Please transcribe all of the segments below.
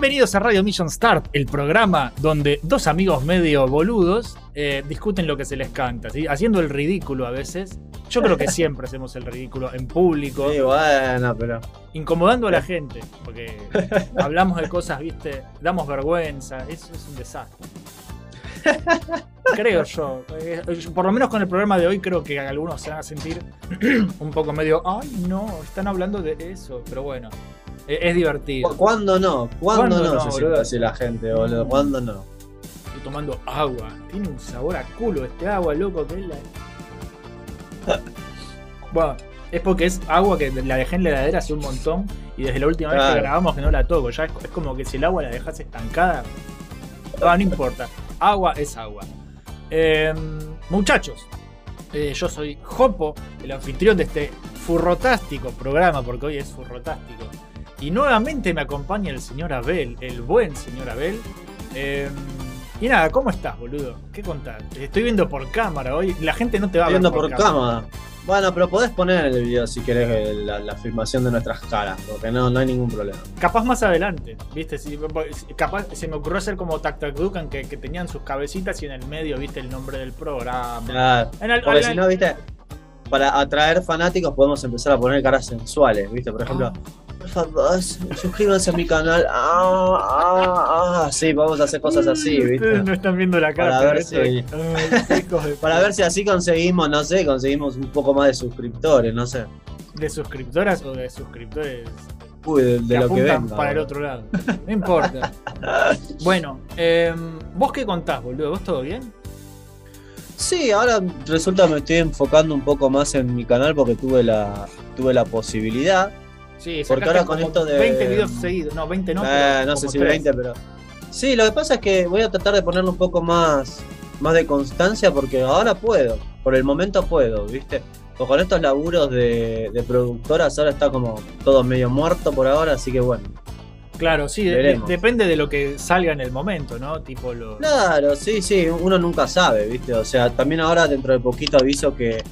Bienvenidos a Radio Mission Start, el programa donde dos amigos medio boludos eh, discuten lo que se les canta, ¿sí? haciendo el ridículo a veces. Yo creo que siempre hacemos el ridículo en público, Sí, bueno, pero. incomodando a la gente, porque hablamos de cosas, viste, damos vergüenza, eso es un desastre. Creo yo, eh, por lo menos con el programa de hoy creo que algunos se van a sentir un poco medio, ay no, están hablando de eso, pero bueno, es divertido. ¿Cu- ¿Cuándo no? ¿Cuándo, ¿Cuándo no, no, se siente así la gente, boludo? ¿Cuándo no? Estoy tomando agua. Tiene un sabor a culo este agua, loco, que es la. bueno, es porque es agua que la dejé en la heladera hace un montón y desde la última vez que grabamos que no la toco. Ya es, es como que si el agua la dejas estancada. No, no importa. Agua es agua. Eh, muchachos, eh, yo soy Jopo, el anfitrión de este furrotástico programa, porque hoy es furrotástico. Y nuevamente me acompaña el señor Abel, el buen señor Abel. Eh, y nada, ¿cómo estás, boludo? ¿Qué contás? Te estoy viendo por cámara hoy. La gente no te va a ver Viendo por cámara. Bueno, pero podés poner en el video si querés eh, la, la filmación de nuestras caras, porque no, no hay ningún problema. Capaz más adelante, ¿viste? Si, capaz se me ocurrió hacer como Tac Tac Dukan, que, que tenían sus cabecitas y en el medio, ¿viste? El nombre del programa. Claro. En el- Porque si no, viste, para atraer fanáticos podemos empezar a poner caras sensuales, viste. Por ejemplo, por favor, suscríbanse a mi canal. Ah, ah, ah. Sí, vamos a hacer cosas así, Ustedes viste. no están viendo la cara. Para ver si- Para ver si así conseguimos, no sé, conseguimos un poco más de suscriptores, no sé. ¿De suscriptoras o de suscriptores Uy, de, lo que venga. para el otro lado? No importa. bueno, em, ¿vos qué contás, boludo? ¿Vos todo bien? Sí, ahora resulta que me estoy enfocando un poco más en mi canal porque tuve la, tuve la posibilidad. Sí, Porque ahora con esto de- 20 videos seguidos. No, 20 no. Eh, pero no sé si tres. 20, pero. Sí, lo que pasa es que voy a tratar de ponerle un poco más, más de constancia porque ahora puedo. Por el momento puedo, ¿viste? O con estos laburos de, de productoras ahora está como todo medio muerto por ahora, así que bueno. Claro, sí, de- depende de lo que salga en el momento, ¿no? Tipo lo. Claro, sí, sí, uno nunca sabe, ¿viste? O sea, también ahora dentro de poquito aviso que,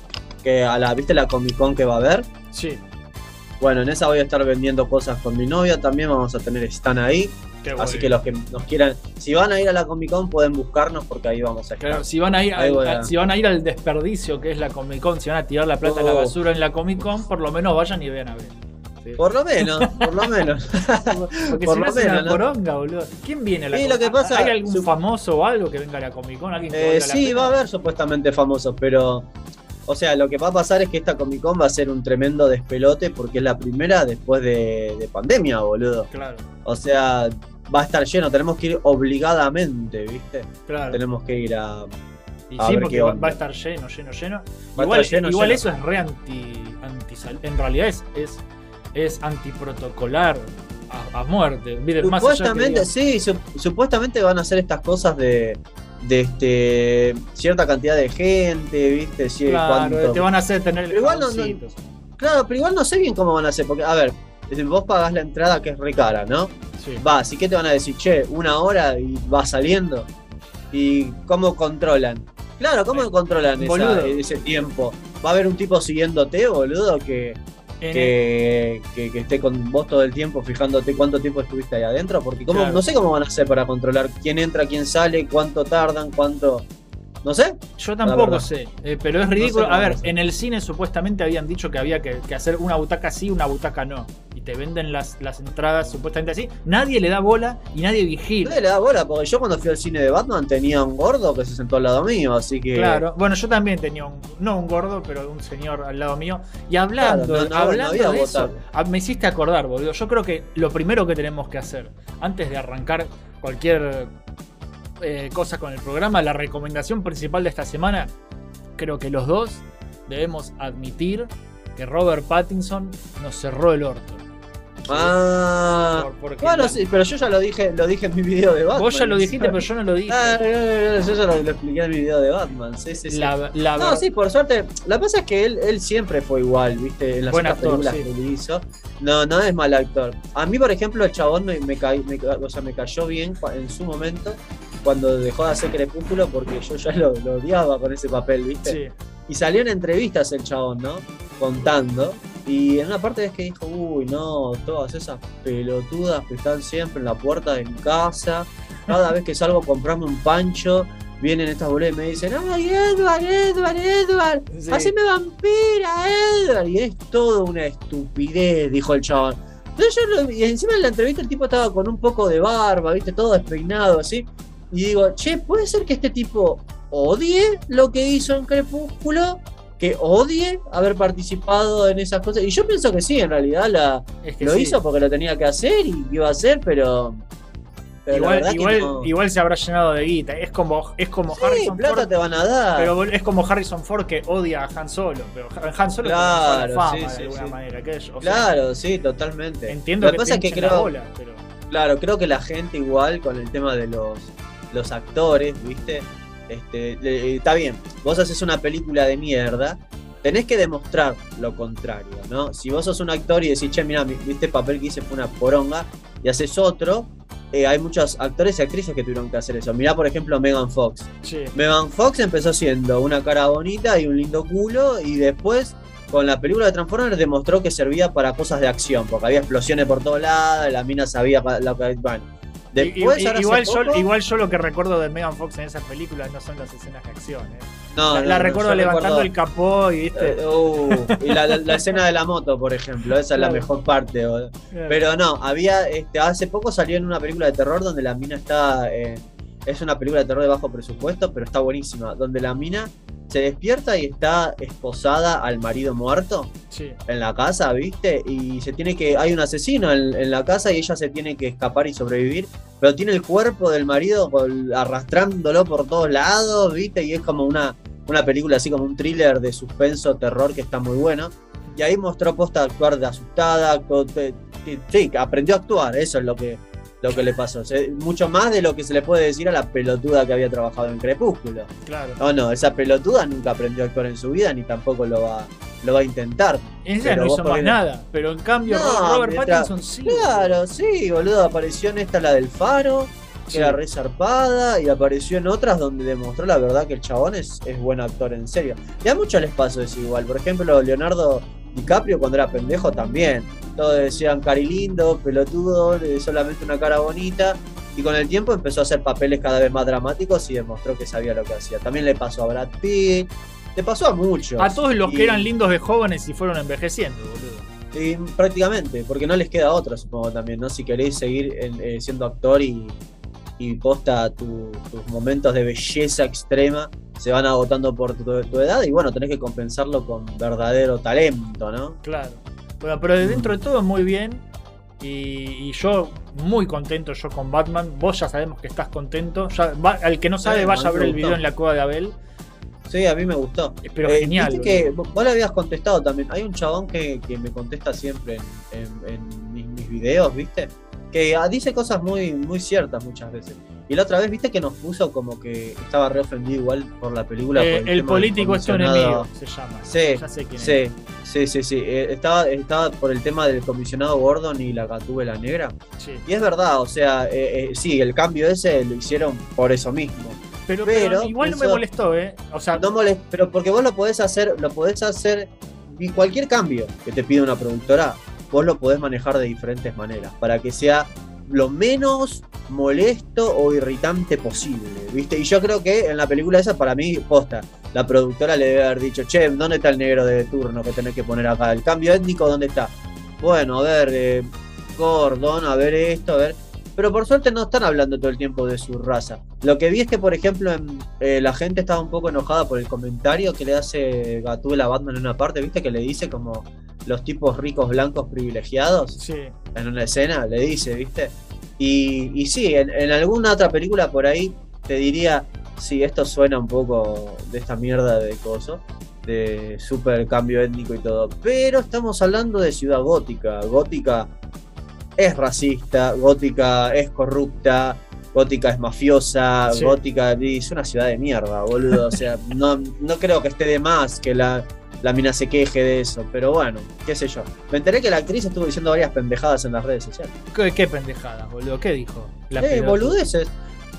que a la, ¿viste la Comic Con que va a haber? Sí, Bueno, en esa voy a estar vendiendo cosas con mi novia, también vamos a tener stand ahí. qué Así que los que nos quieran, si van a ir a la Comic Con pueden buscarnos porque ahí vamos a estar. Claro, si van, a ir al, a- si van a ir al desperdicio que es la Comic Con, si van a tirar la plata a la Oh. basura en la Comic Con, por lo menos vayan y vean a ver. Sí. Por lo menos, por lo menos. Porque por si no lo una menos, ¿no? poronga, boludo. ¿Quién viene a la Sí, lo que pasa- ¿Hay algún su- famoso o algo que venga a la Comic Con? ¿Alguien que Eh, la sí, va a haber supuestamente famosos, pero. O sea, lo que va a pasar es que esta Comic Con va a ser un tremendo despelote porque es la primera después de, de pandemia, boludo. Claro, O sea, va a estar lleno, tenemos que ir obligadamente, ¿viste? claro. Tenemos que ir a. Y a sí, ver porque va, a estar lleno, lleno, lleno. Va igual estar lleno, igual lleno. eso es re anti, anti En realidad es, es, es antiprotocolar a, a muerte. Mire, más allá Supuestamente, sí, su- supuestamente van a hacer estas cosas de. De este, cierta cantidad de gente, ¿viste? Sí, Claro, cuánto- te van a hacer tener Pero igual no- no- jaboncitos. Claro, pero igual no sé bien cómo van a hacer, porque, a ver, vos pagás la entrada que es re cara, ¿no? Sí. Va, así que te van a decir, che, una hora y va saliendo. ¿Y cómo controlan? Claro, ¿cómo Eh, controlan esa- ese tiempo? ¿Va a haber un tipo siguiéndote, boludo, que, que, que- que esté con vos todo el tiempo fijándote cuánto tiempo estuviste ahí adentro? Porque cómo, Claro. no sé cómo van a hacer para controlar quién entra, quién sale, cuánto tardan, cuánto... No sé. Yo tampoco sé, eh, pero es ridículo. a ver, en el cine supuestamente habían dicho que había que, que hacer una butaca sí, una butaca no. Y te venden las, las entradas supuestamente así. Nadie le da bola y nadie vigila. Nadie le da bola, porque yo cuando fui al cine de Batman tenía un gordo que se sentó al lado mío, así que... Claro, bueno, yo también tenía un, no un gordo, pero un señor al lado mío. Y hablando, Claro, no, no, hablando de eso, ah, me hiciste acordar, boludo. Yo creo que lo primero que tenemos que hacer, antes de arrancar cualquier eh, cosa con el programa, la recomendación principal de esta semana, creo que los dos debemos admitir que Robert Pattinson nos cerró el orto. Ah, Por- bueno, la- sí, pero yo ya lo dije, lo dije en mi video de Batman. Vos ya lo dijiste, pero yo no lo dije. Ah, no, no, no, yo ya lo, lo expliqué en mi video de Batman, sí, sí, sí. La, la no, ver- sí, por suerte. Que pasa es que él, él siempre fue igual, ¿viste? En las Buen actor, películas sí. que él hizo. No, no es mal actor. A mí, por ejemplo, el chabón me, me, ca- o sea, me cayó bien en su momento cuando dejó de hacer Crepúsculo porque yo ya lo, lo odiaba con ese papel, ¿viste? sí. Y salió en entrevistas el chabón, ¿no? Contando Y en una parte ves que dijo, uy, no, todas esas pelotudas que están siempre en la puerta de mi casa. Cada vez que salgo a comprarme un pancho, vienen estas boludas y me dicen, ay, Edward, Edward, Edward, Sí. haceme vampira, Edward. Y es todo una estupidez, dijo el chabón. Entonces yo lo- y encima en la entrevista el tipo estaba con un poco de barba, viste, todo despeinado así. Y digo, che, ¿puede ser que este tipo odie lo que hizo en Crepúsculo? Que odie haber participado en esas cosas. Y yo pienso que sí, en realidad la, Es que lo sí. hizo porque lo tenía que hacer y iba a hacer, pero. Igual, igual, no. igual se habrá llenado de guita. Es como, es como Sí, Harrison plata Ford. te van a dar. Pero es como Harrison Ford que odia a Han Solo. Pero Han Solo Claro, la fama sí, de alguna manera. que es- o sea, claro, sí, totalmente. entiendo Lo que, pasa es que creo. bola, pero Claro, creo que la gente igual con el tema de los, los actores, ¿viste? Este, le- está bien, vos haces una película de mierda, tenés que demostrar lo contrario, ¿no? Si vos sos un actor y decís, che, mira, el papel que hice fue una poronga, y haces otro, eh, hay muchos actores y actrices que tuvieron que hacer eso. Mirá, por ejemplo, Megan Fox. sí. Megan Fox empezó siendo una cara bonita y un lindo culo y después con la película de Transformers demostró que servía para cosas de acción, porque había explosiones por todos lados, la mina sabía lo que... Bueno, después, Y- y- ahora hace igual, yo, poco- igual yo lo que recuerdo de Megan Fox en esas películas no son las escenas de acción. ¿eh? No, la no, la no, recuerdo levantando recuerdo- el capó y viste. Eh, uh, y la, la- la escena de la moto, por ejemplo, esa es la mejor parte. Pero no, había, este, hace poco salió en una película de terror donde la mina está, eh, es una película de terror de bajo presupuesto, pero está buenísima, donde la mina se despierta y está esposada al marido muerto sí. en la casa, ¿viste? Y se tiene que, hay un asesino en, en la casa y ella se tiene que escapar y sobrevivir, pero tiene el cuerpo del marido arrastrándolo por todos lados, ¿viste? Y es como una, una película así como un thriller de suspenso, terror que está muy bueno. Y ahí mostró posta actuar de asustada, sí, aprendió a actuar, eso es lo que, lo que le pasó. Se- mucho más de lo que se le puede decir a la pelotuda que había trabajado en Crepúsculo. Claro. No, no, esa pelotuda nunca aprendió a actuar en su vida, ni tampoco lo va, lo va a intentar. Ella no hizo más nada. Pero en cambio, No, Robert mientras- Pattinson sí. Claro, sí, boludo, apareció en esta la del Faro, que Sí. era re zarpada, y apareció en otras donde demostró la verdad que el chabón es, es buen actor, en serio. Y a muchos les pasó eso igual, por ejemplo, Leonardo DiCaprio cuando era pendejo también. Todos decían cari lindo, pelotudo, solamente una cara bonita. Y con el tiempo empezó a hacer papeles cada vez más dramáticos y demostró que sabía lo que hacía. También le pasó a Brad Pitt, le pasó a muchos. A todos los Y- que eran lindos de jóvenes y fueron envejeciendo, boludo. y prácticamente, porque no les queda otra, supongo también, ¿no? Si queréis seguir en- eh, siendo actor y, y posta tu- tus momentos de belleza extrema se van agotando por tu, tu edad y bueno, tenés que compensarlo con verdadero talento, ¿no? Claro. Bueno, pero de dentro de todo muy bien. Y, y yo muy contento yo con Batman. Vos ya sabemos que estás contento. Ya, va- al que no sabe, Sí, a vaya a ver el video en la cueva de Abel. Sí, a mí me gustó. Pero Eh, genial. que vos le habías contestado también. Hay un chabón que, que me contesta siempre en, en- en mis, mis videos, ¿viste? Que ah, dice cosas muy, muy ciertas muchas veces. Y la otra vez, ¿viste? Que nos puso como que estaba re ofendido igual por la película. Eh, por el político es tu enemigo, se llama. Sí, Ya sé quién es. Sí, sí, sí, sí. Eh, estaba, estaba por el tema del comisionado Gordon y la gatúbela negra. Sí. Y es verdad, o sea, eh, sí, el cambio ese lo hicieron por eso mismo. Pero, pero Pero igual no me molestó, ¿eh? O sea, No molest- pero porque vos lo podés hacer, lo podés hacer, y cualquier cambio que te pida una productora, vos lo podés manejar de diferentes maneras, para que sea lo menos molesto o irritante posible, ¿viste? Y yo creo que en la película esa, para mí, posta, la productora le debe haber dicho, che, ¿dónde está el negro de turno que tenés que poner acá? ¿El cambio étnico dónde está? Bueno, a ver, eh, Gordon, a ver esto, a ver... Pero por suerte no están hablando todo el tiempo de su raza. Lo que vi es que, por ejemplo, en- eh, la gente estaba un poco enojada por el comentario que le hace Gatúbela a Batman en una parte, ¿viste? Que le dice como los tipos ricos blancos privilegiados sí. en una escena, le dice, ¿viste? Y, y sí, en, en alguna otra película por ahí te diría, sí, esto suena un poco de esta mierda de coso, de super cambio étnico y todo. Pero estamos hablando de ciudad gótica. Gótica es racista, gótica es corrupta, gótica es mafiosa, Sí. gótica es una ciudad de mierda, boludo. O sea, no, no creo que esté de más que la, la mina se queje de eso, pero bueno, qué sé yo. Me enteré que la actriz estuvo diciendo varias pendejadas en las redes sociales. ¿Qué, qué pendejadas, boludo? ¿Qué dijo? La Eh, pelota. boludeces.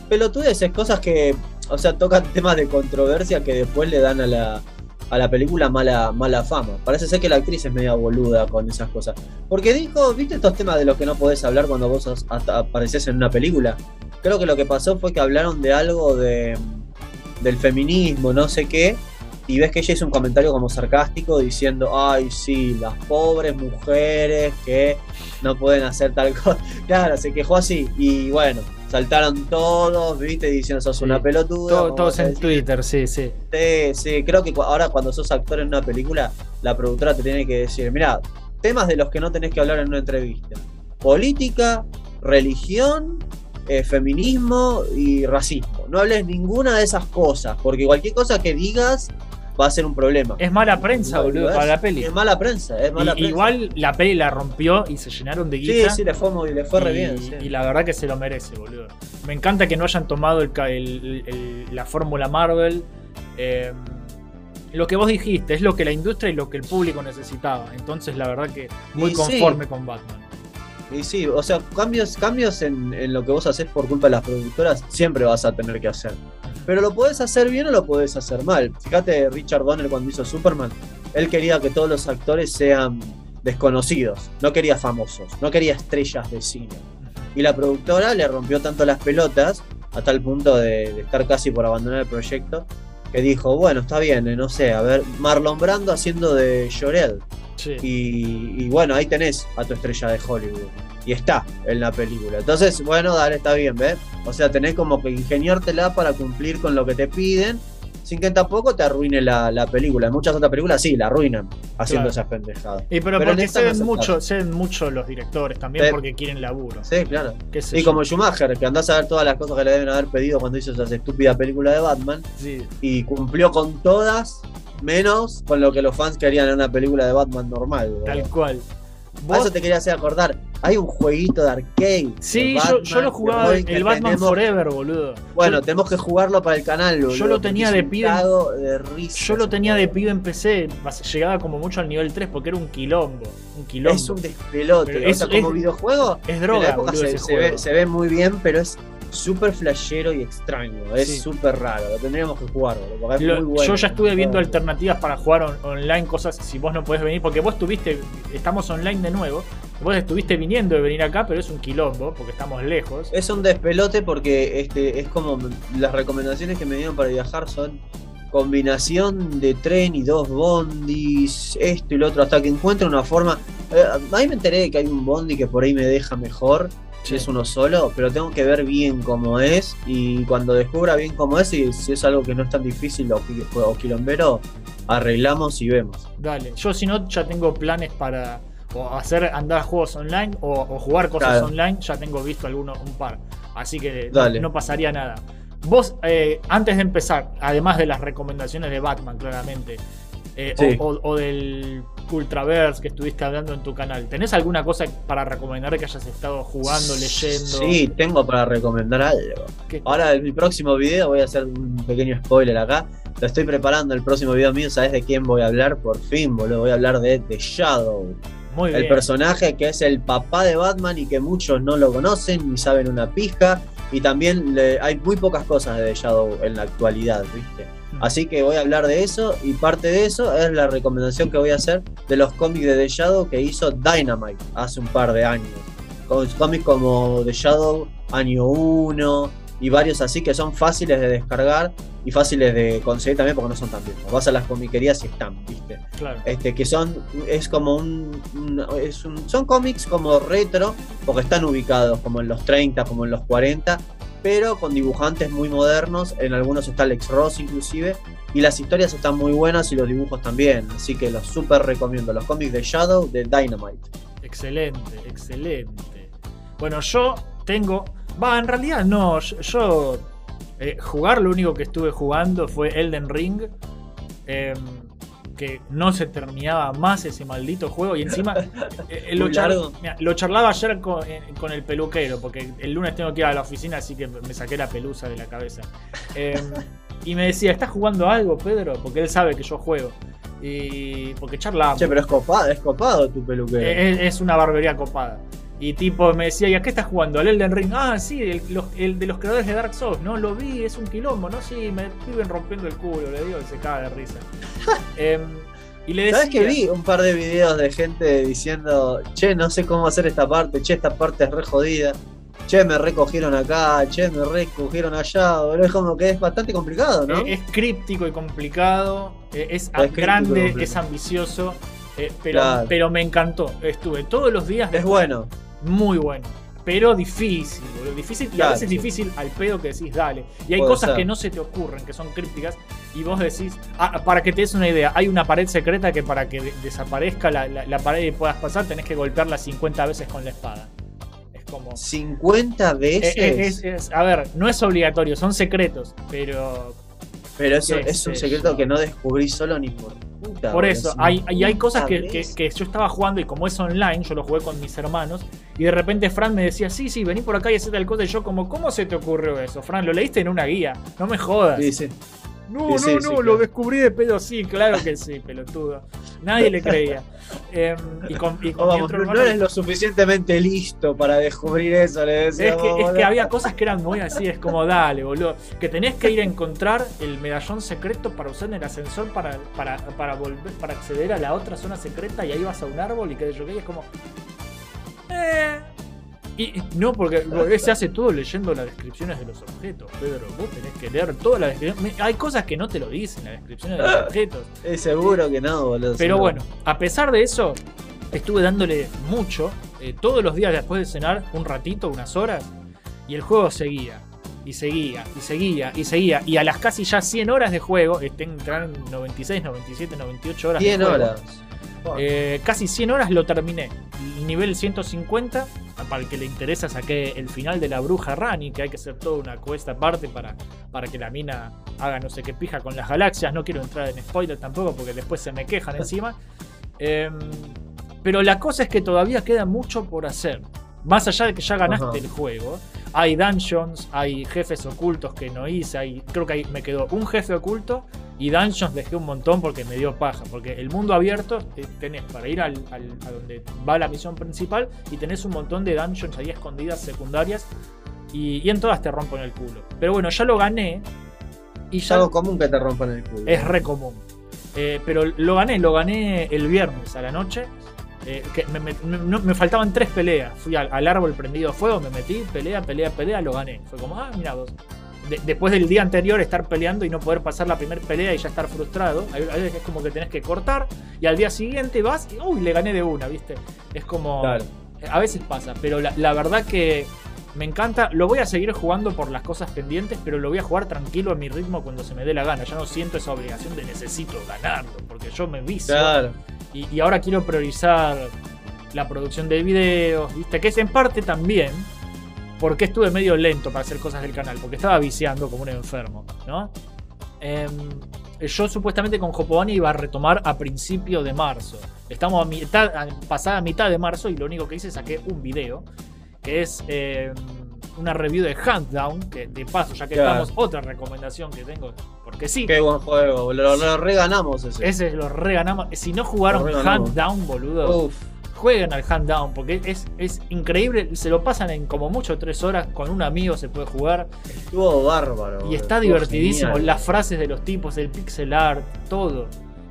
Pelotudeces, cosas que, o sea, tocan temas de controversia que después le dan a la, a la película mala, mala fama. Parece ser que la actriz es media boluda con esas cosas. Porque dijo, ¿viste estos temas de los que no podés hablar cuando vos apareces en una película? Creo que lo que pasó fue que hablaron de algo de, del feminismo, no sé qué, y ves que ella hizo un comentario como sarcástico diciendo, ay, sí, las pobres mujeres que no pueden hacer tal cosa. Claro, se quejó así. Y bueno, saltaron todos, viste, diciendo sos una pelotuda. todos en Twitter, sí, sí. Sí, sí, creo que ahora cuando sos actor en una película, la productora te tiene que decir, mira, temas de los que no tenés que hablar en una entrevista. Política, religión, eh, feminismo y racismo. No hables ninguna de esas cosas, porque cualquier cosa que digas va a ser un problema. Es mala prensa, boludo, para la peli. Es mala prensa, es mala prensa. Igual la peli la rompió y se llenaron de guita. Sí, sí, le fue, muy, le fue re bien. Y la verdad que se lo merece, boludo. Me encanta que no hayan tomado el, la fórmula Marvel. Eh, lo que vos dijiste es lo que la industria y lo que el público necesitaba. Entonces, la verdad que muy conforme con Batman. Y sí, o sea, cambios, cambios en, en, lo que vos haces por culpa de las productoras siempre vas a tener que hacer. Pero lo podés hacer bien o lo podés hacer mal. Fíjate Richard Donner cuando hizo Superman. Él quería que todos los actores sean desconocidos. No quería famosos. No quería estrellas de cine. Y la productora le rompió tanto las pelotas a tal punto de, estar casi por abandonar el proyecto que dijo, bueno, está bien, eh, no sé, a ver, Marlon Brando haciendo de Llorel. Y, y, bueno, ahí tenés a tu estrella de Hollywood y está en la película. Entonces, bueno, dale, está bien, ¿ves? O sea, tenés como que ingeniártela para cumplir con lo que te piden, sin que tampoco te arruine la, película. En muchas otras películas sí, la arruinan haciendo esas pendejadas. Y pero, porque se ven, mucho, se ven mucho los directores también porque quieren laburo. Sí, claro. Y como Schumacher, que andás a ver todas las cosas que le deben haber pedido cuando hizo esa estúpida película de Batman. Y cumplió con todas, menos con lo que los fans querían en una película de Batman normal. Tal cual. Eso te quería hacer acordar. Hay un jueguito de arcade. Sí, yo, lo jugaba el Batman Forever, boludo. Bueno, tenemos que jugarlo para el canal, boludo. Yo lo tenía de pibe. De yo lo tenía de pibe en PC. Llegaba como mucho al nivel 3 porque era un quilombo. Un quilombo. Es un despelote. Es, como videojuego. Es droga, se ve muy bien, pero es súper flashero y extraño. Es súper raro. Lo tendríamos que jugar, Yo ya estuve viendo alternativas para jugar online, cosas si vos no podés venir, porque vos estuviste, estamos online de nuevo. Vos estuviste viniendo de venir acá, pero es un quilombo, porque estamos lejos. Es un despelote porque este es como las recomendaciones que me dieron para viajar son combinación de tren y dos bondis, esto y lo otro, hasta que encuentre una forma. Eh, ahí me enteré de que hay un bondi que por ahí me deja mejor si es uno solo, pero tengo que ver bien cómo es y cuando descubra bien cómo es y si es algo que no es tan difícil o, o quilombero, arreglamos y vemos. Dale, yo si no ya tengo planes para hacer andar juegos online o, jugar cosas online, ya tengo visto algunos, un par, así que no, pasaría nada. Vos, eh, antes de empezar, además de las recomendaciones de Batman, claramente, eh, o, del Ultraverse que estuviste hablando en tu canal. ¿Tenés alguna cosa para recomendar que hayas estado jugando, leyendo? Sí, tengo para recomendar algo. Ahora en mi próximo video voy a hacer un pequeño spoiler acá. Lo estoy preparando el próximo video mío, ¿sabes de quién voy a hablar? Por fin, boludo, voy a hablar de The Shadow. Muy el personaje que es el papá de Batman y que muchos no lo conocen ni saben una pija. Y también hay muy pocas cosas de The Shadow en la actualidad, ¿viste? Así que voy a hablar de eso y parte de eso es la recomendación que voy a hacer de los cómics de The Shadow que hizo Dynamite hace un par de años. Cómics como The Shadow Año 1 y varios así que son fáciles de descargar y fáciles de conseguir también porque no son tan viejos. Vas a las comiquerías y están, ¿viste? Claro. Este, que son, es como un, es un, son cómics como retro porque están ubicados como en los 30, como en los 40 pero con dibujantes muy modernos. En algunos está Alex Ross inclusive. Y las historias están muy buenas y los dibujos también. Así que los súper recomiendo. Los cómics de Shadow de Dynamite. Excelente, excelente. Bueno, yo tengo... Va, en realidad no. Yo... Eh, jugar lo único que estuve jugando fue Elden Ring. Eh, que no se terminaba más ese maldito juego y encima eh, eh, lo, charlaba ayer eh, con, el peluquero, porque el lunes tengo que ir a la oficina, así que me saqué la pelusa de la cabeza. Em, y me decía, ¿estás jugando algo, Pedro? Porque él sabe que yo juego. Y porque charlaba. Che, pero es copado, es copado tu peluquero. Es, una barbería copada. Y tipo me decía, ¿y a qué estás jugando? ¿Al Elden Ring? Ah, sí, el, los- el de los creadores de Dark Souls. No, lo vi, es un quilombo, ¿no? Sí, me viven rompiendo el culo, le digo, y se caga de risa. Em, y le decía, ¿Sabes que vi un par de videos de gente diciendo, che, no sé cómo hacer esta parte, che, esta parte es re jodida, che, me recogieron acá, che, me recogieron allá, boludo, es como que es bastante complicado, ¿no? Eh, Es críptico y complicado, eh, es, grande, complicado. es ambicioso, eh, pero, Claro. pero me encantó. Estuve todos los días Es bueno. Muy bueno. Pero difícil, boludo. Difícil y a veces difícil al pedo que decís, dale. Y hay Puede cosas ser. que no se te ocurren, que son crípticas, y vos decís, ah, para que te des una idea, hay una pared secreta que para que de- desaparezca la, la- la pared y puedas pasar, tenés que golpearla 50 veces con la espada. Es como. 50 Eh, veces. eh, es- es- a ver, no es obligatorio, son secretos, pero pero eso es un secreto yo. que no descubrí solo ni por puta. Por eso, hay, y hay cosas que, 50 que- veces. que yo estaba jugando y como es online, yo lo jugué con mis hermanos, y de repente Fran me decía, sí, sí, vení por acá y hacé tal cosa, y yo como, ¿cómo se te ocurrió eso? Fran, lo leíste en una guía, no me jodas. Sí, sí. No, sí, no, sí, no, lo descubrí de pedo, sí, claro que sí, pelotudo. Nadie le creía. Em, y con, y con Oh, vamos, no eres lo suficientemente listo para descubrir eso, le es decía. que, es que había cosas que eran muy así, es como dale, boludo. Que tenés que ir a encontrar el medallón secreto para usar en el ascensor para, para, para volver, para acceder a la otra zona secreta y ahí vas a un árbol y que yo qué, y es como. Eh. Y no, porque se hace todo leyendo las descripciones de los objetos, Pedro. Vos tenés que leer todas las descripciones. Hay cosas que no te lo dicen, las descripciones de los objetos. Es seguro que no, boludo. Pero seguro. bueno, a pesar de eso, estuve dándole mucho, eh, todos los días después de cenar, un ratito, unas horas, y el juego seguía, y seguía, y seguía, y seguía. Y a las casi ya 100 horas de juego, entraron 96, 97, 98 horas. de 100 juego, horas. Eh, casi 100 horas lo terminé. El nivel 150, para el que le interesa, saqué el final de la bruja Rani, que hay que hacer toda una cuesta aparte para, para que la mina haga no sé qué pija con las galaxias. No quiero entrar en spoiler tampoco porque después se me quejan encima. Em, pero la cosa es que todavía queda mucho por hacer. Más allá de que ya ganaste Ajá. el juego, hay dungeons, hay jefes ocultos que no hice, hay, creo que ahí me quedó un jefe oculto y dungeons dejé un montón porque me dio paja. Porque el mundo abierto tenés para ir al, al- a donde va la misión principal y tenés un montón de dungeons ahí escondidas secundarias y, y en todas te rompen el culo. Pero bueno, ya lo gané y Es ya algo común que te rompan el culo. es re común. Eh, pero lo gané, lo gané el viernes a la noche. Eh, que me, me- me- no- me faltaban tres peleas. Fui al, al árbol prendido a fuego, me metí, pelea, pelea, pelea, lo gané. Fue como, ah, mira vos. De- después del día anterior estar peleando y no poder pasar la primera pelea y ya estar frustrado. A veces es como que tenés que cortar y al día siguiente vas y uy, le gané de una, ¿viste? Es como. Claro. A veces pasa, pero la, la verdad que me encanta. Lo voy a seguir jugando por las cosas pendientes, pero lo voy a jugar tranquilo a mi ritmo cuando se me dé la gana. Ya no siento esa obligación de necesito ganarlo, porque yo me vicio. Claro. Y, y ahora quiero priorizar la producción de videos, ¿viste? Que es en parte también porque estuve medio lento para hacer cosas del canal, porque estaba viciando como un enfermo, ¿no? Em, yo supuestamente con Hopobani iba a retomar a principio de marzo. Estamos a mitad, a- pasada mitad de marzo y lo único que hice es saqué un video, que es em, una review de Huntdown, que de paso, ya que Claro. estamos, otra recomendación que tengo, porque sí, Qué buen juego, lo, lo reganamos ese. ese lo reganamos. Si no jugaron reganamos. Huntdown, boludo, Uf, jueguen al Huntdown, porque es, es increíble, se lo pasan en como mucho tres horas, con un amigo se puede jugar. estuvo bárbaro. Y está divertidísimo. genial. Las frases de los tipos, el pixel art, todo.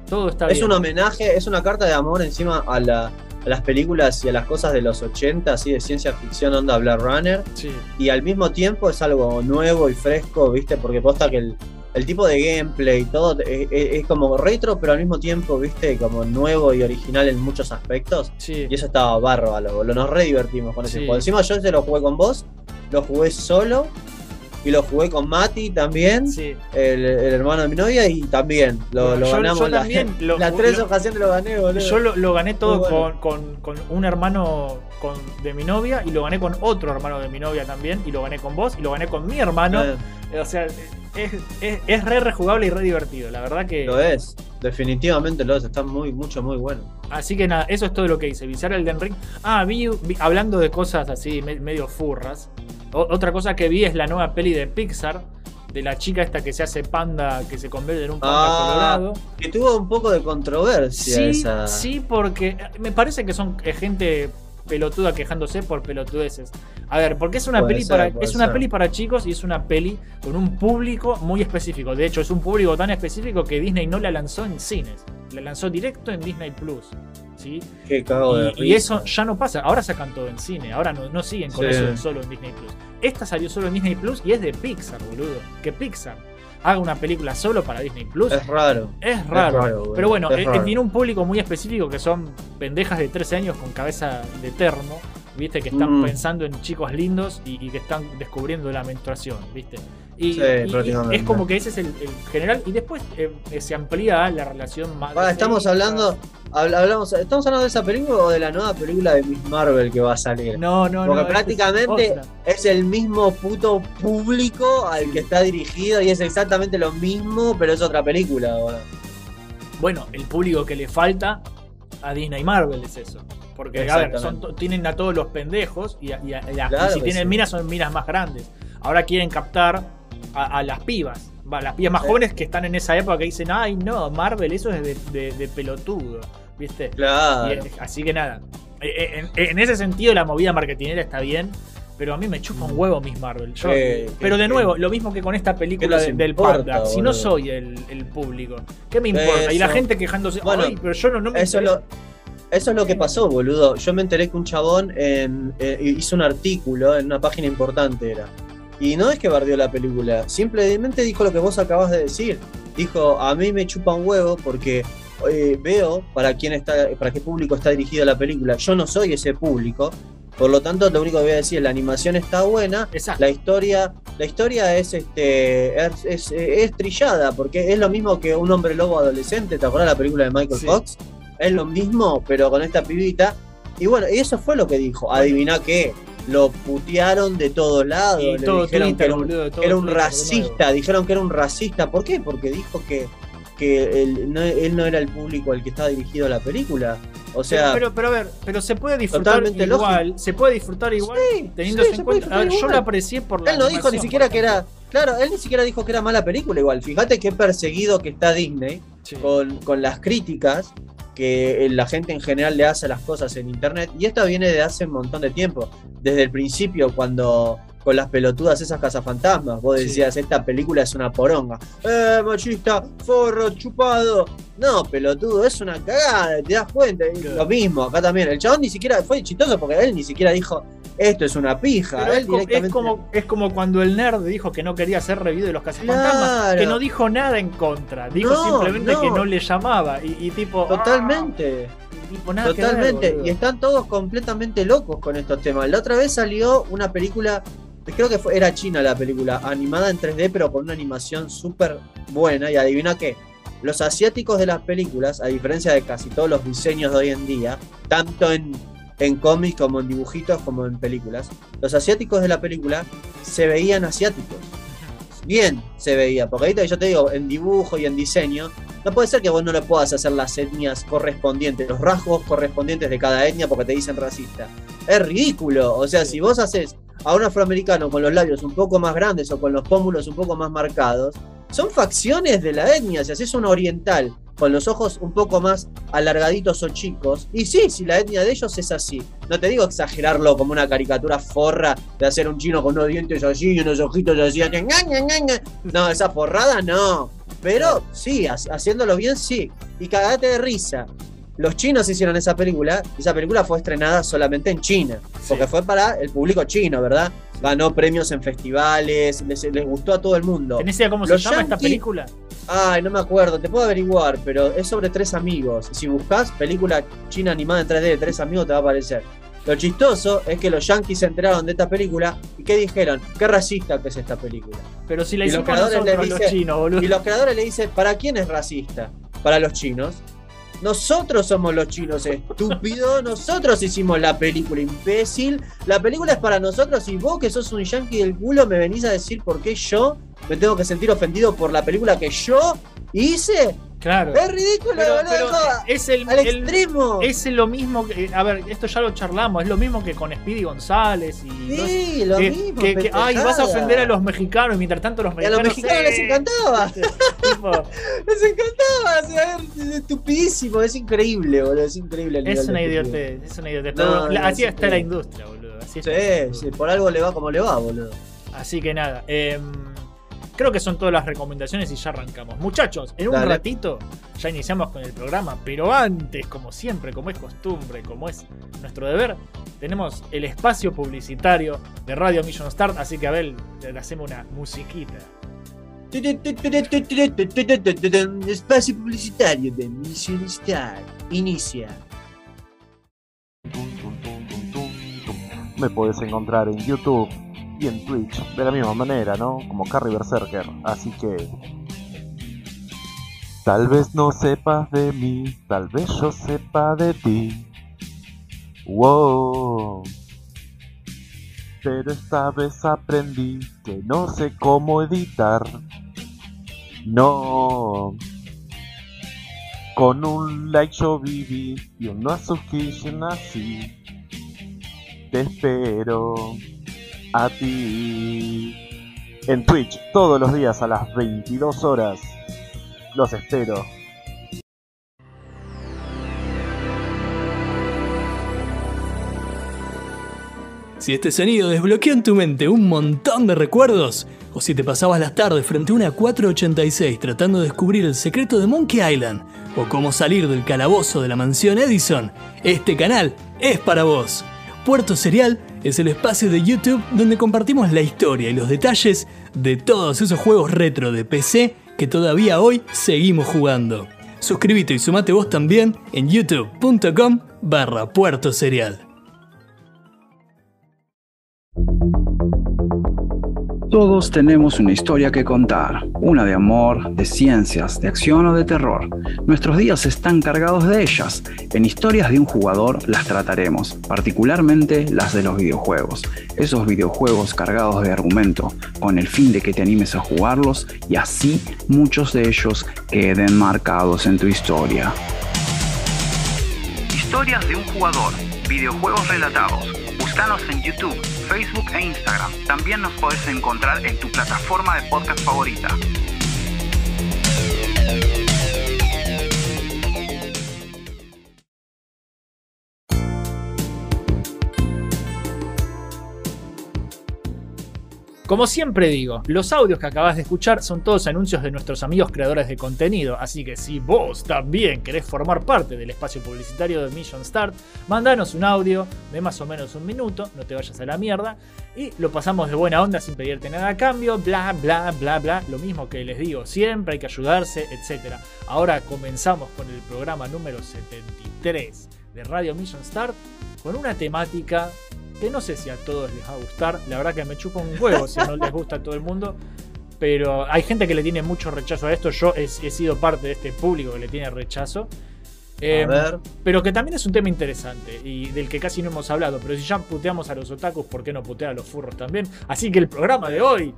Todo está Es bien. un homenaje, es una carta de amor encima a, la- a las películas y a las cosas de los 80, así de ciencia ficción, onda Blade Runner. Sí, Y al mismo tiempo es algo nuevo y fresco, ¿viste? Porque posta que el, el tipo de gameplay y todo es, es- es como retro, pero al mismo tiempo, ¿viste? Como nuevo y original en muchos aspectos. sí. Y eso estaba bárbaro, boludo. Nos re divertimos con ese Sí. juego. Encima yo se lo jugué con vos, lo jugué solo y lo jugué con Mati también. sí. El, el hermano de mi novia y también lo, Bueno, lo yo- ganamos yo la- también lo las tres ocasiones lo gané, boludo. Yo lo, lo gané todo bueno. con, con- con un hermano con- de mi novia y lo gané con otro hermano de mi novia también y lo gané con vos y lo gané con mi hermano. O sea, es, es, es re rejugable y re divertido. La verdad que... lo es, definitivamente lo es, está muy, mucho, muy bueno. Así que nada, eso es todo lo que hice. Viciar el Den Ring. Ah, vi, vi- hablando de cosas así, me- medio furras. O- otra cosa que vi es la nueva peli de Pixar. De la chica esta que se hace panda, que se convierte en un panda Ah, colorado. Que tuvo un poco de controversia Sí, esa. sí, porque me parece que son eh, gente pelotuda quejándose por pelotudeces. A ver, porque es una Puede peli ser, para es una ser. peli para chicos y es una peli con un público muy específico. De hecho, es un público tan específico que Disney no la lanzó en cines, la lanzó directo en Disney Plus. ¿sí? Qué cago de Y, y risa. eso ya no pasa. Ahora sacan todo en cine. Ahora no, no siguen con Sí. eso de solo en Disney Plus. Esta salió solo en Disney Plus y es de Pixar, boludo. Que Pixar haga una película solo para Disney Plus Es raro. es raro. pero bueno, Es eh, raro. tiene un público muy específico que son pendejas de 13 años con cabeza de termo. ¿Viste? Que están Mm. pensando en chicos lindos y, y que están descubriendo la menstruación, ¿viste? Y, Sí, es como que ese es el, el general. Y después eh, se amplía la relación más. Ah, estamos hablando, habl- hablamos, ¿estamos hablando de esa película o de la nueva película de Miss Marvel que va a salir? No, no, Porque no. es prácticamente es el mismo puto público al que está dirigido y es exactamente lo mismo, pero es otra película. ahora. Bueno, el público que le falta a Disney y Marvel es eso. Porque, a ver, son tienen a todos los pendejos y, a- y a- y a- Claro y si tienen sí. miras son miras más grandes. Ahora quieren captar a, a las pibas. Va, las pibas más Sí. jóvenes que están en esa época que dicen, ay no, Marvel, eso es de, de- de pelotudo. ¿Viste? Claro. Y, eh, así que nada. Eh, eh, En, en ese sentido la movida marketinera está bien. Pero a mí me chupa un huevo Miss Marvel. Yo- Eh, pero de nuevo, lo mismo que con esta película de- del importa, Panda. Si no soy el, el público, ¿qué me importa? Y la gente quejándose, Bueno, "Ay, pero yo no, no me Eso es, interesa". lo, eso es lo que pasó, boludo. Yo me enteré que un chabón en- eh, hizo un artículo en una página importante, era. Y no es que bardeó la película, simplemente dijo lo que vos acabas de decir. Dijo, a mí me chupa un huevo porque eh, veo para quién está, para qué público está dirigida la película. Yo no soy ese público. Por lo tanto, lo único que voy a decir es la animación está buena, Exacto. la historia, la historia es este es, es- es trillada, porque es lo mismo que un hombre lobo adolescente, ¿te acuerdas la película de Michael Sí. Fox? Es lo mismo, pero con esta pibita. Y bueno, y eso fue lo que dijo. Adivina qué. Lo putearon de todos lados. Le todo dijeron Twitter, que era un, boludo, todo era un Twitter de racista. Dijeron que era un racista. ¿Por qué? Porque dijo que, que él, no, él no era el público al que estaba dirigido la película. O sea, pero, pero, pero a ver, pero se puede disfrutar igual, se puede disfrutar igual sí, teniendo sí, en cuenta. A ver, yo lo aprecié por la Él no dijo ni siquiera que era. Claro, él ni siquiera dijo que era mala película igual. Fíjate qué perseguido que está Disney Sí. con, con las críticas que eh, la gente en general le hace las cosas en internet. Y esto viene de hace un montón de tiempo. Desde el principio, cuando con las pelotudas esas cazafantasmas, vos Sí. decías, esta película es una poronga. ¡Eh, machista! ¡Forro! ¡Chupado! No, pelotudo, es una cagada, te das cuenta. Claro. Lo mismo, acá también. El chabón ni siquiera fue chistoso porque él ni siquiera dijo, esto es una pija. Pero es, como, es como cuando el nerd dijo que no quería hacer review de los cazafantasmas, Claro. que no dijo nada en contra, dijo No, simplemente no. que no le llamaba y, y tipo. Totalmente. ah, tipo, ver, Totalmente, boludo. y están todos completamente locos con estos temas. La otra vez salió una película, creo que fue, era china la película, animada en 3D, pero con una animación súper buena. Y adivina qué, los asiáticos de las películas, a diferencia de casi todos los diseños de hoy en día, tanto en, en cómics como en dibujitos como en películas, los asiáticos de la película se veían asiáticos. Bien se veía, porque ahorita yo te digo, en dibujo y en diseño, no puede ser que vos no le puedas hacer las etnias correspondientes, los rasgos correspondientes de cada etnia porque te dicen racista. Es ridículo. O sea, si vos haces a un afroamericano con los labios un poco más grandes o con los pómulos un poco más marcados, son facciones de la etnia. Si haces un oriental con los ojos un poco más alargaditos o chicos, y sí, si la etnia de ellos es así. No te digo exagerarlo como una caricatura forra de hacer un chino con unos dientes así y unos ojitos así. No, esa forrada no. Pero sí, ha- haciéndolo bien, sí. Y cagate de risa. Los chinos hicieron esa película, y esa película fue estrenada solamente en China, porque Sí. fue para el público chino, ¿verdad? Ganó premios en festivales, les, les gustó a todo el mundo. ¿Tenés idea cómo Los se llama esta película? Ay, no me acuerdo, te puedo averiguar, pero es sobre tres amigos. Si buscas película china animada en 3D de tres amigos, te va a aparecer. Lo chistoso es que los yankees se enteraron de esta película y ¿qué dijeron? Qué racista que es esta película. Pero si la Y los creadores nosotros les los chinos, boludo. Y los creadores le dicen, ¿para quién es racista? Para los chinos. Nosotros somos los chinos, estúpido. Nosotros hicimos la película, imbécil. La película es para nosotros y vos que sos un yankee del culo me venís a decir por qué yo me tengo que sentir ofendido por la película que yo hice. Claro. Es ridículo, Pero- boludo. pero es el, al el- extremo. es lo mismo que. A ver, esto ya lo charlamos. Es lo mismo que con Speedy González y. sí, lo que, mismo. que- que, ay, vas a ofender a los mexicanos y mientras tanto los Y a los mexicanos. mexicanos les eh, encantaba. tipo, Les encantaba. o sea, es estupidísimo. Es increíble, boludo. Es increíble el es una idiotez. Es una idiotez. No, no, así sí, está la industria, boludo. Así, Sí, sí, por algo le va como le va, boludo. Así que nada. em, creo que son todas las recomendaciones y ya arrancamos. Muchachos, en un Dale. ratito ya iniciamos con el programa, pero antes, como siempre, como es costumbre, como es nuestro deber, tenemos el espacio publicitario de Radio Mission Start. Así que, Abel, le hacemos una musiquita. Espacio publicitario de Mission Star. Inicia. Me puedes encontrar en YouTube y en Twitch de la misma manera, ¿no? Como Carry Berserker. Así que. Tal vez no sepas de mí, tal vez yo sepa de ti. Wow. Pero esta vez aprendí que no sé cómo editar. No. Con un like yo viví y una suscripción así te espero a ti. En Twitch, todos los días a las 22 horas. Los espero. Si este sonido desbloqueó en tu mente un montón de recuerdos, o si te pasabas las tardes frente a una 486 tratando de descubrir el secreto de Monkey Island, o cómo salir del calabozo de la mansión Edison, este canal es para vos. Puerto Serial es el espacio de YouTube donde compartimos la historia y los detalles de todos esos juegos retro de PC que todavía hoy seguimos jugando. Suscríbete y sumate vos también en youtube.com barra Puerto Serial. Todos tenemos una historia que contar, una de amor, de ciencias, de acción o de terror. Nuestros días están cargados de ellas. En historias de un jugador las trataremos, particularmente las de los videojuegos. Esos videojuegos cargados de argumento, con el fin de que te animes a jugarlos y así muchos de ellos queden marcados en tu historia. Historias de un jugador, videojuegos relatados. Búscanos en YouTube, Facebook e Instagram. También nos podés encontrar en tu plataforma de podcast favorita. Como siempre digo, los audios que acabas de escuchar son todos anuncios de nuestros amigos creadores de contenido, así que si vos también querés formar parte del espacio publicitario de Mission Start, mandanos un audio de más o menos un minuto, no te vayas a la mierda, y lo pasamos de buena onda sin pedirte nada a cambio, bla bla bla bla, lo mismo que les digo, siempre hay que ayudarse, etc. Ahora comenzamos con el programa número 73 de Radio Mission Start con una temática que no sé si a todos les va a gustar. La verdad que me chupa un huevo si no les gusta a todo el mundo. Pero hay gente que le tiene mucho rechazo a esto. Yo he, he sido parte de este público que le tiene rechazo. Eh, a ver. pero que también es un tema interesante y del que casi no hemos hablado. Pero si ya puteamos a los otakus, ¿por qué no putear a los furros también? Así que el programa de hoy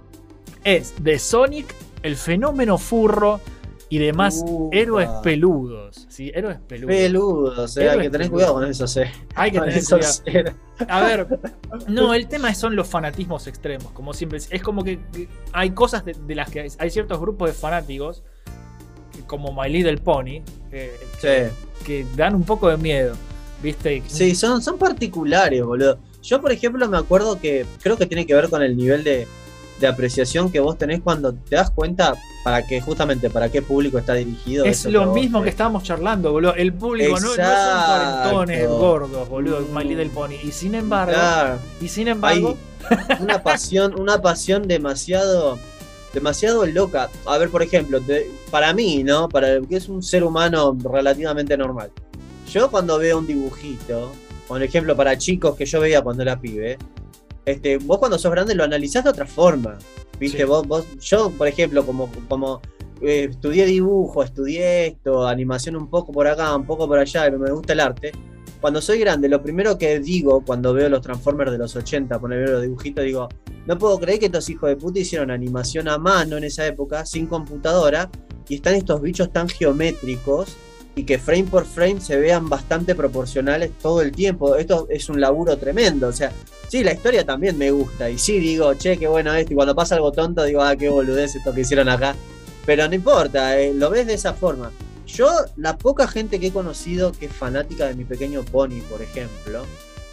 es de Sonic, el fenómeno furro y demás héroes peludos. Sí, peludos. Peludo, o sea, hay que tener cuidado con eso, eh. Hay que Con tener cuidado. A ver, no, el tema son los fanatismos extremos, como siempre. Es como que que hay cosas de, de las que hay, hay ciertos grupos de fanáticos, como My Little Pony, eh, Sí. que dan un poco de miedo, ¿viste? Sí, son, son particulares, boludo. Yo, por ejemplo, me acuerdo que creo que tiene que ver con el nivel de, de apreciación que vos tenés cuando te das cuenta para qué, justamente, para qué público está dirigido. Es eso lo mismo que estábamos charlando, boludo. El público no, no son cuarentones gordos, boludo, My Little Pony. Y sin embargo, Claro, y sin embargo, una pasión, una pasión demasiado, demasiado loca. A ver, por ejemplo, te- para mí, ¿no? Para el que es un ser humano relativamente normal. Yo cuando veo un dibujito, por ejemplo, para chicos que yo veía cuando era pibe, este, vos cuando sos grande lo analizás de otra forma. ¿Viste? Sí. Vos, vos, yo, por ejemplo, como, como eh, estudié dibujo, estudié esto, animación un poco por acá, un poco por allá, y me gusta el arte. Cuando soy grande, lo primero que digo cuando veo los Transformers de los 80, poner los dibujitos, digo, no puedo creer que estos hijos de puta hicieron animación a mano en esa época, sin computadora, y están estos bichos tan geométricos y que frame por frame se vean bastante proporcionales todo el tiempo. Esto es un laburo tremendo. O sea, sí, la historia también me gusta. Y sí, digo, che, qué bueno esto. Y cuando pasa algo tonto, digo, ah, qué boludez esto que hicieron acá. Pero no importa, eh, lo ves de esa forma. Yo, la poca gente que he conocido que es fanática de mi pequeño pony, por ejemplo,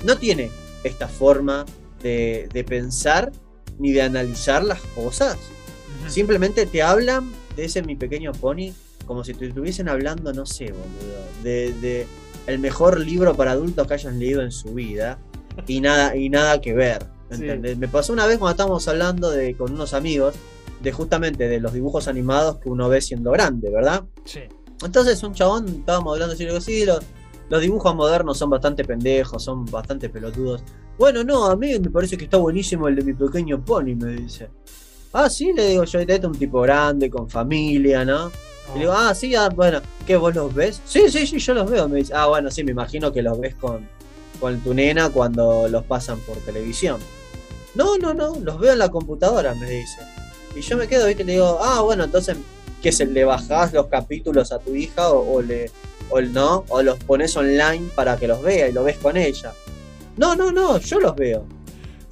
no tiene esta forma de, de pensar ni de analizar las cosas. Simplemente te hablan de ese mi pequeño pony como si te estuviesen hablando, no sé, boludo, de, de el mejor libro para adultos que hayan leído en su vida y nada, y nada que ver. ¿entendés? Me pasó una vez cuando estábamos hablando de, con unos amigos de justamente de los dibujos animados que uno ve siendo grande, ¿verdad? Sí. Entonces un chabón, estábamos hablando de sí, los, los dibujos modernos son bastante pendejos, son bastante pelotudos. Bueno, no, a mí me parece que está buenísimo el de mi pequeño pony, me dice. Ah, sí, le digo yo, este es un tipo grande, con familia, ¿no? Y digo, ah, sí, ah, bueno, ¿qué vos los ves? Sí, sí, sí, yo los veo. Me dice, ah, bueno, sí, me imagino que los ves con, con tu nena cuando los pasan por televisión. No, no, no, los veo en la computadora, me dice. Y yo me quedo, ¿viste? Y le digo, ah, bueno, entonces, ¿qué se le bajás los capítulos a tu hija o, le o no? O los pones online para que los vea y lo ves con ella. No, no, no, yo los veo.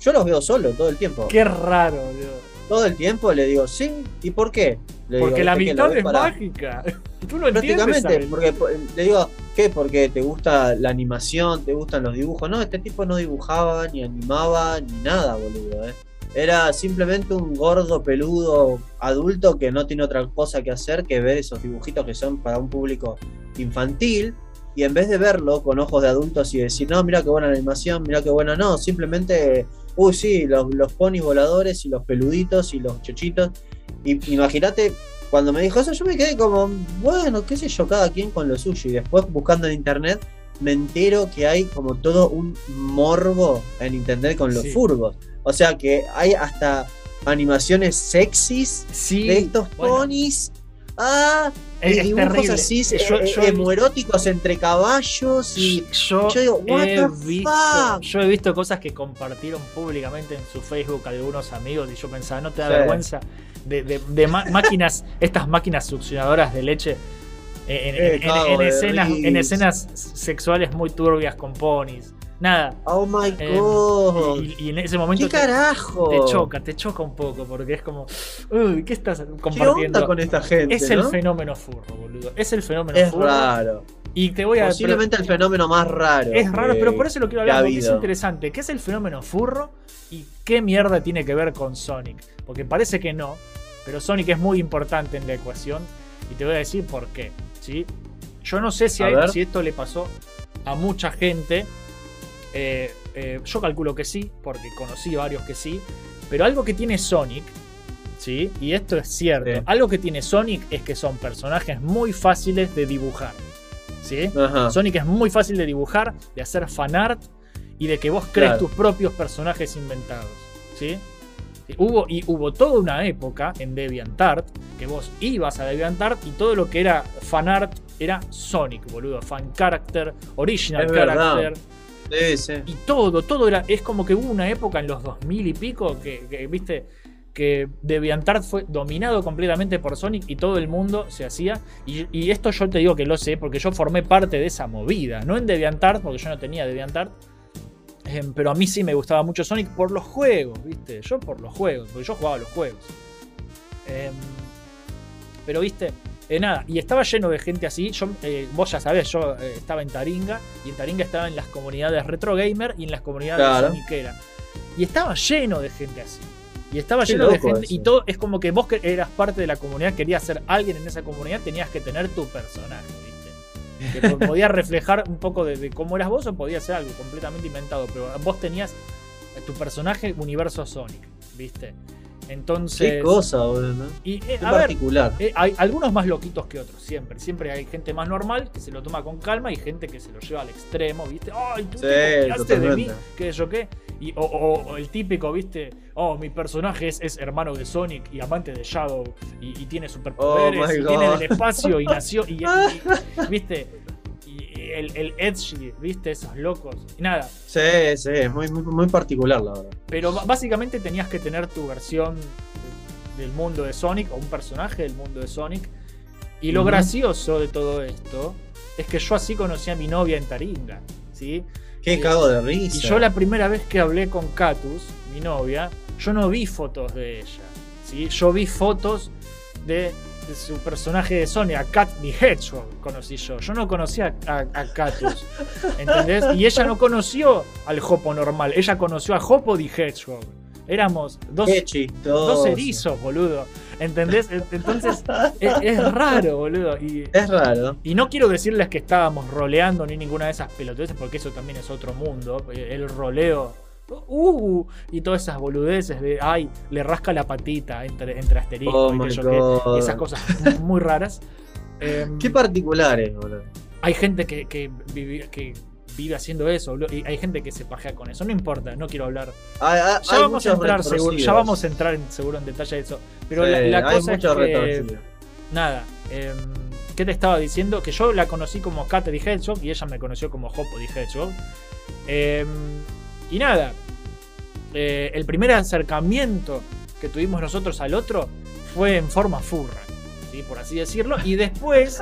Yo los veo solo todo el tiempo. Qué raro, boludo. Todo el tiempo le digo, sí, ¿y por qué? Le Porque digo, la "¿Viste que lo amistad es para-". mágica. Tú no entiendes. Prácticamente, ¿sabes? porque po- le digo, ¿qué? Porque te gusta la animación, te gustan los dibujos. No, este tipo no dibujaba, ni animaba, ni nada, boludo. ¿eh? Era simplemente un gordo peludo adulto que no tiene otra cosa que hacer que ver esos dibujitos que son para un público infantil. Y en vez de verlo con ojos de adultos y decir, no, mira qué buena la animación, mira qué buena, no, simplemente, uy, sí, los, los ponis voladores y los peluditos y los chochitos. Y imagínate, cuando me dijo eso, yo me quedé como, bueno, qué sé yo, cada quien con lo suyo. Y después buscando en internet, me entero que hay como todo un morbo en internet con los Sí. furgos. O sea que hay hasta animaciones sexys Sí, de estos bueno, ponis. Ah, es, y es dibujos terrible. así, Yo- eh, yo eh, he homoeróticos entre caballos y. yo, yo digo, what he the visto, fuck? yo he visto cosas que compartieron públicamente en su Facebook algunos amigos y yo pensaba, ¿no te da Sí. vergüenza de, de- de máquinas, estas máquinas succionadoras de leche en, Eh, en- escenas, en escenas sexuales muy turbias con ponis? Nada. Oh my eh, god. y, y en ese momento ¿Qué te, carajo? te choca, te choca un poco porque es como, uy, ¿qué estás ¿Qué compartiendo? onda con esta gente? es el no? fenómeno furro, boludo. Es el fenómeno Es furro. raro. Y te voy a Posiblemente el fenómeno más raro. Es raro, pero por eso lo quiero hablar, porque es interesante. ¿Qué es el fenómeno furro y qué mierda tiene que ver con Sonic? Porque parece que no, pero Sonic es muy importante en la ecuación y te voy a decir por qué. ¿sí? Yo no sé hay- si esto le pasó a mucha gente. Eh, eh, yo calculo que sí, porque conocí varios que sí. Pero algo que tiene Sonic, ¿sí? y esto es cierto, Sí. algo que tiene Sonic es que son personajes muy fáciles de dibujar. ¿sí? Ajá. Sonic es muy fácil de dibujar, de hacer fanart y de que vos crees Claro. tus propios personajes inventados. ¿Sí? Hubo, y hubo toda una época en DeviantArt que vos ibas a DeviantArt y todo lo que era fanart era Sonic, boludo. Fan character, original Es verdad. Y todo, todo era. Es como que hubo una época en los 2000 y pico que, viste, que DeviantArt fue dominado completamente por Sonic y todo el mundo se hacía. Y, esto yo te digo que lo sé porque yo formé parte de esa movida. No en DeviantArt, porque yo no tenía DeviantArt. em, pero a mí sí me gustaba mucho Sonic por los juegos, ¿viste? Yo por los juegos, porque yo jugaba los juegos. Em, pero, ¿viste? Eh, nada, y estaba lleno de gente así. Yo, eh, vos ya sabés, yo eh, estaba en Taringa y en Taringa estaba en las comunidades retro gamer y en las comunidades Claro. soniquera. Y estaba lleno de gente así. Y estaba Qué lleno de gente. eso. Y todo es como que vos que eras parte de la comunidad, querías ser alguien en esa comunidad, tenías que tener tu personaje, ¿viste? Que po- podía reflejar un poco de, de cómo eras vos o podía ser algo completamente inventado. Pero vos tenías tu personaje universo Sonic, ¿viste? Entonces. Qué cosa, boludo. ¿no? Y, eh, ver, particular. eh, hay algunos más loquitos que otros, siempre. Siempre hay gente más normal que se lo toma con calma y gente que se lo lleva al extremo, ¿viste? ¡Ay, tú Sí, te de mí! ¿Qué yo qué? Y, o, o- o el típico, ¿viste? Oh, mi personaje es, es hermano de Sonic y amante de Shadow y, y tiene superpoderes Oh y God. del espacio y nació. Y, y- ¿Viste? El, el Edgy, ¿viste? Esos locos. Y nada, Sí, sí, es muy, muy, muy particular, la verdad. pero básicamente tenías que tener tu versión del mundo de Sonic o un personaje del mundo de Sonic. Y lo gracioso de todo esto es que yo así conocí a mi novia en Taringa, ¿sí? Qué Eh, cago de risa. Y yo la primera vez que hablé con Catus, mi novia, yo no vi fotos de ella, ¿sí? Yo vi fotos de, de su personaje de Sony, a Cat the Hedgehog, conocí yo. Yo no conocía a, a- Catus, ¿entendés? Y ella no conoció al Hopo normal, ella conoció a Hopo the Hedgehog. Éramos dos, dos erizos, boludo. ¿Entendés? Entonces, es, es raro, boludo. Y, Es raro. y no quiero decirles que estábamos roleando ni ninguna de esas pelotudeces, porque eso también es otro mundo. El roleo. Uh, y todas esas boludeces de ay, le rasca la patita entre, entre asteriscos Oh y qué, God. esas cosas muy raras. Em, Qué particulares, boludo. hay gente que, que, vive, que vive haciendo eso, boludo, y hay gente que se pajea con eso. No importa, no quiero hablar. Hay- hay- Ya hay vamos a entrar seguro, ya vamos a entrar en, seguro en detalle de eso. Pero Sí, la, cosa es que nada, em, ¿qué te estaba diciendo? Que yo la conocí como Kat the Hedgehog y ella me conoció como Hoppo the Hedgehog. Em, y nada, eh, el primer acercamiento que tuvimos nosotros al otro fue en forma furra, ¿sí? por así decirlo. Y después,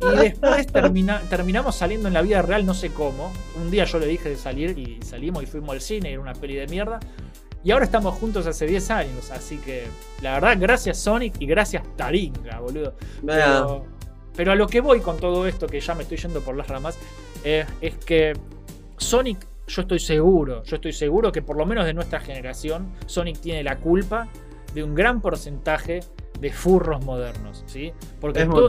y después termina- terminamos saliendo en la vida real, no sé cómo. Un día yo le dije de salir y salimos y fuimos al cine, era una peli de mierda. Y ahora estamos juntos hace 10 años, así que la verdad, gracias Sonic y gracias Taringa, boludo. Pero, pero a lo que voy con todo esto, que ya me estoy yendo por las ramas, eh, es que Sonic, yo estoy seguro, yo estoy seguro que por lo menos de nuestra generación, Sonic tiene la culpa de un gran porcentaje de furros modernos, ¿sí? Porque, todo-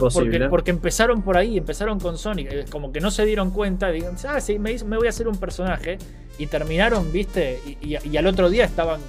empezaron por ahí, empezaron con Sonic, como que no se dieron cuenta, digan, ah, sí, me, me voy a hacer un personaje, y terminaron, viste, y, y- y al otro día estaban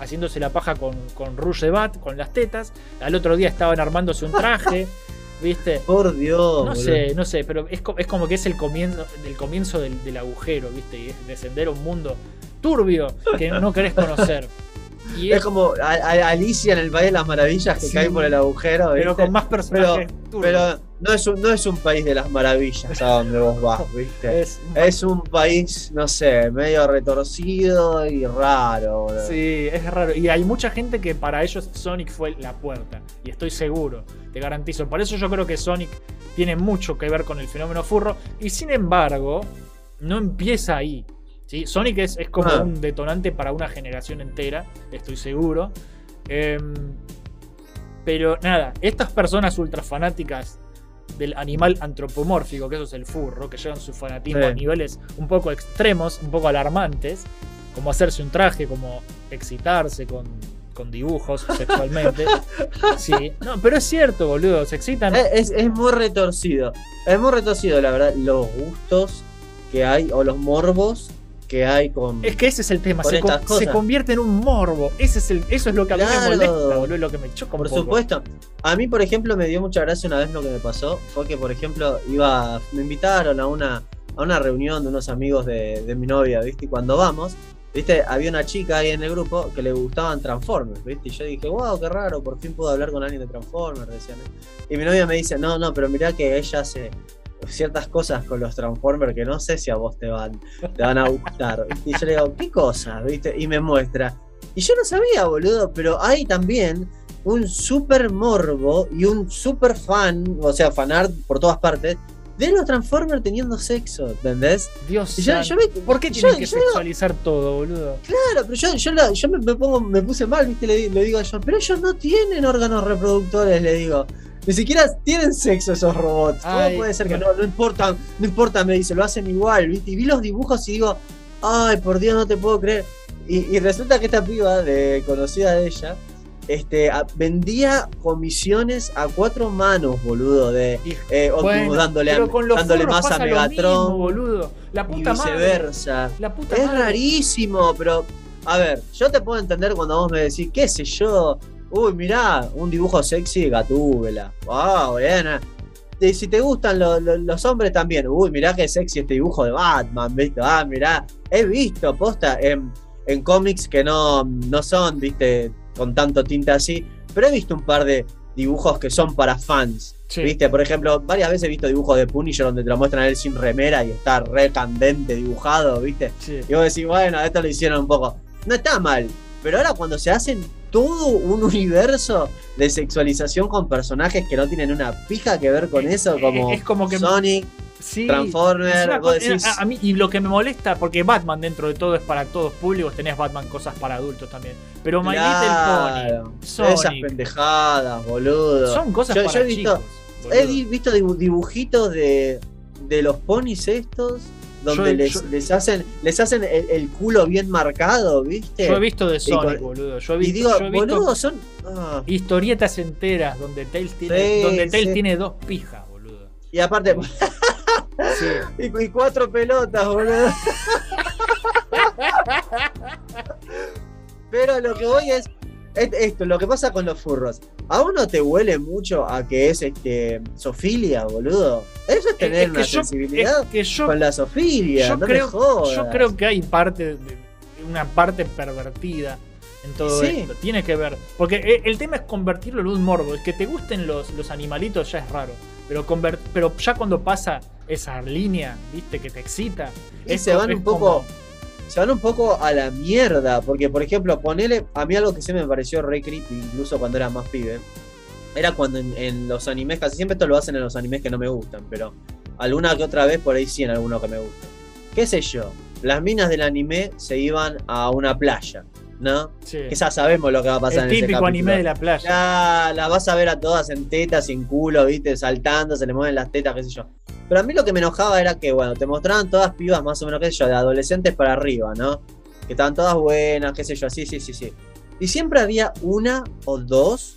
haciéndose la paja con, con Rouge de Bat, con las tetas, al otro día estaban armándose un traje, viste. por Dios. No sé, no sé, pero es, es como que es el comienzo, el comienzo del, del agujero, ¿viste? Y es descender a un mundo turbio que no querés conocer. Y Es es, como a- a- Alicia en el País de las Maravillas que Sí. cae por el agujero. pero con más personajes. Pero no es, un, no es un país de las maravillas a donde vos vas, ¿viste? es, Es un país, no sé, medio retorcido y raro. boludo. Sí, es raro. Y hay mucha gente que para ellos Sonic fue la puerta. Y estoy seguro, te garantizo. Por eso yo creo que Sonic tiene mucho que ver con el fenómeno furro. Y sin embargo, no empieza ahí. ¿Sí? Sonic es, es como Ah. un detonante para una generación entera, estoy seguro. Em, pero nada, estas personas ultra fanáticas del animal antropomórfico, que eso es el furro, que llevan su fanatismo Sí. a niveles un poco extremos, un poco alarmantes, como hacerse un traje, como excitarse con, con dibujos sexualmente. sí, no, pero es cierto, boludo, se excitan. Es, es- es muy retorcido. Es muy retorcido, la verdad, los gustos que hay o los morbos que hay con. Es que ese es el tema, se, con- se convierte en un morbo. Ese es el, eso es lo que a mí Claro. me molesta, boludo, lo que me choca un Por poco. supuesto. A mí, por ejemplo, me dio mucha gracia una vez lo que me pasó. Fue que, por ejemplo, iba. Me invitaron a una, a una reunión de unos amigos de, de mi novia, ¿viste? Y cuando vamos, ¿viste? Había una chica ahí en el grupo que le gustaban Transformers, ¿viste? Y yo dije, wow, qué raro, por fin puedo hablar con alguien de Transformers, decían. Y mi novia me dice, no, no, pero mirá que ella hace ciertas cosas con los Transformers que no sé si a vos te van, te van a gustar. ¿viste? Y yo le digo, ¿qué cosas? ¿viste? Y me muestra. Y yo no sabía, boludo, pero hay también un super morbo y un super fan, o sea, fanart por todas partes, de los Transformers teniendo sexo, ¿entendés? Dios yo- yo me- ¿Por qué yo- tienen que yo- sexualizar todo, boludo? Claro, pero yo, yo, la- me, me pongo, me puse mal, ¿viste? Le, le digo a John, pero ellos no tienen órganos reproductores, le digo. Ni siquiera tienen sexo esos robots. ¿Cómo Ay, puede ser que no. no? Importa, no importa, me dice, lo hacen igual, ¿viste? Y vi los dibujos y digo, ay, por Dios, no te puedo creer. Y, y resulta que esta piba, de, conocida de ella, este, a- vendía comisiones a cuatro manos, boludo, de Y- eh, Optimus Bueno, dándole, a- dándole más a Megatron mismo, boludo. La y puta madre. viceversa. La puta Es madre. rarísimo, pero a ver, yo te puedo entender cuando vos me decís, qué sé yo, uy, mirá, un dibujo sexy de Gatúbela. Wow, buena. Y si te gustan lo- lo- los hombres también, uy, mirá qué sexy este dibujo de Batman, ¿viste? Ah, mirá, he visto, posta, en, en cómics que no, no son, ¿viste? Con tanto tinta así, pero he visto un par de dibujos que son para fans. Sí. ¿Viste? Por ejemplo, varias veces he visto dibujos de Punisher donde te lo muestran a él sin remera y está re candente dibujado, ¿viste? Sí. Y vos decís, bueno, esto lo hicieron un poco. No está mal, pero ahora cuando se hacen todo un universo de sexualización con personajes que no tienen una pija que ver con eso, como, Es como que- Sonic, Sí, Transformer, vos decís- a, a mí, y lo que me molesta, porque Batman dentro de todo es para todos públicos, tenés Batman cosas para adultos también. Pero My Claro, Little Pony, esas Sonic, pendejadas, boludo. son cosas Yo- para yo he visto- chicos. He visto dibu- dibujitos de, de los ponis estos, donde Yo- les, yo- les hacen, les hacen el, el culo bien marcado, ¿viste? Yo he visto de Sonic, con- boludo. Yo he y visto, digo, yo he visto boludo, son. ah. historietas enteras donde Tails tiene, Sí, donde Tails sí. tiene dos pijas, boludo. Y aparte, Sí. y, y cuatro pelotas, boludo. Pero lo que voy es esto, lo que pasa con los furros. ¿A uno te huele mucho a que es este sofilia, boludo? Eso es tener Es que una yo- sensibilidad es que yo con la sofilia, yo no creo, yo creo que hay parte una parte pervertida en todo Sí. esto. Tiene que ver. Porque e- el tema es convertirlo en un morbo. Es que te gusten los, los animalitos ya es raro. Pero, pero ya cuando pasa esa línea, viste, que te excita. Y es se van un poco, como- se van un poco a la mierda, porque por ejemplo, ponele, a mí algo que se me pareció re creepy, incluso cuando era más pibe, era cuando en, en los animes, casi siempre esto lo hacen en los animes que no me gustan, pero alguna que otra vez por ahí sí en alguno que me gusta. ¿Qué sé yo? Las minas del anime se iban a una playa, ¿no? sí. Que ya sabemos lo que va a pasar el en ese típico anime de la playa. Ya, las vas a ver a todas en tetas en culo, viste, saltando, se le mueven las tetas, qué sé yo. Pero a mí lo que me enojaba era que, bueno, te mostraban todas pibas más o menos, qué sé yo, de adolescentes para arriba, ¿no? Que estaban todas buenas, qué sé yo, sí, sí, sí, sí. Y siempre había una o dos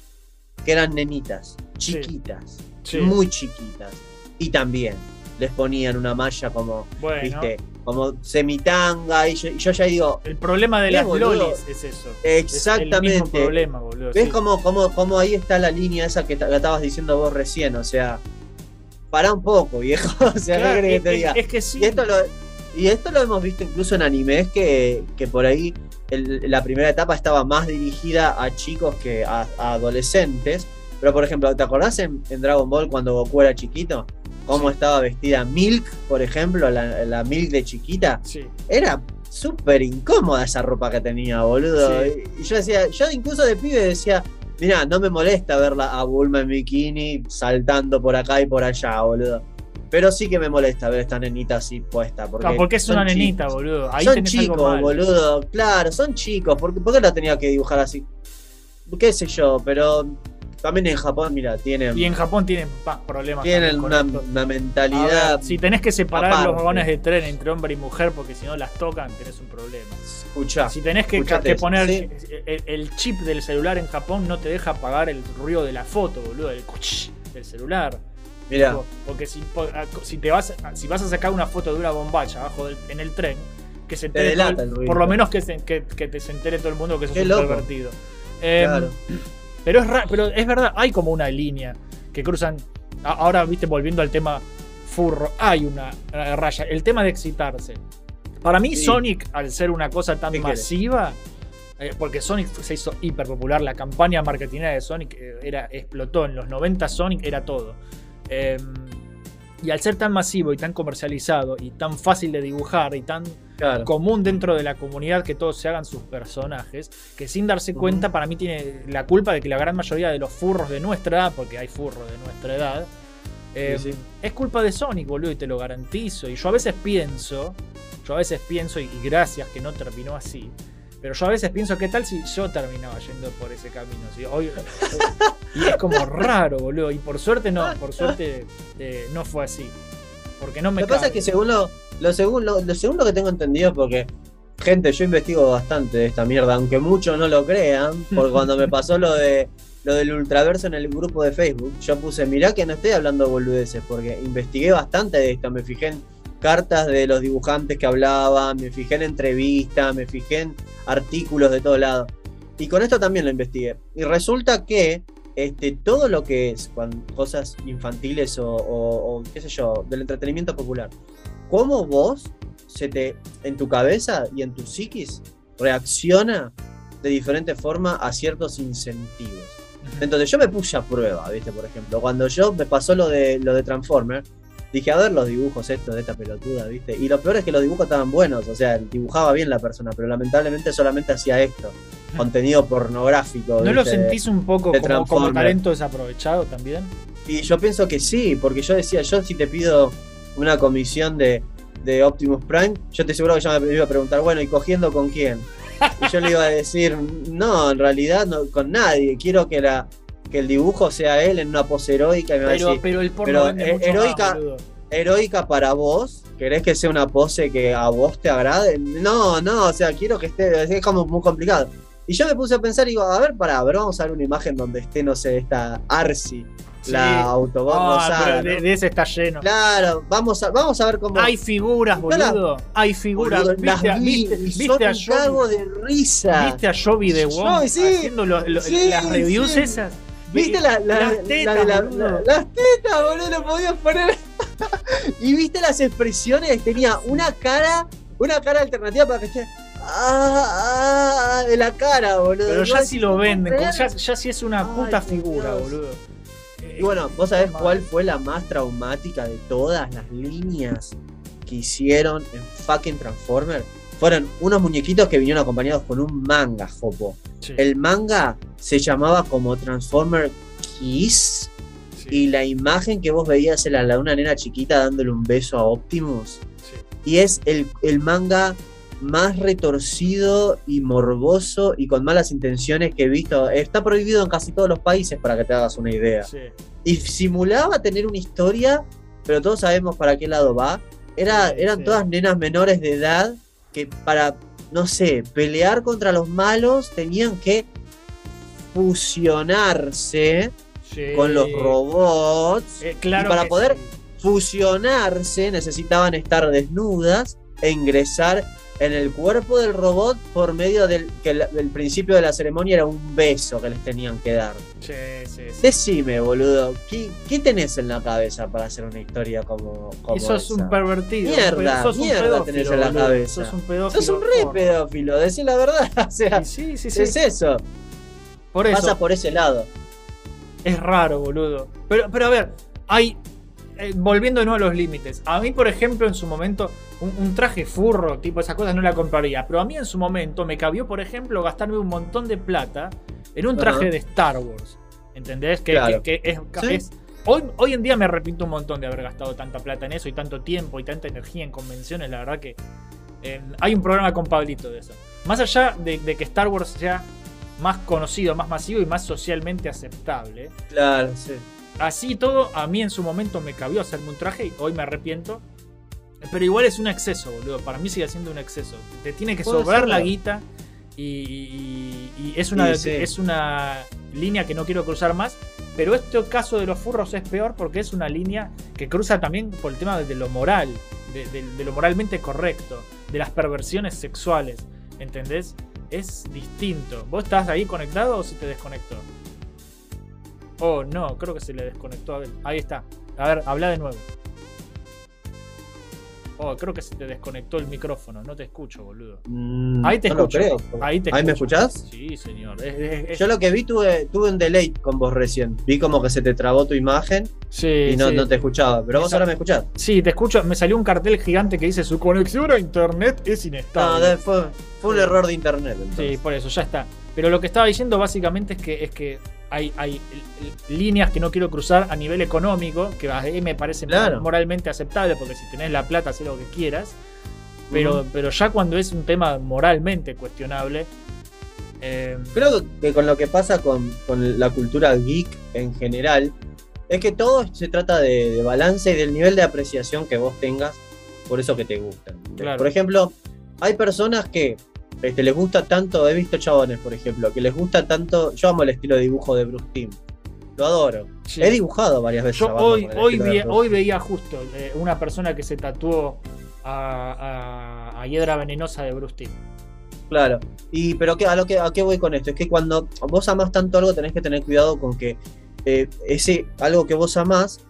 que eran nenitas, Sí. chiquitas, Sí. muy chiquitas. Y también les ponían una malla como, Bueno, viste, como semitanga, y yo, y yo ya digo, el problema de las boludo. lolis es eso. Es el mismo exactamente. problema, boludo. ¿Ves sí. cómo, cómo, cómo ahí está la línea esa que, que estabas diciendo vos recién? O sea, pará un poco, viejo. O sea, Claro, ¿qué querés que te diga? es que sí. Y esto lo, y esto lo hemos visto incluso en animes que, que por ahí el- la primera etapa estaba más dirigida a chicos que a, a adolescentes. Pero por ejemplo, ¿te acordás en, en Dragon Ball cuando Goku era chiquito? Cómo estaba vestida Milk, por ejemplo, la, la Milk de chiquita. Sí. Era súper incómoda esa ropa que tenía, boludo. Sí. Y yo decía, yo incluso de pibe decía, mira, no me molesta verla a Bulma en bikini saltando por acá y por allá, boludo. Pero sí que me molesta ver esta nenita así puesta. Porque, Ah, porque es una nenita, chicos. boludo. Ahí son chicos, algo mal. boludo. Claro, son chicos. ¿Por qué, por qué la tenía que dibujar así? Qué sé yo, pero también en Japón, mira, tienen, Y en Japón tienen más problemas. tienen una, mentalidad. ver, si tenés que separar los vagones de tren entre hombre y mujer porque si no las tocan, tenés un problema. Escuchá. Si tenés que, poner sí. el, el chip del celular en Japón, no te deja apagar el ruido de la foto, boludo, el del celular. Mirá, Porque si, po- a- si te vas, si vas a sacar una foto de una bombacha abajo del- en el tren, que se entere delata todo el- ruido. por lo menos que, se, que, que te se entere todo el mundo que sos Qué un loco. pervertido. Em, claro. Pero es, pero es verdad, hay como una línea que cruzan. Ahora, viste, volviendo al tema furro, hay una eh, raya. El tema de excitarse. Para mí, Sí. Sonic, al ser una cosa tan masiva, eh, porque Sonic se hizo hiper popular, la campaña marketingera de Sonic eh, era, explotó. En los 90 Sonic era todo. Eh, y al ser tan masivo y tan comercializado y tan fácil de dibujar y tan claro. común dentro de la comunidad que todos se hagan sus personajes, que sin darse cuenta para mí tiene la culpa de que la gran mayoría de los furros de nuestra edad, porque hay furros de nuestra edad, eh, Sí, sí. es culpa de Sonic, boludo, y te lo garantizo. Y yo a veces pienso, yo a veces pienso, y y gracias que no terminó así, pero yo a veces pienso, ¿qué tal si yo terminaba yendo por ese camino? Si hoy, y es como raro, boludo, y por suerte no, por suerte eh, no fue así. Porque no me Lo que pasa es que según lo, lo, según lo, lo según lo que tengo entendido, porque, gente, yo investigo bastante de esta mierda, aunque muchos no lo crean, porque cuando me pasó lo de lo del ultraverso en el grupo de Facebook, yo puse, mirá que no estoy hablando boludeces, porque investigué bastante de esto, me fijé en cartas de los dibujantes que hablaban, me fijé en entrevistas, me fijé en artículos de todo lado. Y con esto también lo investigué. Y resulta que este, todo lo que es cosas infantiles o, o- o, qué sé yo, del entretenimiento popular, cómo vos se te, en tu cabeza y en tu psiquis, reacciona de diferente forma a ciertos incentivos. Entonces yo me puse a prueba, ¿viste? Por ejemplo, cuando yo me pasó lo de lo de Transformer, dije a ver los dibujos estos de esta pelotuda, ¿viste? Y lo peor es que los dibujos estaban buenos, o sea, dibujaba bien la persona, pero lamentablemente solamente hacía esto. Contenido pornográfico. ¿No lo sentís un poco como, talento desaprovechado también? Y yo pienso que sí, porque yo decía, yo si te pido una comisión de, de Optimus Prime, yo te seguro que ya me iba a preguntar, bueno, ¿y cogiendo con quién? Y yo le iba a decir, no, en realidad no, con nadie, quiero que la que el dibujo sea él en una pose heroica y me va a Pero, decir, pero el porno pero, vende eh, mucho heroica- más, heroica para vos, ¿querés que sea una pose que a vos te agrade? No, no, o sea, quiero que esté, es como muy complicado. Y yo me puse a pensar y digo, a ver, pará, a ver, vamos a ver una imagen donde esté, no sé, esta Arsi, Sí. la Autobot Ah, rosada, pero ¿no? de, de ese está lleno. Claro, vamos a, vamos a ver cómo. Hay figuras, la- boludo. Hay figuras. boludo, ¿Viste, las a- vi viste- viste son a un cago de risa. ¿Viste a Joby de Wong sí. haciendo lo- lo- Sí, las reviews esas? ¿Viste la, la, las la tetas, la- boludo? las tetas, boludo? No podías poner. y viste las expresiones, tenía una cara, una cara alternativa para que esté. Ah, ah, de la cara, boludo. Pero ya Igual si lo venden, ya, ya si es una Ay, puta figura, Dios. boludo. Y bueno, ¿vos sabés cuál fue la más traumática de todas las líneas que hicieron en fucking Transformer? Fueron unos muñequitos que vinieron acompañados con un manga, Jopo. Sí, El manga se llamaba como Transformer Kiss sí, y la imagen que vos veías era la de una nena chiquita dándole un beso a Optimus. sí. Y es el, el manga más retorcido y morboso y con malas intenciones que he visto. Está prohibido en casi todos los países para que te hagas una idea. sí. Y simulaba tener una historia, pero todos sabemos para qué lado va. Era, Sí, eran sí. todas nenas menores de edad que para, no sé, pelear contra los malos tenían que fusionarse con los robots. Eh, claro y para poder fusionarse necesitaban estar desnudas e ingresar en el cuerpo del robot por medio del que el, el principio de la ceremonia era un beso que les tenían que dar. Sí, sí, sí. Decime, boludo, ¿qué, qué tenés en la cabeza para hacer una historia como, como Y sos esa? un pervertido. Mierda, sos un mierda pedófilo, tenés en la boludo. cabeza. Sos un pedófilo. Sos un re pedófilo, decir la verdad. O sea, sí, sí. es eso. Por eso. Pasa por ese lado. Es raro, boludo. Pero, pero a ver, hay. Eh, volviendo de nuevo a los límites. A mí, por ejemplo, en su momento, un, un traje furro, tipo esas cosas, no la compraría. Pero a mí en su momento me cabió, por ejemplo, gastarme un montón de plata en un traje de Star Wars. ¿Entendés? Que, Claro. que- que es, Sí. es- hoy, hoy en día me arrepiento un montón de haber gastado tanta plata en eso y tanto tiempo y tanta energía en convenciones. La verdad que eh, hay un programa con Pablito de eso. Más allá de, de que Star Wars sea más conocido, más masivo y más socialmente aceptable. Claro, sí. Así todo, a mí en su momento me cabió hacerme un traje y hoy me arrepiento. Pero igual es un exceso, boludo. Para mí sigue siendo un exceso. Te tiene que sobrar ser. la guita y, y- y es, una, Sí, sí. es una línea que no quiero cruzar más. Pero este caso de los furros es peor porque es una línea que cruza también por el tema de lo moral, de, de- de lo moralmente correcto, de las perversiones sexuales. ¿Entendés? Es distinto. ¿Vos estás ahí conectado o se te desconectó? Oh, no, creo que se le desconectó a Abel. Ahí está. A ver, habla de nuevo. Oh, creo que se te desconectó el micrófono. No te escucho, boludo. Mm, Ahí te no lo escucho. creo. Ahí te ¿Ahí me escuchás? Sí, señor. Es- es- es- Yo lo que vi tuve, tuve un delay con vos recién. Vi como que se te trabó tu imagen sí, y no, sí. no te escuchaba. Pero vos ahora me escuchás. Sí, te escucho. Me salió un cartel gigante que dice su conexión a internet es No, inestable. de- fue, fue un error de internet. Sí, por eso, ya está. Pero lo que estaba diciendo básicamente es que, es que hay, líneas que no quiero cruzar a nivel económico, que a mí me parece Claro. moralmente aceptable, porque si tenés la plata, haz lo que quieras. Pero, pero ya cuando es un tema moralmente cuestionable, eh, Creo que con lo que pasa con, con la cultura geek en general, es que todo se trata de, de balance y del nivel de apreciación que vos tengas por eso que te gusta. Claro. Por ejemplo, hay personas que este, les gusta tanto, he visto chabones, por ejemplo, que les gusta tanto, yo amo el estilo de dibujo de Bruce Timm, lo adoro. sí. He dibujado varias veces. Yo hoy, hoy, vi- hoy veía justo eh, una persona que se tatuó a, a, a Hiedra Venenosa de Bruce Timm. Claro. Y pero que, a lo que a qué voy con esto es que cuando vos amás tanto algo tenés que tener cuidado con que eh, ese algo que vos amás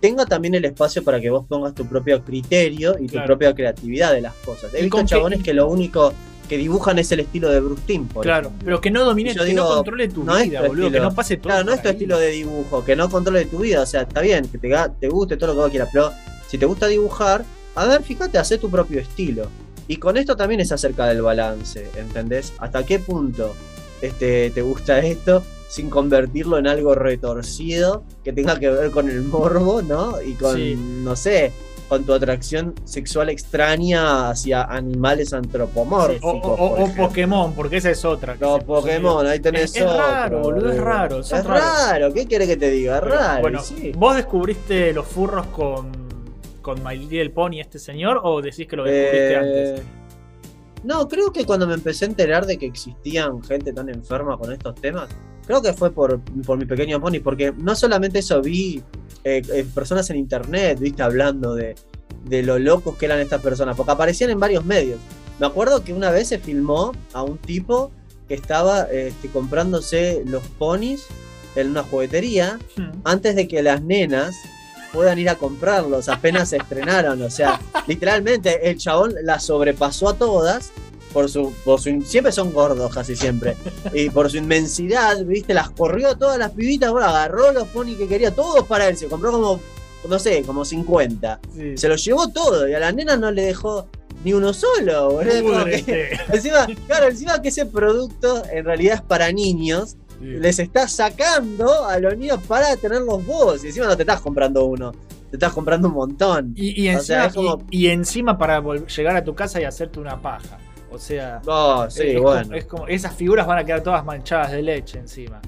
tenga también el espacio para que vos pongas tu propio criterio y tu propia creatividad de las cosas. He Y visto que- chabones que lo único que dibujan es el estilo de Bruce Timm, por Claro, ejemplo. pero que no domine, que no digo, controle tu no vida, boludo, que no pase todo. Claro, no es tu ahí. estilo de dibujo, que no controle tu vida, o sea, está bien, que te, te guste todo lo que vos quieras, pero si te gusta dibujar, a ver, fíjate, hacer tu propio estilo. Y con esto también es acerca del balance, ¿entendés? ¿Hasta qué punto este, te gusta esto, sin convertirlo en algo retorcido que tenga que ver con el morbo, ¿no? Y con, Sí. no sé, con tu atracción sexual extraña hacia animales antropomórficos. O, o- o- por o ejemplo. Pokémon, porque esa es otra. No, Pokémon, ahí tenés Es- es otro, raro, boludo, es raro, Es raro, ¿qué querés que te diga? Es Pero, raro. Bueno, sí. ¿vos descubriste los furros con, con My Little Pony este señor o decís que lo descubriste Eh, antes? No, creo que cuando me empecé a enterar de que existían gente tan enferma con estos temas, creo que fue por, por mi pequeño pony, porque no solamente eso, vi eh, eh, personas en internet, viste, hablando de, de lo locos que eran estas personas, porque aparecían en varios medios. Me acuerdo que una vez se filmó a un tipo que estaba este, comprándose los ponis en una juguetería Hmm. antes de que las nenas puedan ir a comprarlos, apenas se estrenaron. O sea, literalmente el chabón las sobrepasó a todas. Por su, por su, siempre son gordos casi siempre. Y por su inmensidad, viste, las corrió a todas las pibitas, bueno, agarró los ponis que quería, todos para él, se compró como, no sé, como 50. Sí. Se los llevó todo y a las nenas no le dejó ni uno solo, boludo. Que- encima, claro, encima que ese producto en realidad es para niños, Sí. les estás sacando a los niños para tenerlos vos. Y encima no te estás comprando uno, te estás comprando un montón. Y, encima, sea, es como- y, y encima para llegar a tu casa y hacerte una paja. O sea, No, sí, es, bueno. como, es como- esas figuras van a quedar todas manchadas de leche encima.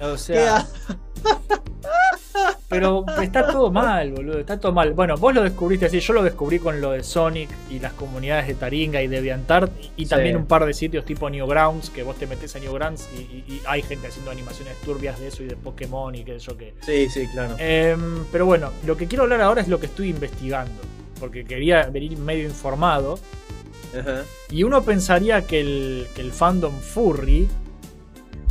O sea, pero está todo mal, boludo, está todo mal. Bueno, vos lo descubriste así, yo lo descubrí con lo de Sonic y las comunidades de Taringa y de Deviantart y, Sí. también un par de sitios tipo Newgrounds, que vos te metes a Newgrounds y, y- y hay gente haciendo animaciones turbias de eso y de Pokémon y qué sé yo qué. Sí, sí, claro. Em, pero bueno, lo que quiero hablar ahora es lo que estoy investigando, porque quería venir medio informado. Ajá. Y uno pensaría que el, que el fandom furry.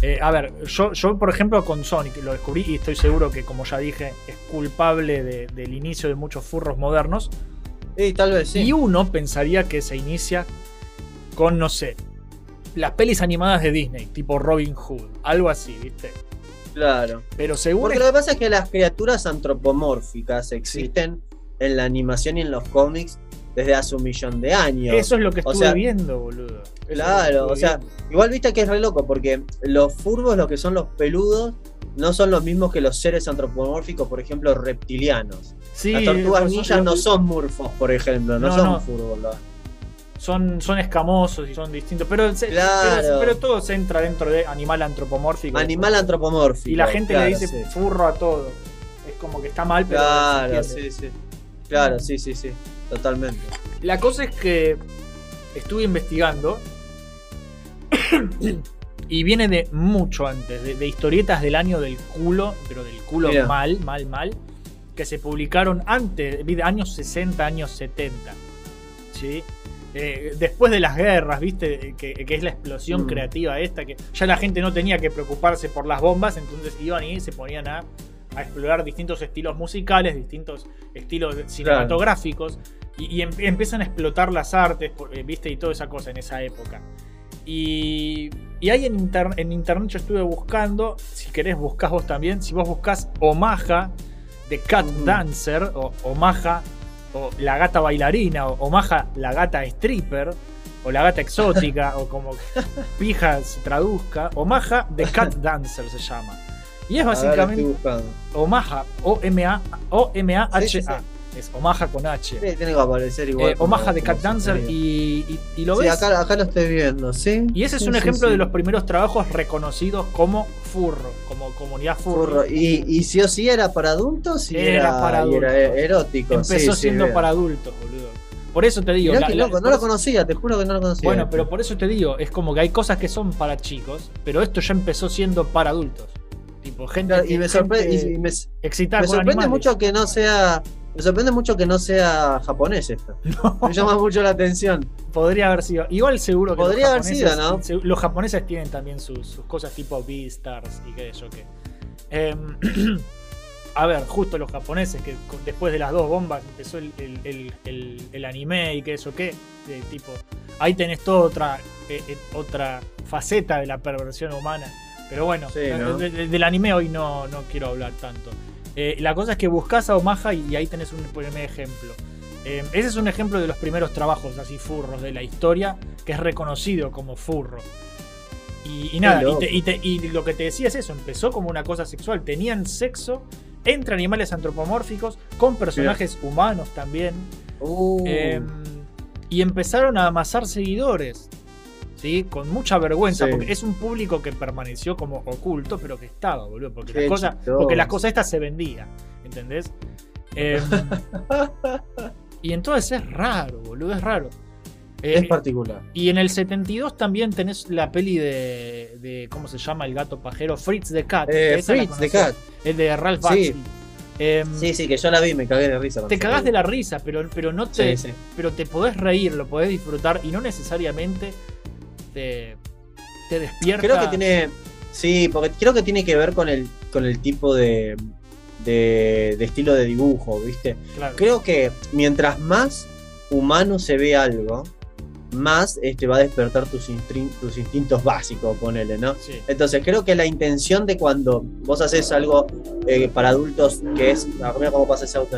eh, a ver, yo, yo por ejemplo con Sonic lo descubrí y estoy seguro que, como ya dije, es culpable de- del inicio de muchos furros modernos. Sí, tal vez sí. Y uno pensaría que se inicia con, no sé, las pelis animadas de Disney, tipo Robin Hood, algo así, ¿viste? Claro. Pero según. Porque lo que pasa es que las criaturas antropomórficas existen en la animación y en los cómics desde hace un millón de años. Eso es lo que O estuve sea, viendo, boludo. Eso Claro, o sea, viendo. igual viste que es re loco, porque los furgos, lo que son los peludos, no son los mismos que los seres antropomórficos, por ejemplo, reptilianos. Sí, Las tortugas ninjas no son murfos, por ejemplo, no, No, son no. furgos. ¿no? son, son escamosos y son distintos. Pero, se- Claro. pero, pero todo se entra dentro de animal antropomórfico. Animal antropomórfico. Y la gente claro, le dice sí. furro a todo. Es como que está mal, pero. Claro, sí, sí. Claro, sí, sí, sí. Totalmente. La cosa es que estuve investigando. y viene de mucho antes, de, de historietas del año del culo, pero del culo Mira. mal, mal, mal, que se publicaron antes, de años 60, años 70. ¿sí? Eh, después de las guerras, ¿viste? Que, que es la explosión Mm. creativa esta, que ya la gente no tenía que preocuparse por las bombas, entonces iban y se ponían a, a explorar distintos estilos musicales, distintos estilos cinematográficos, y, y em- empiezan a explotar las artes, eh, ¿viste? Y toda esa cosa en esa época. Y, y ahí en, inter- en internet yo estuve buscando, si querés buscás vos también, si vos buscás Omaha de Cat Ujú. Dancer, o Omaha, o la gata bailarina, o Omaha la gata stripper, o la gata exótica, o como pija se traduzca, Omaha de Cat Dancer se llama. Y es A ver, básicamente estoy buscando. Omaha, O-M-A, O-M-A-H-A. Sí, sí, sí. Es Omaha con H. Sí, tiene que aparecer igual. Eh, como- Omaha de Cat Dancer y, y- y lo Sí, ves. acá, acá lo estoy viendo, ¿sí? Y ese es Sí, un sí, ejemplo de los primeros trabajos reconocidos como furro, como comunidad furro. Furro. Y, y sí o sí era para adultos y Era era, para era adultos. erótico. Empezó siendo para adultos, boludo. Por eso te digo. La- qué la- loco, no lo conocía, te juro que no lo conocía. Bueno, pero por eso te digo, es como que hay cosas que son para chicos, pero esto ya empezó siendo para adultos. Tipo, gente, Claro, y me, gente y me, excitada me sorprende animales. mucho que no sea. Me sorprende mucho que no sea japonés esto. Me llama mucho la atención. Podría haber sido. Igual seguro que Podría haber sido, ¿no? Los japoneses tienen también sus, sus cosas tipo Beastars y qué sé yo qué. Em, a ver, justo los japoneses que después de las dos bombas empezó el, el- el- el- el anime y qué sé yo qué. De tipo, ahí tenés toda otra, eh, eh, otra faceta de la perversión humana. Pero bueno, Sí, ¿no? de- de- del anime hoy no, no quiero hablar tanto. Eh, la cosa es que buscas a Omaha y ahí tenés un primer ejemplo. Eh, ese es un ejemplo de los primeros trabajos así furros de la historia, que es reconocido como furro. Y, y nada, y, te- y te- y lo que te decía es eso, empezó como una cosa sexual, tenían sexo entre animales antropomórficos, con personajes humanos también, Uh, eh, y empezaron a amasar seguidores, ¿sí? Con mucha vergüenza, Sí. porque es un público que permaneció como oculto, pero que estaba, boludo, porque, Qué las cosas, chistoso. porque las cosas estas se vendían, ¿entendés? Eh, y entonces es raro, boludo, es raro. Eh, es particular. y en el 72 también tenés la peli de, de ¿cómo se llama? El gato pajero, Fritz the Cat. Eh, Fritz, conocés, Cat. Es de Ralph Sí. Bakshi. Em, Sí, sí, que yo la vi me cagué de risa. te cagás de la la risa, pero, pero no te. Sí, sí. Pero te podés reír, lo podés disfrutar y no necesariamente te, te despierta. Creo que tiene. Sí, porque creo que tiene que ver con el, con el tipo de, de, de estilo de dibujo, ¿viste? Claro. Creo que mientras más humano se ve algo, más este, va a despertar tus, instrin- tus instintos básicos, ponele, ¿no? Sí. Entonces creo que la intención de cuando vos haces algo eh, para adultos que es. Ah, mira cómo pasa ese auto.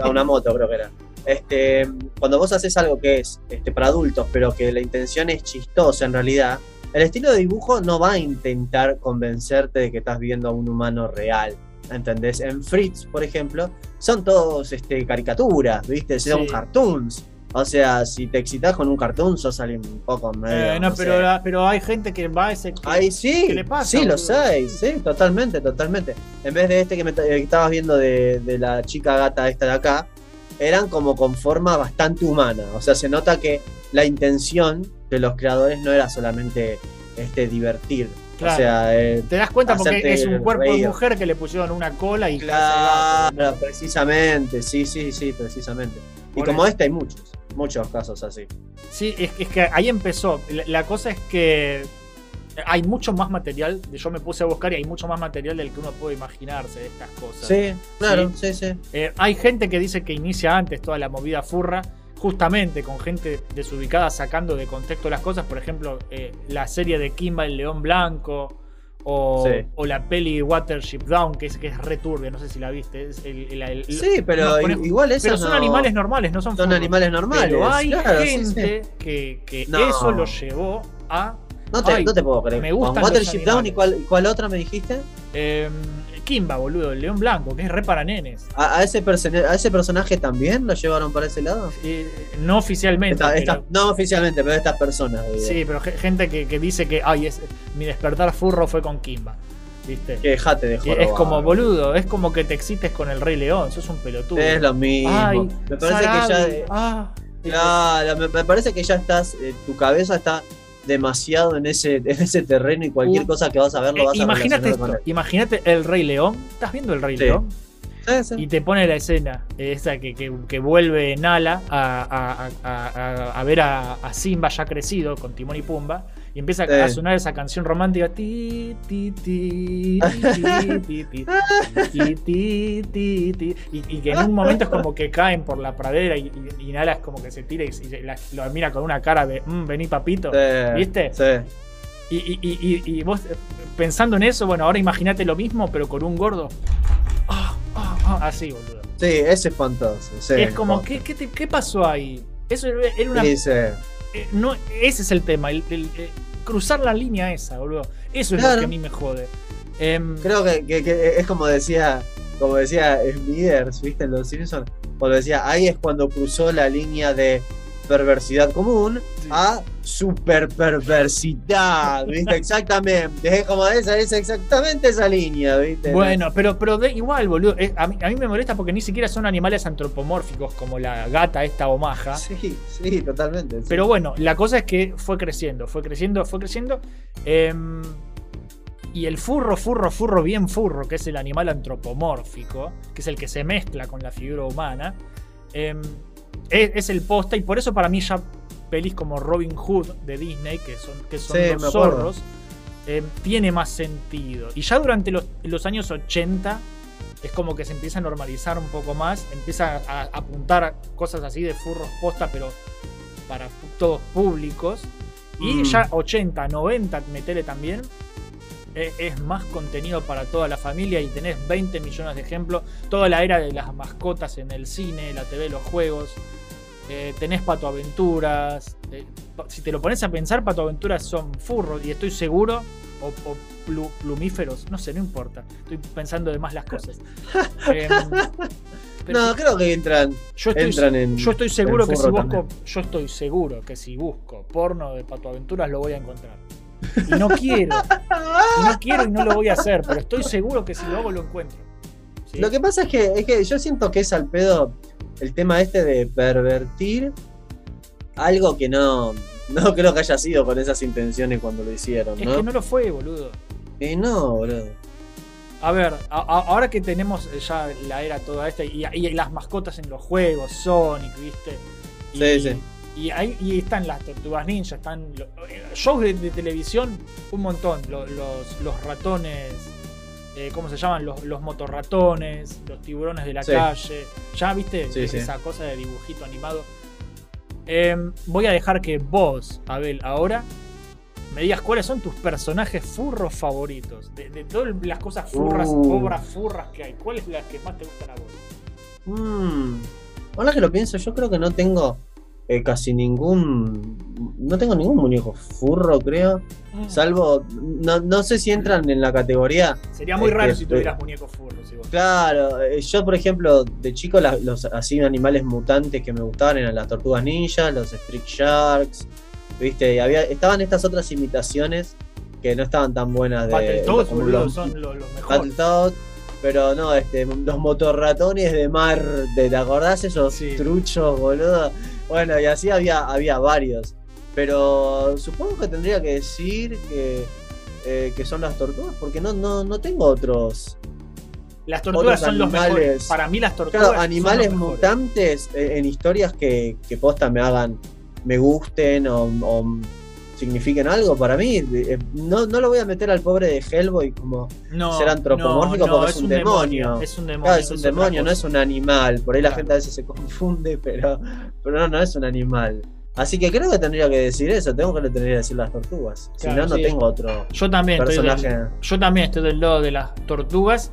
A una moto, creo que era. Este, cuando vos haces algo que es este, para adultos, pero que la intención es chistosa en realidad, el estilo de dibujo no va a intentar convencerte de que estás viendo a un humano real. ¿Entendés? En Fritz, por ejemplo, son todos este, caricaturas, ¿viste? Son Sí. cartoons. O sea, si te excitas con un cartoon, sos alguien un poco medio. Eh, no, pero, la- pero hay gente que va a ese. que- Ahí sí, ¿Qué le pasa, sí, lo sé, sí, totalmente, totalmente. En vez de este que, me, que estabas viendo de, de la chica gata esta de acá, eran como con forma bastante humana. O sea, se nota que la intención de los creadores no era solamente este divertir. Claro. O sea, eh, Te das cuenta porque es un cuerpo de mujer que le pusieron una cola y claro, precisamente, sí, sí, sí, precisamente. Y como eso. este hay muchos, muchos casos así. Sí, es, es que ahí empezó. La, la cosa es que hay mucho más material. Yo me puse a buscar y hay mucho más material del que uno puede imaginarse de estas cosas. Sí, claro, sí, sí. Eh, hay gente que dice que inicia antes toda la movida furra, justamente con gente desubicada sacando de contexto las cosas. Por ejemplo, eh, la serie de Kimba el León Blanco. O, Sí. o la peli Watership Down, que es, que es returbia, no sé si la viste. es el- el- el- Sí, pero no, igual esas pero son no- animales normales, no son Son furros. animales normales. Pero hay claro, sí, sí. gente que, que No. eso lo llevó a No te, Ay, no te puedo creer. me gustan Con los Watership Down y cuál, cuál otra me dijiste? eh, Kimba, boludo, el león blanco, que es re para nenes. ¿A, a ese ¿A ese personaje también lo llevaron para ese lado? Eh, no oficialmente. Esta- pero- no oficialmente, pero estas personas. sí, pero ge- gente que, que dice que ay, es, mi despertar furro fue con Kimba. ¿Viste? Que dejate de joder. es como, boludo, es como que te excites con el Rey León, sos un pelotudo. Es lo mismo. Ay, me parece que ya. Ah. Claro, me, me parece que ya estás. eh, tu cabeza está demasiado en ese, en ese terreno y cualquier Uh, cosa que vas a ver lo Eh, vas a imagínate esto, imagínate el Rey León. ¿Estás viendo el Rey Sí. León? con él. Sí, sí. Y te pone la escena, esa que, que, que vuelve Nala a, a- a- a- ver a, a Simba ya crecido con Timón y Pumba. Y empieza a sonar esa canción romántica. Ti, ti, ti, y, y, que en un momento es como que caen por la pradera y, y, Nala es como que se tira y, lo mira con una cara de vení papito. ¿Viste? Sí. Y, vos pensando en eso, bueno, ahora imagínate lo mismo, pero con un gordo. Oh, así, boludo. Sí, es espantoso. Es como, ¿qué, qué, ¿qué pasó ahí? Eso era una. No, ese es el tema cruzar la línea esa, boludo. Eso es lo que a mí me jode. Em, Creo que, que- que es como decía, como decía Smithers, ¿viste? En Los Simpsons, cuando decía, ahí es cuando cruzó la línea de perversidad común a super perversidad, ¿viste? Exactamente, es como esa, es exactamente esa línea, ¿viste? bueno, pero, pero de, igual, boludo. eh, a, mí, a mí me molesta porque ni siquiera son animales antropomórficos como la gata esta o maja. Sí, sí, totalmente. sí. Pero bueno, la cosa es que fue creciendo, fue creciendo, fue creciendo. em, y el furro, furro, furro, bien furro, que es el animal antropomórfico, que es el que se mezcla con la figura humana, em, es, es el posta. Y por eso para mí ya pelis como Robin Hood de Disney, que son, que son Sí, los zorros, em, tiene más sentido. Y ya durante los, los años 80 es como que se empieza a normalizar un poco más, empieza a, a apuntar cosas así de furros posta, pero para todos públicos. Y Mm. ya 80, 90, metele también. E- Es más contenido para toda la familia y tenés 20 millones de ejemplos. Toda la era de las mascotas en el cine, la TV, los juegos. eh, tenés Pato Aventuras. eh, si te lo pones a pensar, Pato Aventuras son furros y estoy seguro. O, o plu- plumíferos, no sé, no importa. Estoy pensando de más las cosas. Em, No, creo que entran, yo estoy, entran en. yo estoy seguro que si busco, también. yo estoy seguro que si busco porno de Pato Aventuras lo voy a encontrar. Y no quiero, y no quiero y no lo voy a hacer, pero estoy seguro que si lo hago lo encuentro. ¿Sí? Lo que pasa es que, es que yo siento que es al pedo el tema este de pervertir algo que no, no creo que haya sido con esas intenciones cuando lo hicieron, Es ¿no? que no lo fue, boludo. Y no, boludo. A ver, a- a- ahora que tenemos ya la era toda esta y, y las mascotas en los juegos, Sonic, ¿viste? Y, Sí, sí. Y, ahí, y están las tortugas ninja, están eh, shows de, de televisión, un montón. Lo- los, los ratones, eh, ¿cómo se llaman? Los, los motorratones, los tiburones de la Sí. calle. Ya, ¿viste? Sí, sí. Esa cosa de dibujito animado. Em, voy a dejar que vos, Abel, ahora me digas cuáles son tus personajes furros favoritos. De, de todas las cosas furras, Uh. obras furras que hay. ¿Cuáles son las que más te gustan a vos? Mm. Ahora que lo pienso, yo creo que no tengo eh, casi ningún. No tengo ningún muñeco furro, creo. Salvo. No, no sé si entran en la categoría. Sería muy Este, raro si eh, tuvieras muñecos furros. igual. Claro, eh, yo por ejemplo, de chico la- los así animales mutantes que me gustaban eran las tortugas ninja, los street sharks, viste, y había, estaban estas otras imitaciones que no estaban tan buenas de boludo, los- son los, los mejores. Pero no, este, los motorratones de mar, ¿te, te acordás esos Sí. truchos, boludo? Bueno, y así había, había varios. Pero supongo que tendría que decir que, eh, que son las tortugas, porque no, no, no tengo otros. Las tortugas son los mejores. animales. Para mí las tortugas Claro, son animales los mutantes eh, en historias que, que posta me hagan, me gusten o, o signifiquen algo para mí. eh, no, no lo voy a meter al pobre de Hellboy como No, ser antropomórfico no, porque es un demonio. Es un demonio. Claro, es un demonio, no es un animal. Por ahí la gente a veces se confunde, pero, pero no, no es un animal. Así que creo que tendría que decir eso, tengo que le tendría que decir las tortugas. Si no, no sí. tengo otro Yo también, estoy personaje. del, yo también estoy del lado de las tortugas.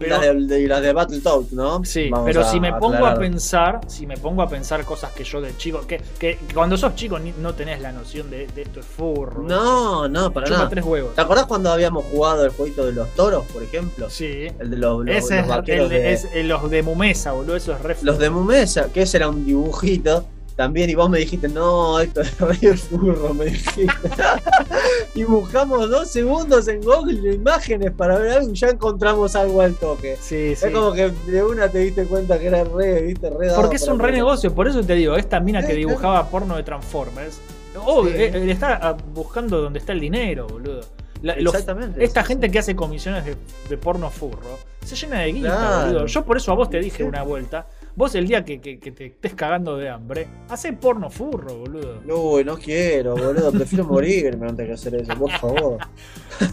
Pero, las de, las de Battletoads, ¿no? sí, Vamos pero si me pongo aclarar. a pensar, si me pongo a pensar cosas que yo de chico, que, que, que cuando sos chico ni- no tenés la noción de, de esto es furro. No, no, para nada. tres huevos. ¿Te acordás cuando habíamos jugado el jueguito de los toros, por ejemplo? Sí. El de los, los, Ese los es, vaqueros el de, de- es eh, los de Mumesa, boludo. Eso es re Los de. Mumesa, que ese era un dibujito también, y vos me dijiste, no, esto es re furro, me dijiste. y buscamos dos segundos en Google imágenes para ver algo y ya encontramos algo al toque. Sí, sí. Es como que de una te diste cuenta que era re, viste, re Porque es un re negocio, por eso te digo, esta mina que dibujaba porno de Transformers, oh, Sí. eh, eh, está ah, buscando donde está el dinero, boludo. La- los- Exactamente. esta gente que hace comisiones de, de porno furro se llena de guita, Claro. boludo. Yo por eso a vos te dije una vuelta, vos el día que, que- que te estés cagando de hambre, hace porno furro, boludo. Uy, no quiero, boludo. Prefiero morirme antes que hacer eso, por favor.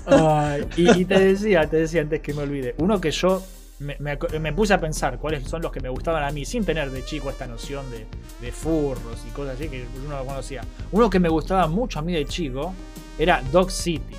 Ay, y, y te decía, te decía antes que me olvide, uno que yo me, me puse a pensar cuáles son los que me gustaban a mí, sin tener de chico esta noción de, de furros y cosas así que uno no conocía. Uno que me gustaba mucho a mí de chico era Dog City,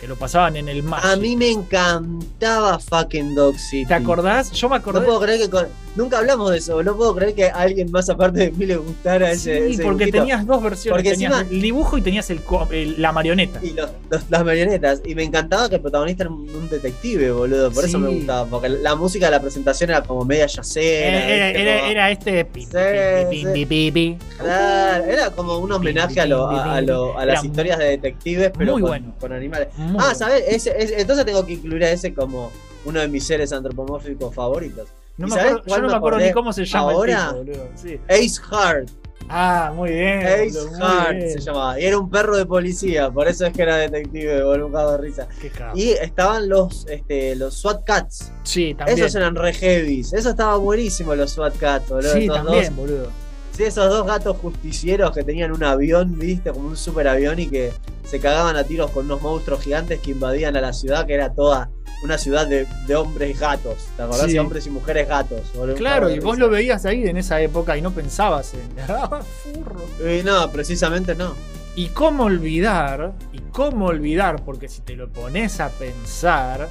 que lo pasaban en el Magic. A mí me encantaba fucking Dog City. ¿Te acordás? Yo me acordé. No puedo creer que con- nunca hablamos de eso, no puedo creer que a alguien más aparte de mí le gustara ese, Sí, ese porque dibujito. tenías dos versiones. Porque tenías encima- el dibujo y tenías el, el- la marioneta. y los- los- las marionetas. Y me encantaba que el protagonista era un, detective, boludo. Por eso me gustaba. Porque la música de la presentación era como media yacera. Era, era- Como- era este. pi, pi. Claro, era como un homenaje a, lo- a, a lo- a las historias de detectives, pero muy con, bueno. con animales. Muy ah. ¿sabes? Ese- ese- entonces tengo que incluir a ese como uno de mis seres antropomórficos favoritos. No ¿Y me sabés acuerdo, yo no me acuerdo ni cómo se llama ahora? el tipo. Sí. Ace Hard. Ah, muy bien. Ace boludo, muy Hard bien. se llamaba. Y era un perro de policía, por eso es que era detective, boludo, un cago de risa. Qué. Y estaban los, este, los SWAT Cats. Sí, también. Esos eran re heavies. Eso estaba buenísimo, los SWAT Cats, boludo. sí, también, dos- boludo. sí, esos dos gatos justicieros que tenían un avión, viste, como un super avión y que se cagaban a tiros con unos monstruos gigantes que invadían a la ciudad, que era toda una ciudad de, de hombres gatos. ¿Te acordás? Sí. De hombres y mujeres gatos. Claro, y vos lo veías ahí en esa época y no pensabas en. ¡Ah, furro! Y no, precisamente no. Y cómo olvidar, y cómo olvidar, porque si te lo pones a pensar,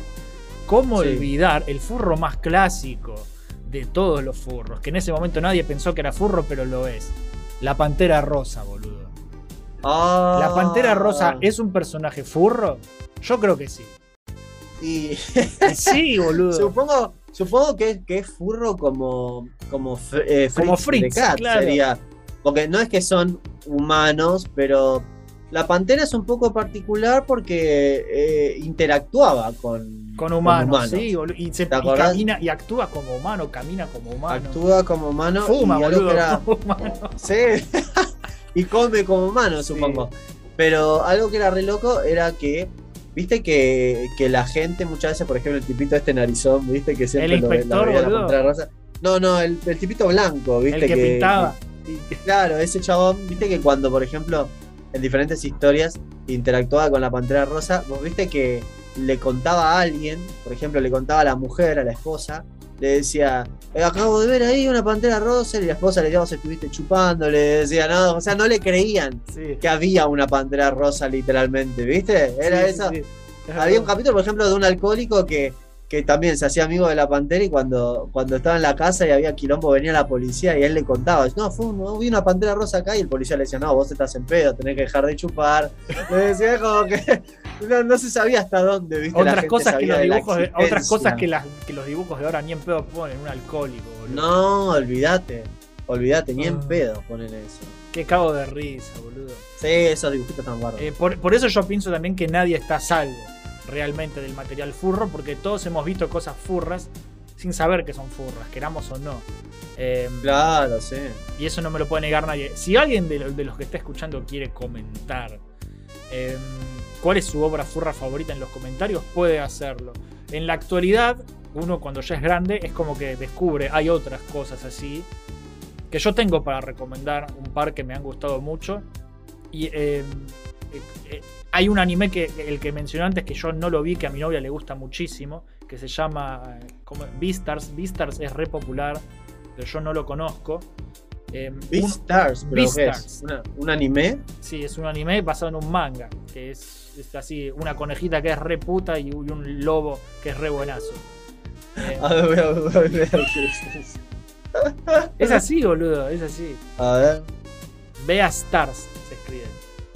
cómo Sí. olvidar el furro más clásico de todos los furros, que en ese momento nadie pensó que era furro, pero lo es. La Pantera Rosa, boludo. Ah. ¿La Pantera Rosa es un personaje furro? Yo creo que sí. Y Sí, boludo. supongo, supongo que, es- que es furro como, como, fr- eh, Como Fritz de Fritz, Cat, claro. sería. Porque no es que son humanos, pero la pantera es un poco particular porque eh, interactuaba con, Con humanos, sí. Y, se, ¿Te y acordás? camina y actúa como humano, camina como humano. Actúa como humano Fuma, y boludo. era- como humano. Sí. y come como humano, Sí. supongo. Pero algo que era re loco era que, viste que, que la gente muchas veces, por ejemplo, el tipito este narizón, viste que siempre El lo inspector, la veía la boludo. Pantera Rosa. No, no, el, el tipito blanco, viste El que, pintaba. Y- Claro, ese chabón, viste que cuando, por ejemplo, en diferentes historias interactuaba con la Pantera Rosa, vos viste que le contaba a alguien, por ejemplo, le contaba a la mujer, a la esposa, le decía, "Eh, acabo de ver ahí una Pantera Rosa, y la esposa le decía, vos estuviste chupando, le decía, no, o sea, no le creían sí. que había una Pantera Rosa literalmente, ¿viste? Era Sí, eso. sí. Había un capítulo, por ejemplo, de un alcohólico que, que también se hacía amigo de la pantera y cuando, cuando estaba en la casa y había quilombo venía la policía y él le contaba, no, fue un- vi una pantera rosa acá y el policía le decía, no, vos estás en pedo, tenés que dejar de chupar. Le decía como que no, no se sabía hasta dónde, ¿viste? La Otras gente cosas que los dibujos de- otras cosas que, las, que los dibujos de ahora ni en pedo ponen un alcohólico, boludo. No, olvídate, olvídate, ni en Ah. pedo ponen eso. Qué cago de risa, boludo. Sí, esos dibujitos tan guardos. Eh, por, por eso yo pienso también que nadie está a salvo realmente del material furro, porque todos hemos visto cosas furras sin saber que son furras, queramos o no. Eh, claro, sí. y eso no me lo puede negar nadie. Si alguien de, lo- de los que está escuchando quiere comentar eh, cuál es su obra furra favorita en los comentarios, puede hacerlo. En la actualidad, uno cuando ya es grande es como que descubre, hay otras cosas así, que yo tengo para recomendar, un par que me han gustado mucho. Y eh, eh, eh, hay un anime que el que mencioné antes que yo no lo vi, que a mi novia le gusta muchísimo, que se llama eh, ¿cómo? Beastars. Beastars es re popular, pero yo no lo conozco. Eh, un- Beastars, pero ¿qué es? Beastars. ¿Una- ¿Un anime? Sí, es un anime basado en un manga, que es, es así, una conejita que es re puta y un y un lobo que es re buenazo. Eh, A ver, voy a, voy a ver es es así, boludo, es así. A ver. Vea Stars.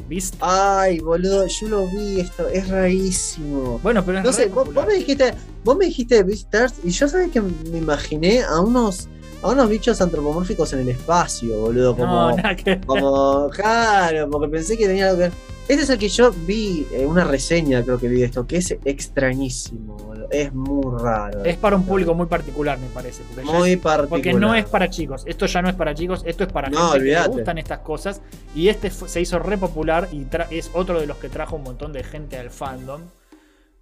¿Viste? Ay, boludo, yo lo vi esto, es rarísimo. Bueno, pero es No sé, vos, me dijiste, vos me dijiste Beastars y yo sabés que me imaginé a unos a unos bichos antropomórficos en el espacio, boludo, como No, nada que ver. como claro, porque pensé que tenía algo que ver. Este es el que yo vi eh, una reseña, creo que vi de esto, que es extrañísimo, boludo. Es muy raro. Es para un público muy particular, me parece. Porque, muy es- particular. porque no es para chicos. Esto ya no es para chicos, esto es para No, gente que olvídate. le gustan estas cosas. Y este se hizo re popular y es otro de los que trajo un montón de gente al fandom.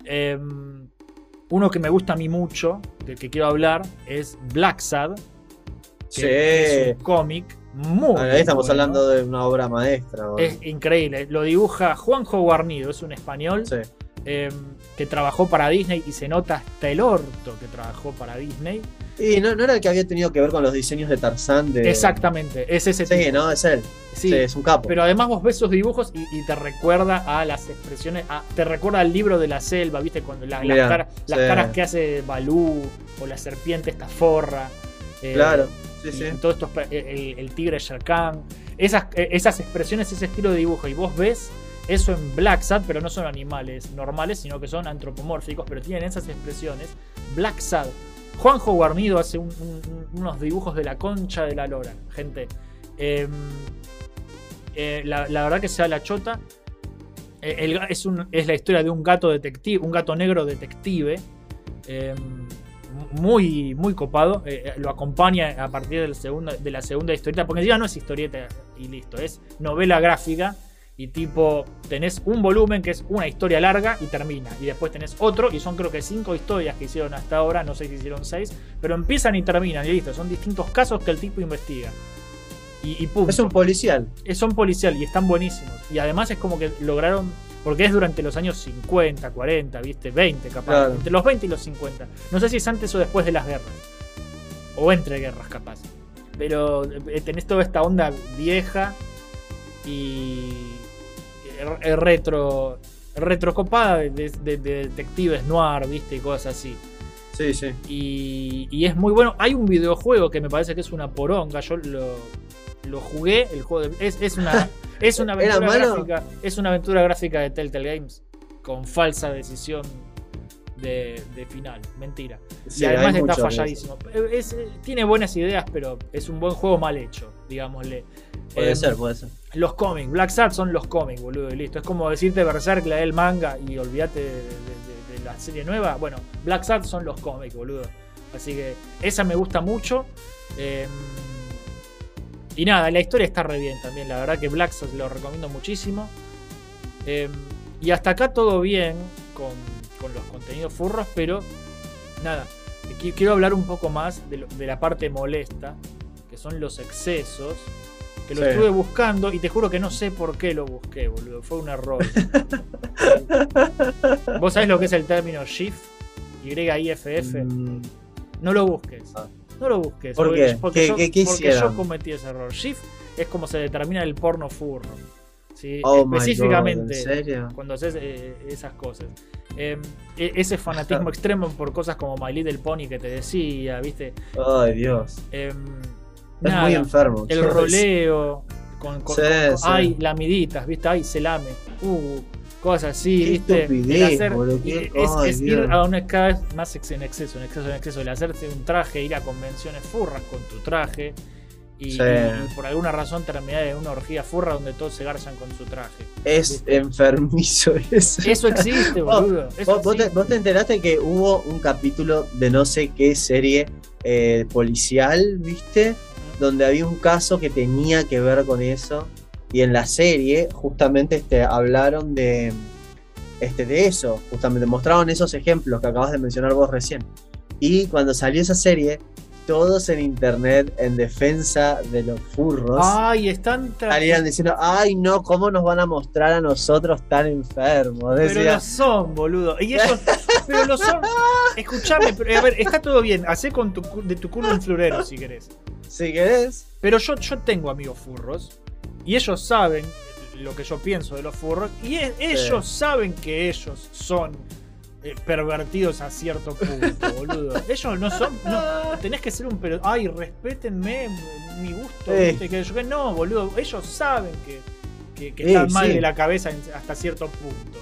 Em, uno que me gusta a mí mucho, del que quiero hablar, es Black Sad. Que Sí. es un cómic muy. Ahí estamos bueno. hablando de una obra maestra. Es increíble. Lo dibuja Juanjo Guarnido, es un español Sí. em, que trabajó para Disney y se nota hasta el orto que trabajó para Disney. Y no, no era el que había tenido que ver con los diseños de Tarzán de. Exactamente, es ese Sí, tipo. no, es él. Sí, Sí, es un capo. Pero además vos ves sus dibujos y, y te recuerda a las expresiones, a- te recuerda al libro de la selva, ¿viste? Cuando la- las, cara- las sí. caras que hace Balú o la serpiente esta forra. eh, Claro, sí, sí. todos estos pe- el, el tigre Shere Khan, esas, eh, esas expresiones, ese estilo de dibujo, y vos ves eso en Black Sad, pero no son animales normales, sino que son antropomórficos, pero tienen esas expresiones. Black Sad. Juanjo Guarnido hace un- un- unos dibujos de la concha de la lora, gente. Em, eh, la, verdad que sea la chota. Eh, es, es la historia de un gato detective, un gato negro detective. eh, muy, muy copado. eh, lo acompaña a partir del segundo, de la segunda historieta. Porque ya no es historieta y listo. Es novela gráfica. Y tipo, tenés un volumen que es una historia larga y termina. Y después tenés otro, y son creo que cinco historias que hicieron hasta ahora, no sé si hicieron seis, pero empiezan y terminan, y listo. Son distintos casos que el tipo investiga. Y, y punto. Es un policial. Eh, son policial y están buenísimos. Y además es como que lograron, porque es durante los años 50, 40, ¿viste? 20 capaz. Claro. Entre los 20 y los 50. No sé si es antes o después de las guerras. O entre guerras capaz. Pero eh, tenés toda esta onda vieja y retro retrocopada de, de- de detectives noir, ¿viste? Y cosas así. Sí, sí. Y, y es muy bueno. Hay un videojuego que me parece que es una poronga. Yo lo, lo jugué. El juego de- es, es una es una ¿Era aventura gráfica. Es una aventura gráfica de Telltale Games con falsa decisión de, de final. Mentira. Sí, y además está falladísimo. Es- tiene buenas ideas, pero es un buen juego mal hecho, digámosle. Puede Em, ser, puede ser. Los cómics, Black Sad son los cómics, boludo, y listo. Es como decirte Berserk, la del manga, y olvídate de, de- de- de la serie nueva. Bueno, Black Sad son los cómics, boludo. Así que esa me gusta mucho. Eh, y nada, la historia está re bien también. La verdad que Black Sad lo recomiendo muchísimo. Eh, y hasta acá todo bien con, con los contenidos furros, pero nada. qui- Quiero hablar un poco más de, lo- de la parte molesta, que son los excesos. Que lo Sí. estuve buscando y te juro que no sé por qué lo busqué, boludo. Fue un error. ¿Vos sabés lo que es el término shift? Y-I-F-F. Mm, No lo busques. Ah. No lo busques. ¿Por porque- qué? Porque, ¿Qué- yo, qué- qué porque hicieron? yo cometí ese error. Shift es como se determina el porno furro. ¿sí? Oh God, Específicamente ¿en serio? cuando haces eh, esas cosas. Eh, e- ese fanatismo extremo por cosas como My Little Pony que te decía, ¿viste? Ay, Dios. Eh, Es muy enfermo. el roleo, con, con- Sí, con- sí. ay, lamiditas, ¿viste? Ay, se lame. Uh, cosas así, Qué ¿viste? estupidez, El qué- es, ay, es ir a una cada vez más ex- en exceso, en exceso, en exceso. El hacerse un traje, ir a convenciones furras con tu traje. Y, Sí. y- y por alguna razón terminar en una orgía furra donde todos se garzan con su traje. Es enfermizo eso. Eso existe, Vos- boludo. Eso ¿Vos, te, vos te enteraste que hubo un capítulo de no sé qué serie eh, policial, ¿viste? Donde había un caso que tenía que ver con eso. Y en la serie, justamente, este, hablaron de, este, de eso. Justamente mostraron esos ejemplos que acabas de mencionar vos recién. Y cuando salió esa serie, todos en internet en defensa de los furros. Ay, están Salían diciendo, ay no, ¿cómo nos van a mostrar a nosotros tan enfermos? Pero lo son, boludo. Y ellos, pero lo son. Escuchame, pero, a ver, está todo bien. Hacé con tu, de tu culo un florero si querés. si querés, Pero yo, yo tengo amigos furros. Y ellos saben lo que yo pienso de los furros. Y e- ellos saben que ellos son eh, pervertidos a cierto punto, boludo. Ellos no son. No, tenés que ser un pero. Ay, respétenme mi gusto. ¿viste? Que yo que no, boludo. Ellos saben que, que, están mal de la cabeza hasta cierto punto.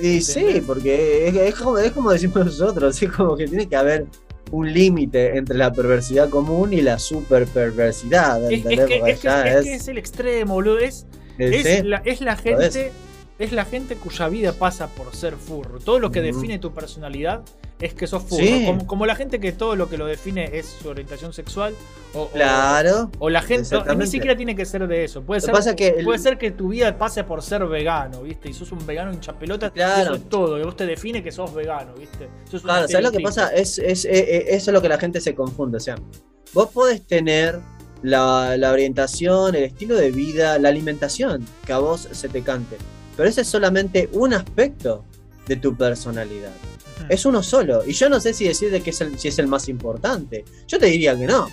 Y sí, porque es, es como, es como decimos nosotros, es como que tiene que haber un límite entre la perversidad común y la super perversidad. Es, es que, es, que- ya es que es el extremo, boludo. Es, la, es la gente. Es la gente cuya vida pasa por ser furro. Todo lo que define tu personalidad es que sos furro. Sí. Como, como la gente que todo lo que lo define es su orientación sexual. O, o- Claro. o la gente. Ni Exactamente. siquiera tiene que ser de eso. Puede ser, que pasa que el- puede ser que tu vida pase por ser vegano, ¿viste? Y sos un vegano hinchapelota. Claro. Y eso es todo. Y vos te define que sos vegano, ¿viste? Eso es un Claro, ¿sabes lo que pasa? Es, es- eh, eh, eso es lo que la gente se confunde. O sea, vos podés tener la, la orientación, el estilo de vida, la alimentación que a vos se te cante. Pero ese es solamente un aspecto de tu personalidad. Es uno solo. Y yo no sé si decir de que es el, si es el más importante. Yo te diría que no.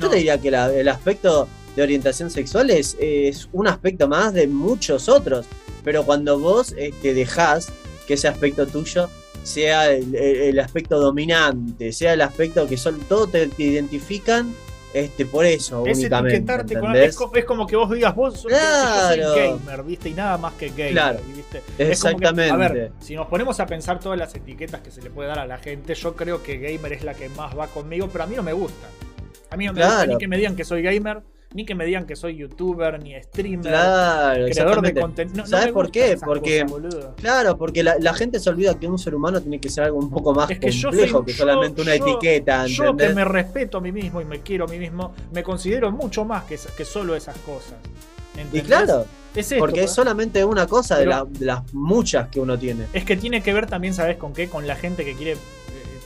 Yo te diría que la- el aspecto de orientación sexual es, es un aspecto más de muchos otros. Pero cuando vos te dejás que ese aspecto tuyo sea el, aspecto dominante, sea el aspecto que son, todos te, te identifican este, por eso Es únicamente. etiquetarte con es, es como que vos digas vos sos- Claro. yo soy gamer, ¿viste? Y nada más que gamer. Claro. ¿viste? Es como que, Exactamente. a ver, si nos ponemos a pensar todas las etiquetas que se le puede dar a la gente, yo creo que gamer es la que más va conmigo, pero a mí no me gusta. A mí no me gusta Claro. ni que me digan que soy gamer, ni que me digan que soy youtuber, ni streamer, Claro, creador de contenido. No- no ¿Sabes me por qué? Porque- cosas. Claro, porque la, la gente se olvida que un ser humano tiene que ser algo un poco más Es que complejo soy- que yo- solamente una yo- etiqueta, Yo que ¿entendés? me respeto a mí mismo y me quiero a mí mismo, me considero mucho más que, que solo esas cosas. Y ¿entendés? claro, es esto, porque es ¿no? solamente una cosa de, la- de las muchas que uno tiene. Es que tiene que ver también, ¿sabes con qué? Con la gente que quiere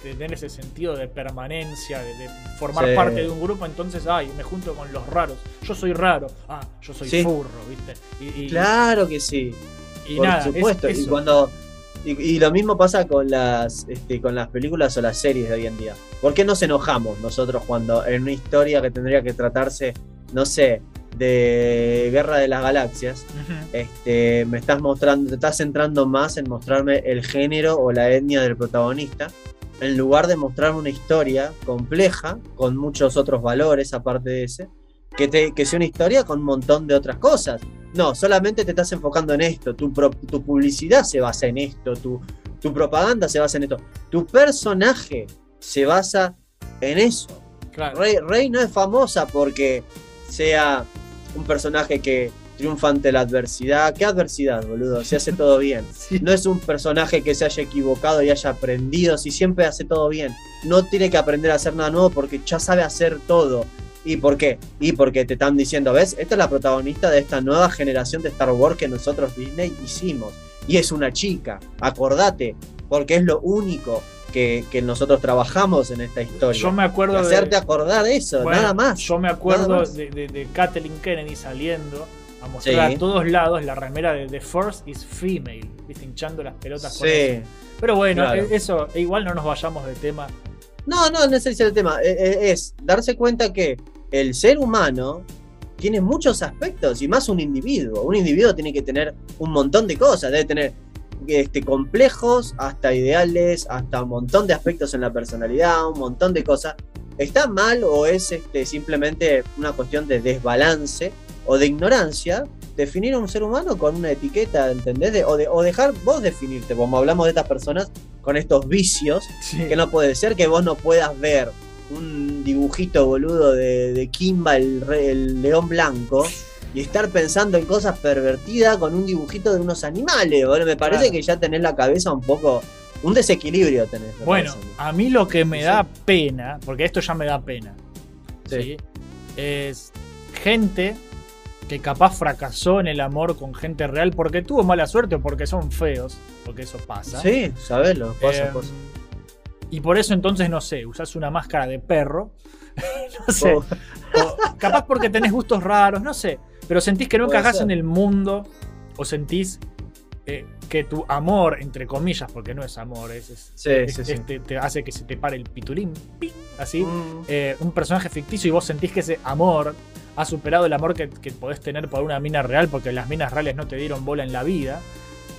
tener ese sentido de permanencia, de, de formar Sí. parte de un grupo, entonces, ay, me junto con los raros. Yo soy raro, ah, yo soy Sí. furro, ¿viste? Y, y- Claro que sí, y por nada, es supuesto. Y cuando y, y lo mismo pasa con las este, con las películas o las series de hoy en día. ¿Por qué nos enojamos nosotros cuando en una historia que tendría que tratarse, no sé, de Guerra de las Galaxias, este, me estás mostrando, te estás centrando más en mostrarme el género o la etnia del protagonista en lugar de mostrarme una historia compleja, con muchos otros valores aparte de ese, que, te, que sea una historia con un montón de otras cosas. No, solamente te estás enfocando en esto, tu, pro- tu publicidad se basa en esto, tu, tu propaganda se basa en esto, tu personaje se basa en eso. Claro. Rey, Rey no es famosa porque sea un personaje que triunfa ante la adversidad. ¿Qué adversidad, boludo? Se hace todo bien. Sí. No es un personaje que se haya equivocado y haya aprendido, si siempre hace todo bien. No tiene que aprender a hacer nada nuevo porque ya sabe hacer todo. ¿Y por qué? Y porque te están diciendo, ¿ves? Esta es la protagonista de esta nueva generación de Star Wars que nosotros Disney hicimos. Y es una chica, acordate, porque es lo único que, que nosotros trabajamos en esta historia. Yo me acuerdo Y hacerte de. acordar eso, Bueno, nada más. Yo me acuerdo de, de, de Kathleen Kennedy saliendo a mostrar Sí. a todos lados la remera de The First is Female, ¿viste? hinchando las pelotas con eso. Sí. Pero bueno, Claro. e- eso, e igual no nos vayamos del tema. No, no, no es el tema. Eh, eh, Es darse cuenta que el ser humano tiene muchos aspectos y más un individuo. Un individuo tiene que tener un montón de cosas. Debe tener este, complejos, hasta ideales, hasta un montón de aspectos en la personalidad, un montón de cosas. ¿Está mal o es este, simplemente una cuestión de desbalance o de ignorancia? Definir a un ser humano con una etiqueta, ¿entendés? De- o, de- o dejar vos definirte, como hablamos de estas personas con estos vicios que no puede ser que vos no puedas ver un dibujito boludo de, de Kimba, el, re- el león blanco, y estar pensando en cosas pervertidas con un dibujito de unos animales. Bueno, me parece Claro. que ya tenés la cabeza un poco. Un desequilibrio tenés. Bueno, parece a mí lo que me Sí. da pena, porque esto ya me da pena, Sí. ¿sí? es gente que capaz fracasó en el amor con gente real porque tuvo mala suerte o porque son feos, porque eso pasa. Sí, sabelo, pasa, Eh, pasa. Y por eso entonces, no sé, usás una máscara de perro, no sé, Oh, o capaz porque tenés gustos raros, no sé, pero sentís que no encajás en el mundo o sentís eh, que tu amor, entre comillas, porque no es amor, es, es- Sí, es- sí, sí. te hace que se te pare el pitulín, ¡ping! así, mm, eh, un personaje ficticio y vos sentís que ese amor ha superado el amor que, que podés tener por una mina real, porque las minas reales no te dieron bola en la vida.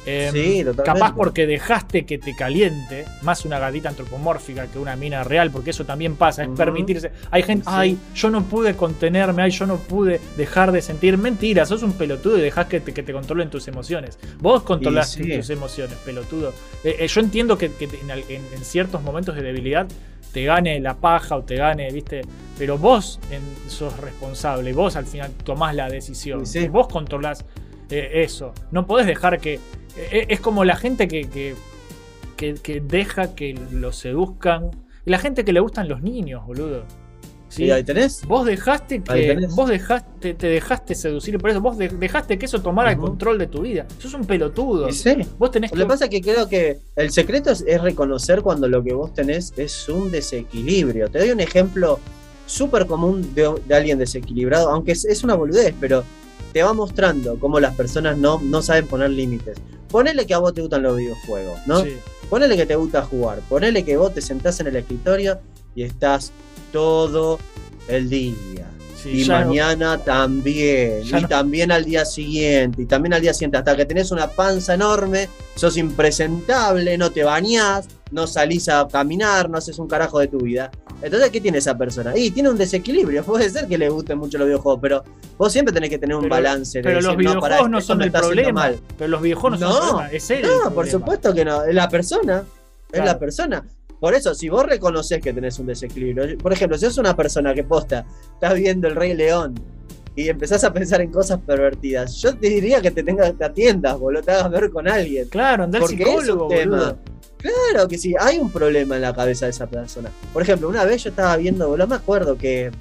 Eh, Sí. Capaz porque dejaste que te caliente más una gatita antropomórfica que una mina real, porque eso también pasa, es permitirse. Hay gente, Sí. ay, yo no pude contenerme, ay, yo no pude dejar de sentir. Mentira, sos un pelotudo y dejás que te, que te controlen tus emociones. Vos sí. tus emociones, pelotudo. Eh, eh, yo entiendo que, que en, al- en- en ciertos momentos de debilidad te gane la paja o te gane, viste, pero vos en- sos responsable, vos al final tomás la decisión, sí. vos controlás eh, eso. No podés dejar que. eh, es como la gente que, que, que- que deja que lo seduzcan. La gente que le gustan los niños, boludo. ¿Sí? Y ahí tenés. Vos dejaste que. Vos dejaste, te dejaste seducir por eso. Vos de- dejaste que eso tomara el control de tu vida. Sos un pelotudo. Sí. Vos tenés Lo que. que pasa es que creo que el secreto es, es reconocer cuando lo que vos tenés es un desequilibrio. Te doy un ejemplo súper común de, de alguien desequilibrado, aunque es, es una boludez, pero te va mostrando cómo las personas no, no saben poner límites. Ponele que a vos te gustan los videojuegos, ¿no? Sí. Ponele que te gusta jugar. Ponele que vos te sentás en el escritorio y estás todo el día. sí, Y ya no- mañana también. Y no- también al día siguiente. Y también al día siguiente. Hasta que tenés una panza enorme. Sos impresentable. No te bañás. No salís a caminar. No haces un carajo de tu vida. Entonces, ¿qué tiene esa persona? Y tiene un desequilibrio. Puede ser que le gusten mucho los videojuegos. Pero vos siempre tenés que tener un Pero- balance. de Pero los decir, videojuegos pará, no esto son el problema. mal. Pero los videojuegos no, son el No, problema. Es él el No, por problema. supuesto que no. Es la persona. Es Claro. la persona. Por eso, si vos reconoces que tenés un desequilibrio, por ejemplo, si sos una persona que posta, estás viendo el Rey León y empezás a pensar en cosas pervertidas, yo te diría que te tengas, te atiendas, boludo, te hagas ver con alguien. Claro, anda al Porque es un psicólogo, tema. Claro que sí, hay un problema en la cabeza de esa persona. Por ejemplo, una vez yo estaba viendo, boludo, me acuerdo que.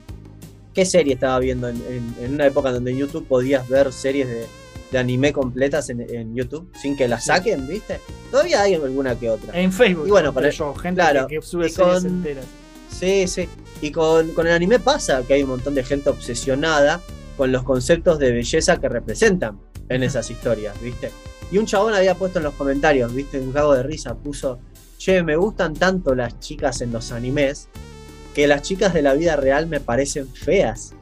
¿Qué serie estaba viendo en, en- en una época donde en YouTube podías ver series de, de anime completas en, en YouTube sin que las Sí. saquen, viste? Todavía hay alguna que otra. En Facebook. Y bueno, para- yo, gente claro, que, que sube series con- enteras. Sí, sí. Y con, con el anime pasa que hay un montón de gente obsesionada con los conceptos de belleza que representan en esas historias, ¿viste? Y un chabón había puesto en los comentarios, ¿viste? Un cago de risa, puso, che, me gustan tanto las chicas en los animes que las chicas de la vida real me parecen feas.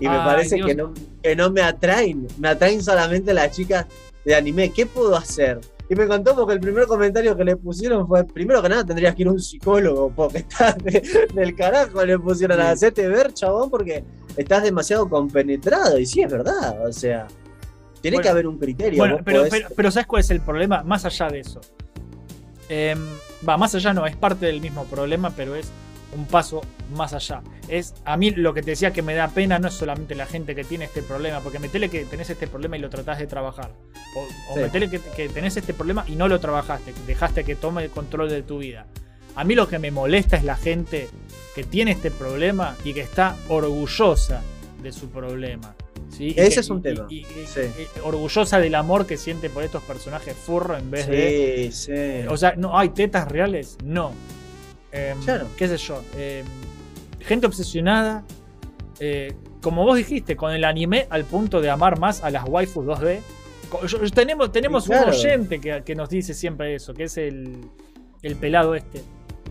Y me Ay, parece Dios. que no, que no me atraen, me atraen solamente las chicas de anime. ¿Qué puedo hacer? Y me contó porque el primer comentario que le pusieron fue: primero que nada tendrías que ir a un psicólogo porque estás de- del carajo. Le pusieron a hacerte ver, chabón, porque estás demasiado compenetrado. Y sí, es verdad. O sea, tiene Bueno, que haber un criterio. Bueno, pero, podés- pero, pero ¿sabes cuál es el problema? Más allá de eso. Em, Va, más allá no, es parte del mismo problema, pero es un paso más allá. Es a mí lo que te decía que me da pena no es solamente la gente que tiene este problema, porque metele que tenés este problema y lo tratás de trabajar. O, o Sí. metele que, que tenés este problema y no lo trabajaste, dejaste que tome el control de tu vida. A mí lo que me molesta es la gente que tiene este problema y que está orgullosa de su problema. ¿sí? Ese que- es un tema. y- y- Sí. y- orgullosa del amor que siente por estos personajes furro en vez de. Sí, sí. O sea, no hay tetas reales, no. Em, Claro. ¿Qué sé yo? Em, gente obsesionada, eh, como vos dijiste, con el anime al punto de amar más a las waifus 2D. Co- yo- yo- tenemos tenemos claro. un oyente que, que nos dice siempre eso, que es el, el pelado este.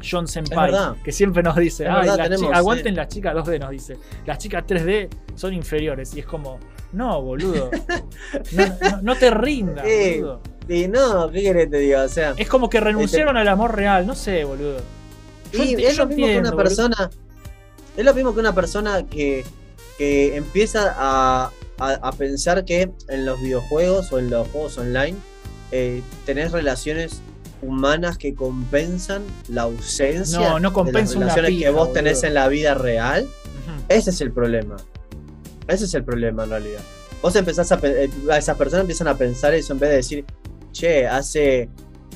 John Senpai, que siempre nos dice, "Ay, verdad, las tenemos, aguanten sí. las chicas 2D, nos dice. Las chicas 3D son inferiores. Y es como, no, boludo. No, no- no te rindas, Sí. boludo. Y no, ¿qué querés que te diga? O sea, Es como que renunciaron al amor real, no sé, boludo. Yo es yo lo mismo que una persona. Es lo mismo que una persona que, que empieza a, a- a pensar que en los videojuegos o en los juegos online eh, tenés relaciones humanas que compensan la ausencia No, no de las relaciones pija, que vos tenés boludo. en la vida real. Ese es el problema. Ese es el problema en realidad. Vos empezás a, pe- eh, a esas personas empiezan a pensar eso en vez de decir, che, hace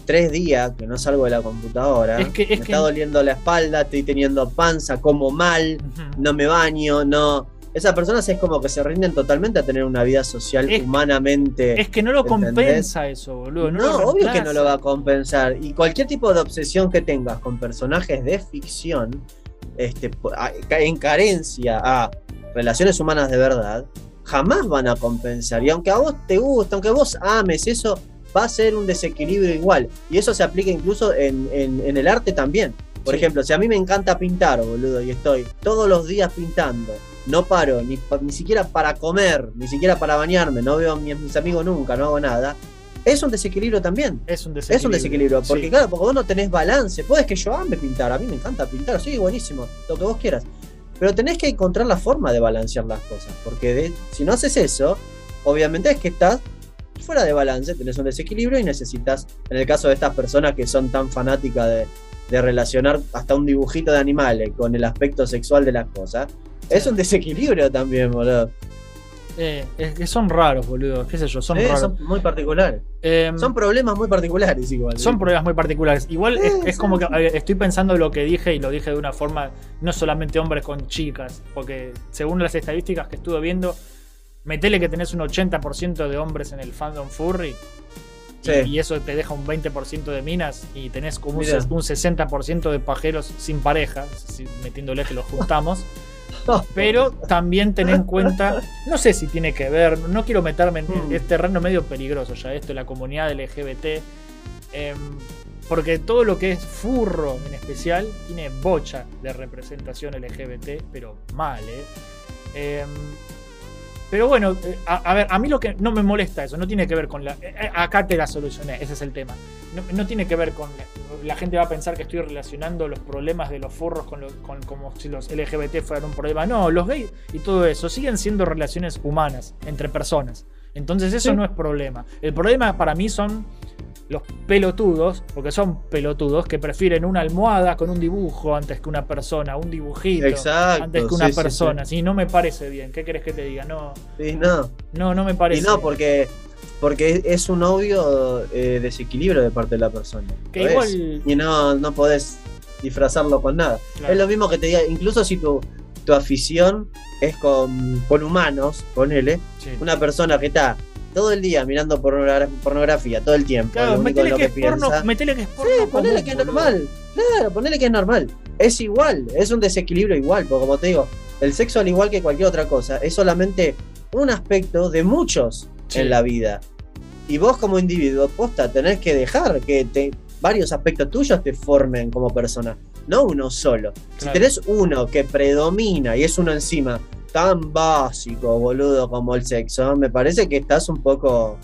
tres días que no salgo de la computadora, Es que- es me que- está doliendo la espalda, estoy teniendo panza, como mal, no me baño, no. Esas personas es como que se rinden totalmente a tener una vida social Es- humanamente. Es que no lo ¿Entendés? compensa eso, boludo. No, no, obvio que no lo va a compensar. Y cualquier tipo de obsesión que tengas con personajes de ficción, este, en carencia a relaciones humanas de verdad, jamás van a compensar. Y aunque a vos te guste, aunque vos ames eso, va a ser un desequilibrio igual. Y eso se aplica incluso en, en- en el arte también. Por Sí. ejemplo, si a mí me encanta pintar, boludo, y estoy todos los días pintando, no paro, ni, ni siquiera para comer, ni siquiera para bañarme, no veo a mis, mis amigos nunca, no hago nada, es un desequilibrio también. Es un desequilibrio. Es un desequilibrio, porque Sí. claro, porque vos no tenés balance. Puedes que yo ame pintar, a mí me encanta pintar, sí, buenísimo, lo que vos quieras. Pero tenés que encontrar la forma de balancear las cosas, porque de- si no haces eso, obviamente es que estás fuera de balance, tenés un desequilibrio y necesitas, en el caso de estas personas que son tan fanáticas de, de relacionar hasta un dibujito de animales con el aspecto sexual de las cosas, es un desequilibrio también, boludo. Eh, es que son raros, boludo. ¿Qué sé yo? Son Eh, raros. son muy particulares. Em, Son problemas muy particulares igual. Son problemas muy particulares. Igual es, es como que eh, estoy pensando lo que dije y lo dije de una forma, no solamente hombres con chicas, porque según las estadísticas que estuve viendo, metele que tenés un 80% de hombres en el fandom furry. y- Sí. Y, eso te deja un 20% de minas y tenés como un, un 60% de pajeros sin pareja, metiéndole que los juntamos. Pero también ten en cuenta, no sé si tiene que ver, no quiero meterme en Mm. es terreno medio peligroso ya esto, la comunidad LGBT, em, porque todo lo que es furro en especial tiene bocha de representación LGBT, pero mal, ¿eh? Em, pero bueno, eh, a, a ver, a mí lo que no me molesta eso, no tiene que ver con la... eh, eh, acá te la solucioné, ese es el tema. No, no tiene que ver con... La, la gente va a pensar que estoy relacionando los problemas de los furros con, lo- con como si los LGBT fueran un problema. No, los gays y todo eso siguen siendo relaciones humanas entre personas. Entonces eso Sí. no es problema. El problema para mí son los pelotudos, porque son pelotudos, que prefieren una almohada con un dibujo antes que una persona, un dibujito Exacto. antes que una sí, persona. sí. Sí, no me parece bien. ¿Qué querés que te diga? No, no. no, no me parece. Y no, porque, porque es un obvio eh, desequilibrio de parte de la persona. Que igual- Y no, no podés disfrazarlo con nada. Claro. Es lo mismo que te diga, incluso si tu, tu afición es con, con humanos, ponele, una persona que está todo el día mirando pornogra- pornografía, todo el tiempo, Claro, metele que, que, es porno, metele que es porno. Sí, ponele común, que es boludo. normal. Claro, ponele que es normal. Es igual, es un desequilibrio igual, porque como te digo, el sexo al igual que cualquier otra cosa, es solamente un aspecto de muchos Sí. en la vida. Y vos como individuo, posta, tenés que dejar que te- varios aspectos tuyos te formen como persona, no uno solo. Si tenés uno que predomina y es uno encima tan básico, boludo, como el sexo, me parece que estás un poco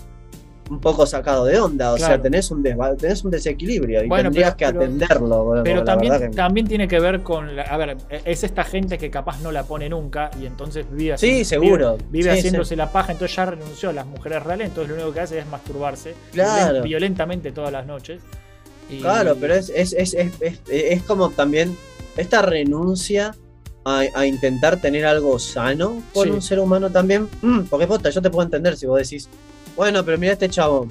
un poco sacado de onda. O sea, tenés un, tenés un desequilibrio y Bueno, tendrías pero- que pero- atenderlo. Pero la también, que- también tiene que ver con. la- a ver, es esta gente que capaz no la pone nunca y entonces vive Sí, haciendo- seguro. Vive, vive Sí, haciéndose la paja, entonces ya renunció a las mujeres reales, entonces lo único que hace es masturbarse Claro. violentamente todas las noches. Y- Claro, pero es, es, es, es- es como también esta renuncia a, a intentar tener algo sano con Sí. un ser humano también. Mm, porque posta, yo te puedo entender si vos decís, bueno, pero mira este chabón,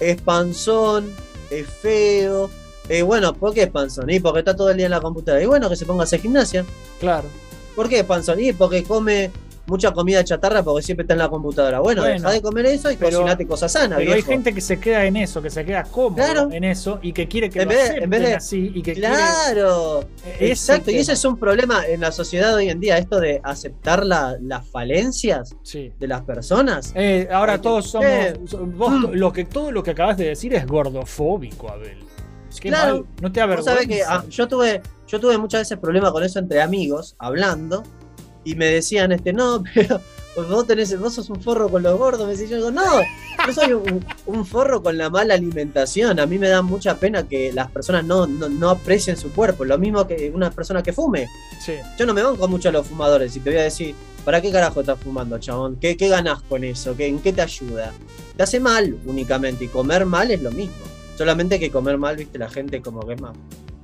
es panzón, es feo. Eh, bueno, ¿por qué es panzón? Y porque está todo el día en la computadora. Y bueno, que se ponga a hacer gimnasia. Claro. ¿Por qué es panzón? Y porque come mucha comida chatarra porque siempre está en la computadora. Bueno, Bueno, deja de comer eso y pero- cocinate cosas sanas, Pero hay gente que se queda en eso, que se queda cómodo Claro. en eso y que quiere que En lo vez de- acepten en vez de- así y que Claro. quiere. Exacto, y ese es un problema en la sociedad hoy en día, esto de aceptar la- las falencias Sí. de las personas. Eh, ahora que- todos somos. Eh, vos mm. lo que, todo lo que acabas de decir es gordofóbico, Abel. Qué Claro. mal, No te da Vos sabés que ah, yo tuve, yo tuve muchas veces problemas con eso entre amigos, hablando, y me decían, este, no, pero vos tenés, vos sos un forro con los gordos, me decía yo digo, no, yo soy un, un forro con la mala alimentación. A mí me da mucha pena que las personas no, no, no aprecien su cuerpo, lo mismo que una persona que fume. Sí. Yo no me banco mucho a los fumadores y te voy a decir, ¿para qué carajo estás fumando, chabón? ¿Qué, qué ganás con eso? ¿Qué, ¿En qué te ayuda? Te hace mal únicamente y comer mal es lo mismo. Solamente que comer mal, viste, la gente como que es más,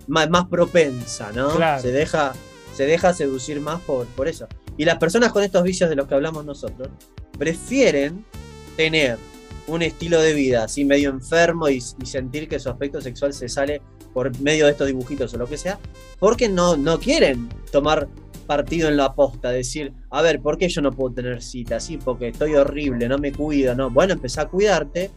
más, más propensa, ¿no? Claro. Se deja, se deja seducir más por, por eso. Y las personas con estos vicios de los que hablamos nosotros prefieren tener un estilo de vida así medio enfermo y, sentir que su aspecto sexual se sale por medio de estos dibujitos o lo que sea, porque no, no quieren tomar partido en la posta, decir, a ver, ¿por qué yo no puedo tener citas? Sí, porque estoy horrible, no me cuido, no. Bueno, empezá a cuidarte,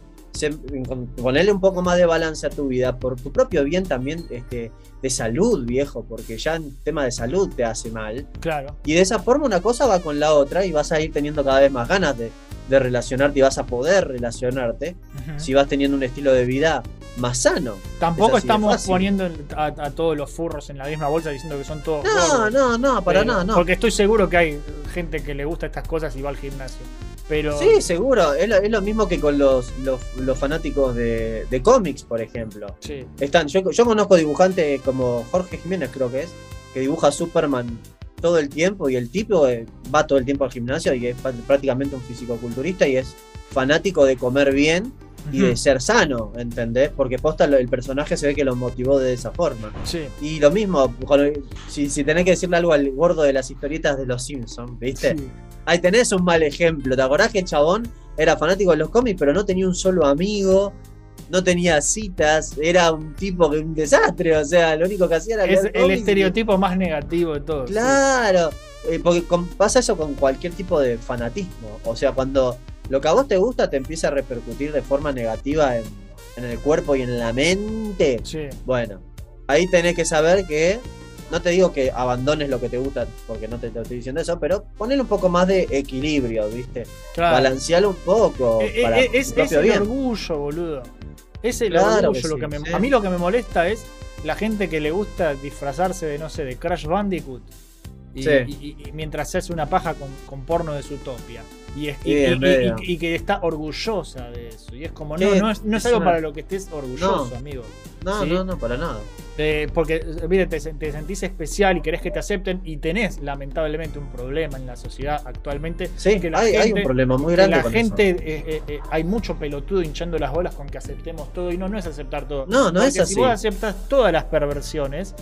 ponerle un poco más de balance a tu vida, por tu propio bien también este, de salud, viejo, porque ya en tema de salud te hace mal. Claro. Y de esa forma una cosa va con la otra y vas a ir teniendo cada vez más ganas de, de relacionarte y vas a poder relacionarte si vas teniendo un estilo de vida más sano. Tampoco es estamos poniendo a, a todos los furros en la misma bolsa diciendo que son todos. No, gordos. no, no, para Eh, nada, no. Porque estoy seguro que hay gente que le gusta estas cosas y va al gimnasio. Pero. Sí, seguro. Es lo, es lo mismo que con los, los, los fanáticos de, de cómics, por ejemplo. Sí. Están, yo, yo conozco dibujantes como Jorge Jiménez, creo que es, que dibuja Superman todo el tiempo y el tipo eh, va todo el tiempo al gimnasio y es pr- prácticamente un fisicoculturista y es fanático de comer bien y de ser sano, ¿entendés? Porque posta el personaje se ve que lo motivó de esa forma. Sí. Y lo mismo, si, si tenés que decirle algo al gordo de las historietas de los Simpsons, ¿viste? Sí. Ahí tenés un mal ejemplo. ¿Te acordás que el chabón era fanático de los cómics, pero no tenía un solo amigo? No tenía citas, era un tipo que un desastre, o sea, lo único que hacía era Es el y- estereotipo más negativo de todos. sí. Claro, eh, porque con- pasa eso con cualquier tipo de fanatismo. O sea, cuando lo que a vos te gusta te empieza a repercutir de forma negativa en, en el cuerpo y en la mente, Sí. bueno, ahí tenés que saber que, no te digo que abandones lo que te gusta, porque no te, te estoy diciendo eso, pero ponle un poco más de equilibrio, ¿viste? Claro. Balancealo un poco Eh, eh, para eh, es, el bien. orgullo, boludo. Es el Claro orgullo que lo que me, sí. A mí lo que me molesta es la gente que le gusta disfrazarse de, no sé, de Crash Bandicoot. Y, Sí. y- y- y mientras se hace una paja con, con porno de Zootopia. Y, es- Sí, y- y- y- que está orgullosa de eso. Y es como, no, no es, no es es algo una- para lo que estés orgulloso, No. amigo. No, ¿sí? no, no, para nada. Eh, porque, mire, te, te sentís especial y querés que te acepten y tenés lamentablemente un problema en la sociedad actualmente. Sí, que la hay, hay gente- un problema muy que grande la con gente, eso. eh, eh, eh, hay mucho pelotudo hinchando las bolas con que aceptemos todo y no, no es aceptar todo. No, no Porque es así. Si vos aceptas todas las perversiones,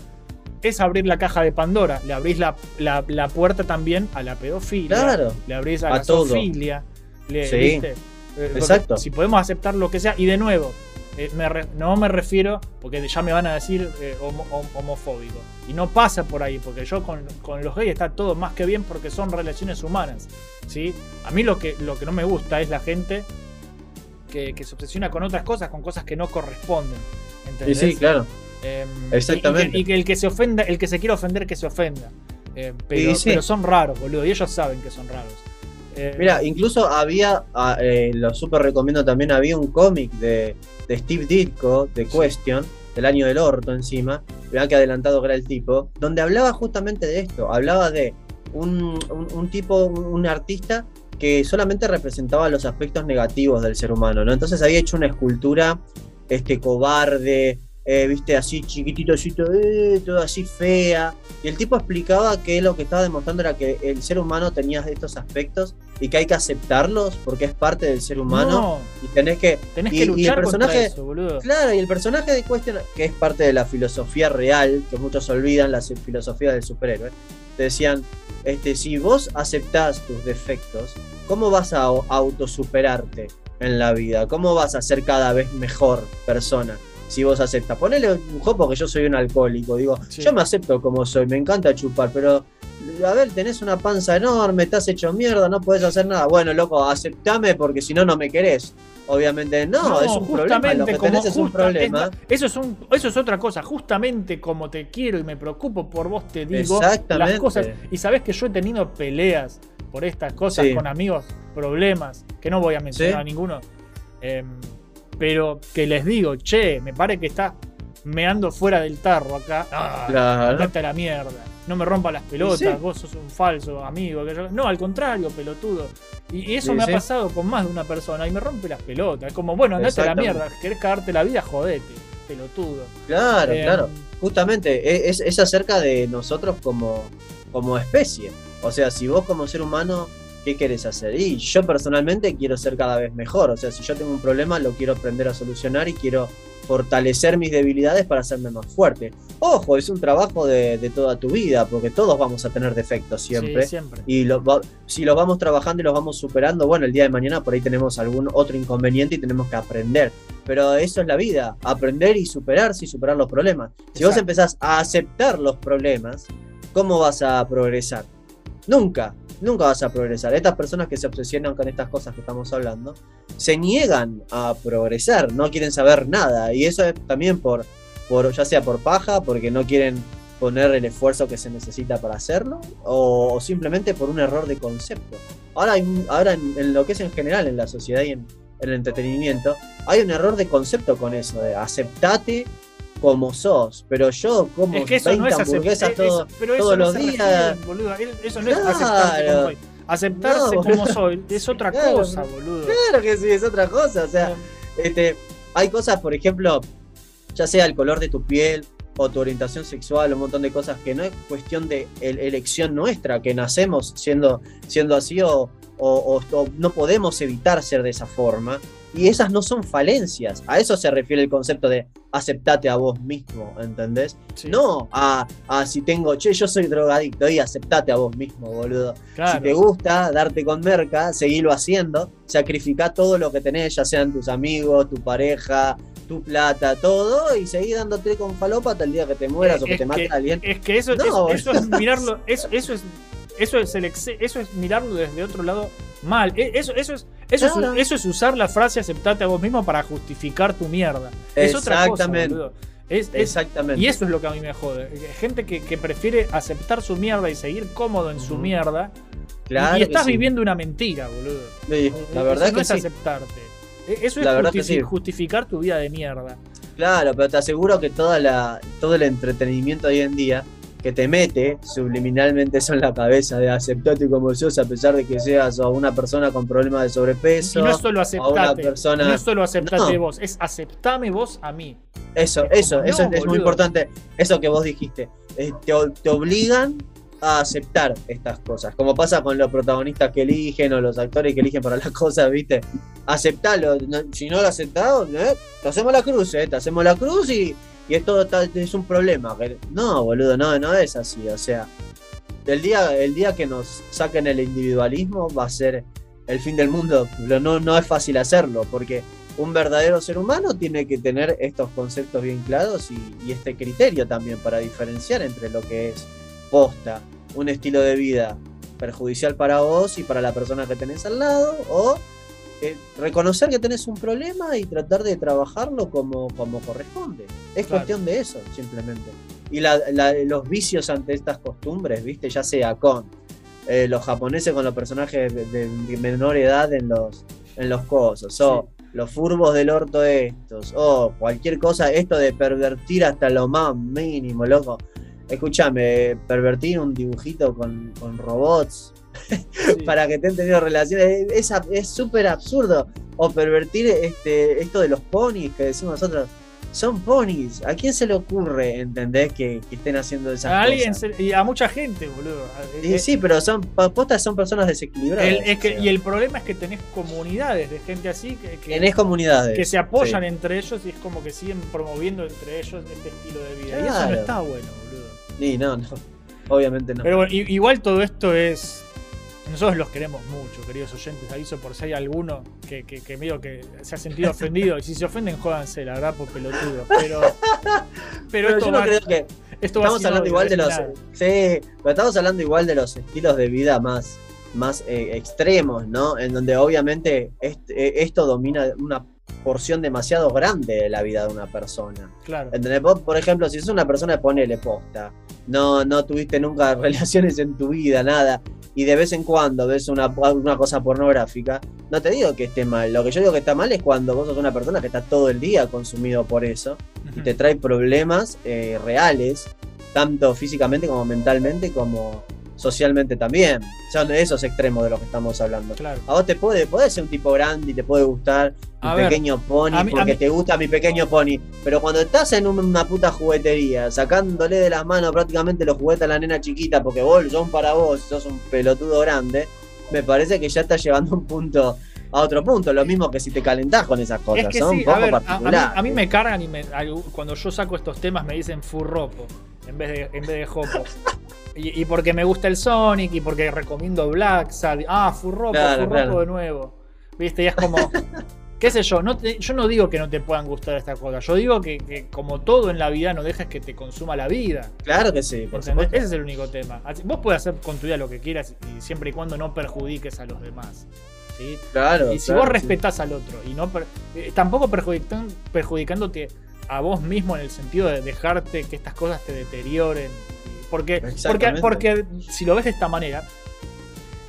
es abrir la caja de Pandora. Le abrís la, la- la puerta también a la pedofilia. Claro. Le abrís a, A la todo. zoofilia. le- Sí. ¿viste? Eh, Exacto. Si podemos aceptar lo que sea, y de nuevo, eh, me re- no me refiero, porque ya me van a decir eh, homo- hom- homofóbico. Y no pasa por ahí, porque yo con, con los gays está todo más que bien porque son relaciones humanas. ¿sí? A mí lo que, lo que no me gusta es la gente que, que se obsesiona con otras cosas, con cosas que no corresponden. ¿entendés? sí, claro. Eh, Exactamente. Y, que, y que el que se ofenda, el que se quiera ofender, que se ofenda. Eh, pero, Y sí. pero son raros, boludo, y ellos saben que son raros. Eh, Mira, incluso había, ah, eh, lo súper recomiendo también, había un cómic de, de Steve Ditko, de Question, del año del orto encima, vean que adelantado que era el tipo, donde hablaba justamente de esto, hablaba de un, un- un tipo, un, un artista que solamente representaba los aspectos negativos del ser humano, ¿no? Entonces había hecho una escultura este, cobarde, eh, viste, así chiquitito, eh, todo así fea. Y el tipo explicaba que lo que estaba demostrando era que el ser humano tenía estos aspectos y que hay que aceptarlos porque es parte del ser humano. No, Y tenés que. tenés y- que y el luchar personaje- contra eso, boludo. Claro, y el personaje de Question, que es parte de la filosofía real, que muchos olvidan, la filosofía del superhéroe, te decían, este, si vos aceptás tus defectos, ¿cómo vas a au- autosuperarte en la vida? ¿Cómo vas a ser cada vez mejor persona? Si vos aceptas, ponele un jopo que yo soy un alcohólico, digo, Sí. yo me acepto como soy, me encanta chupar, pero a ver, tenés una panza enorme, estás hecho mierda, no podés hacer nada. Bueno, loco, aceptame porque si no, no me querés. Obviamente no, es un problema, lo que como tenés es un problema. es- eso, es un, eso es otra cosa. Justamente como te quiero y me preocupo por vos, te digo las cosas. Y sabés que yo he tenido peleas por estas cosas Sí. con amigos, problemas, que no voy a mencionar Sí. a ninguno. em, pero que les digo, che, me parece que está meando fuera del tarro acá. Ah, Claro. la mierda. No me rompa las pelotas, sí. vos sos un falso amigo. que yo- No, al contrario, pelotudo. Y eso Sí, me sí. ha pasado con más de una persona y me rompe las pelotas. Es como, bueno, andate a la mierda. ¿Querés cagarte la vida? Jodete, pelotudo. Claro, Em, claro. Justamente, e- es, es acerca de nosotros como, como especie. O sea, si vos como ser humano, ¿qué querés hacer? Y yo personalmente quiero ser cada vez mejor. O sea, si yo tengo un problema, lo quiero aprender a solucionar y quiero fortalecer mis debilidades para hacerme más fuerte. Ojo, es un trabajo de, de toda tu vida, porque todos vamos a tener defectos siempre. Sí, siempre. Y lo va- si los vamos trabajando y los vamos superando, bueno, el día de mañana por ahí tenemos algún otro inconveniente y tenemos que aprender. Pero eso es la vida, aprender y superarse y superar los problemas. Si vos empezás a aceptar los problemas, ¿cómo vas a progresar? Nunca, nunca vas a progresar. Estas personas que se obsesionan con estas cosas que estamos hablando, se niegan a progresar, no quieren saber nada. Y eso es también por, por ya sea por paja, porque no quieren poner el esfuerzo que se necesita para hacerlo, o, o simplemente por un error de concepto. Ahora, ahora en, en lo que es en general en la sociedad y en, en el entretenimiento, hay un error de concepto con eso, de aceptate como sos, pero yo como Es que eso 20 no es aceptar. hamburguesas todo, pero eso todos no los días. boludo. Eso no es aceptarse como soy. Aceptarse No, como soy es otra Claro, cosa, boludo. Claro que sí, es otra cosa. O sea, este, hay cosas, por ejemplo, ya sea el color de tu piel o tu orientación sexual, un montón de cosas que no es cuestión de el- elección nuestra, que nacemos siendo, siendo así o, o- o- o no podemos evitar ser de esa forma. Y esas no son falencias. A eso se refiere el concepto de aceptate a vos mismo, ¿entendés? Sí, No a, a si tengo, che, yo soy drogadicto y aceptate a vos mismo, boludo. claro. Si te gusta darte con merca, seguilo haciendo, sacrifica todo lo que tenés, ya sean tus amigos, tu pareja, tu plata, todo, y seguí dándote con falopa hasta el día que te mueras o que Es te mate que- alguien. Es que eso, No, eso, eso es mirarlo, eso, eso es eso es el eso es mirarlo desde otro lado mal. E- Eso, eso es, eso, es, eso es usar la frase aceptate a vos mismo para justificar tu mierda. Es otra cosa, Exactamente. boludo. Es- es- Exactamente. y eso es lo que a mí me jode. Gente que, que prefiere aceptar su mierda y seguir cómodo en su mierda. Claro y estás sí. viviendo una mentira, boludo. Sí, la Eso verdad no que es sí. aceptarte. E- Eso es La verdad que justifi- sí. justificar tu vida de mierda. Claro, pero te aseguro que toda la, todo el entretenimiento hoy en día que te mete subliminalmente eso en la cabeza de aceptarte como sos a pesar de que seas una persona con problemas de sobrepeso. Y no es solo aceptate. persona- No es solo aceptate No. vos, es aceptame vos a mí. Eso, Es eso, como, eso no, es, muy importante. Eso que vos dijiste. Eh, te, te obligan a aceptar estas cosas. Como pasa con los protagonistas que eligen o los actores que eligen para las cosas, ¿viste? Aceptalo. no- si no lo aceptás, ¿eh? te hacemos la cruz, ¿eh? Te hacemos la cruz y, y esto es un problema. No, boludo, no, no es así. O sea, el día, el día que nos saquen el individualismo va a ser el fin del mundo. No, no es fácil hacerlo, porque un verdadero ser humano tiene que tener estos conceptos bien claros y, y este criterio también para diferenciar entre lo que es posta, un estilo de vida perjudicial para vos y para la persona que tenés al lado, o eh, reconocer que tenés un problema y tratar de trabajarlo como, como corresponde. Es Claro. cuestión de eso, simplemente. Y la- la- los vicios ante estas costumbres, ¿viste? Ya sea con eh, los japoneses con los personajes de, de- de menor edad en los, en los cosos, o los furbos del orto estos, o cualquier cosa, esto de pervertir hasta lo más mínimo, loco. Escúchame, pervertir un dibujito con, con robots Sí. para que estén teniendo relaciones es súper absurdo. O pervertir este, esto de los ponis que decimos nosotros. Son ponis. ¿A quién se le ocurre, entendés, que, que estén haciendo esas a alguien cosas? se- y a mucha gente, boludo. Y Eh, sí, pero son postas son personas desequilibradas. el- es que, y el problema es que tenés comunidades de gente así que, que- tenés comunidades. que se apoyan sí. entre ellos y es como que siguen promoviendo entre ellos este estilo de vida. Y eso Claro. no está bueno, Sí, no, no. Obviamente no. Pero bueno, igual todo esto es. Nosotros los queremos mucho, queridos oyentes. Aviso por si hay alguno que, que, que medio que se ha sentido ofendido. Y si se ofenden, jódanse, la verdad, por pelotudo. Pero, pero, Pero esto, yo no va, creo que esto estamos hablando igual de los es nada. sí, pero estamos hablando igual de los estilos de vida más más eh, extremos, ¿no? En donde obviamente este- eh, esto domina una porción demasiado grande de la vida de una persona. Claro. ¿Entendés? Vos, por ejemplo, si sos una persona, ponele posta, no, no tuviste nunca relaciones en tu vida, nada, y de vez en cuando ves una, una cosa pornográfica, no te digo que esté mal. Lo que yo digo que está mal es cuando vos sos una persona que está todo el día consumido por eso y te trae problemas eh, reales, tanto físicamente como mentalmente, como socialmente también. Son esos extremos de los que estamos hablando. Claro. A vos te puede, podés ser un tipo grande y te puede gustar mi A ver, pequeño pony mí- porque te gusta mi pequeño pony. Pero cuando estás en un- una puta juguetería, sacándole de las manos prácticamente los juguetes a la nena chiquita porque vos son para vos, sos un pelotudo grande, me parece que ya estás llevando un punto a otro punto. Lo mismo que si te calentás con esas cosas. Es que son sí, un poco a ver, a, a mí, a mí me cargan y me, cuando yo saco estos temas me dicen furropo en vez de, en vez de jopo. Y, y porque me gusta el Sonic y porque recomiendo Black Sad. Ah, furropo, Claro, furropo claro. de nuevo. ¿Viste? Y es como. ¿Qué sé yo? No te- yo no digo que no te puedan gustar estas cosas. Yo digo que, que como todo en la vida, no dejes que te consuma la vida. Claro que sí, por. Ese es el único tema. Vos puedes hacer con tu vida lo que quieras y siempre y cuando no perjudiques a los demás. ¿sí? Claro, Y si claro, vos sí. respetás al otro y no eh, tampoco perjudican- perjudicándote a vos mismo en el sentido de dejarte que estas cosas te deterioren. Porque, porque, porque si lo ves de esta manera,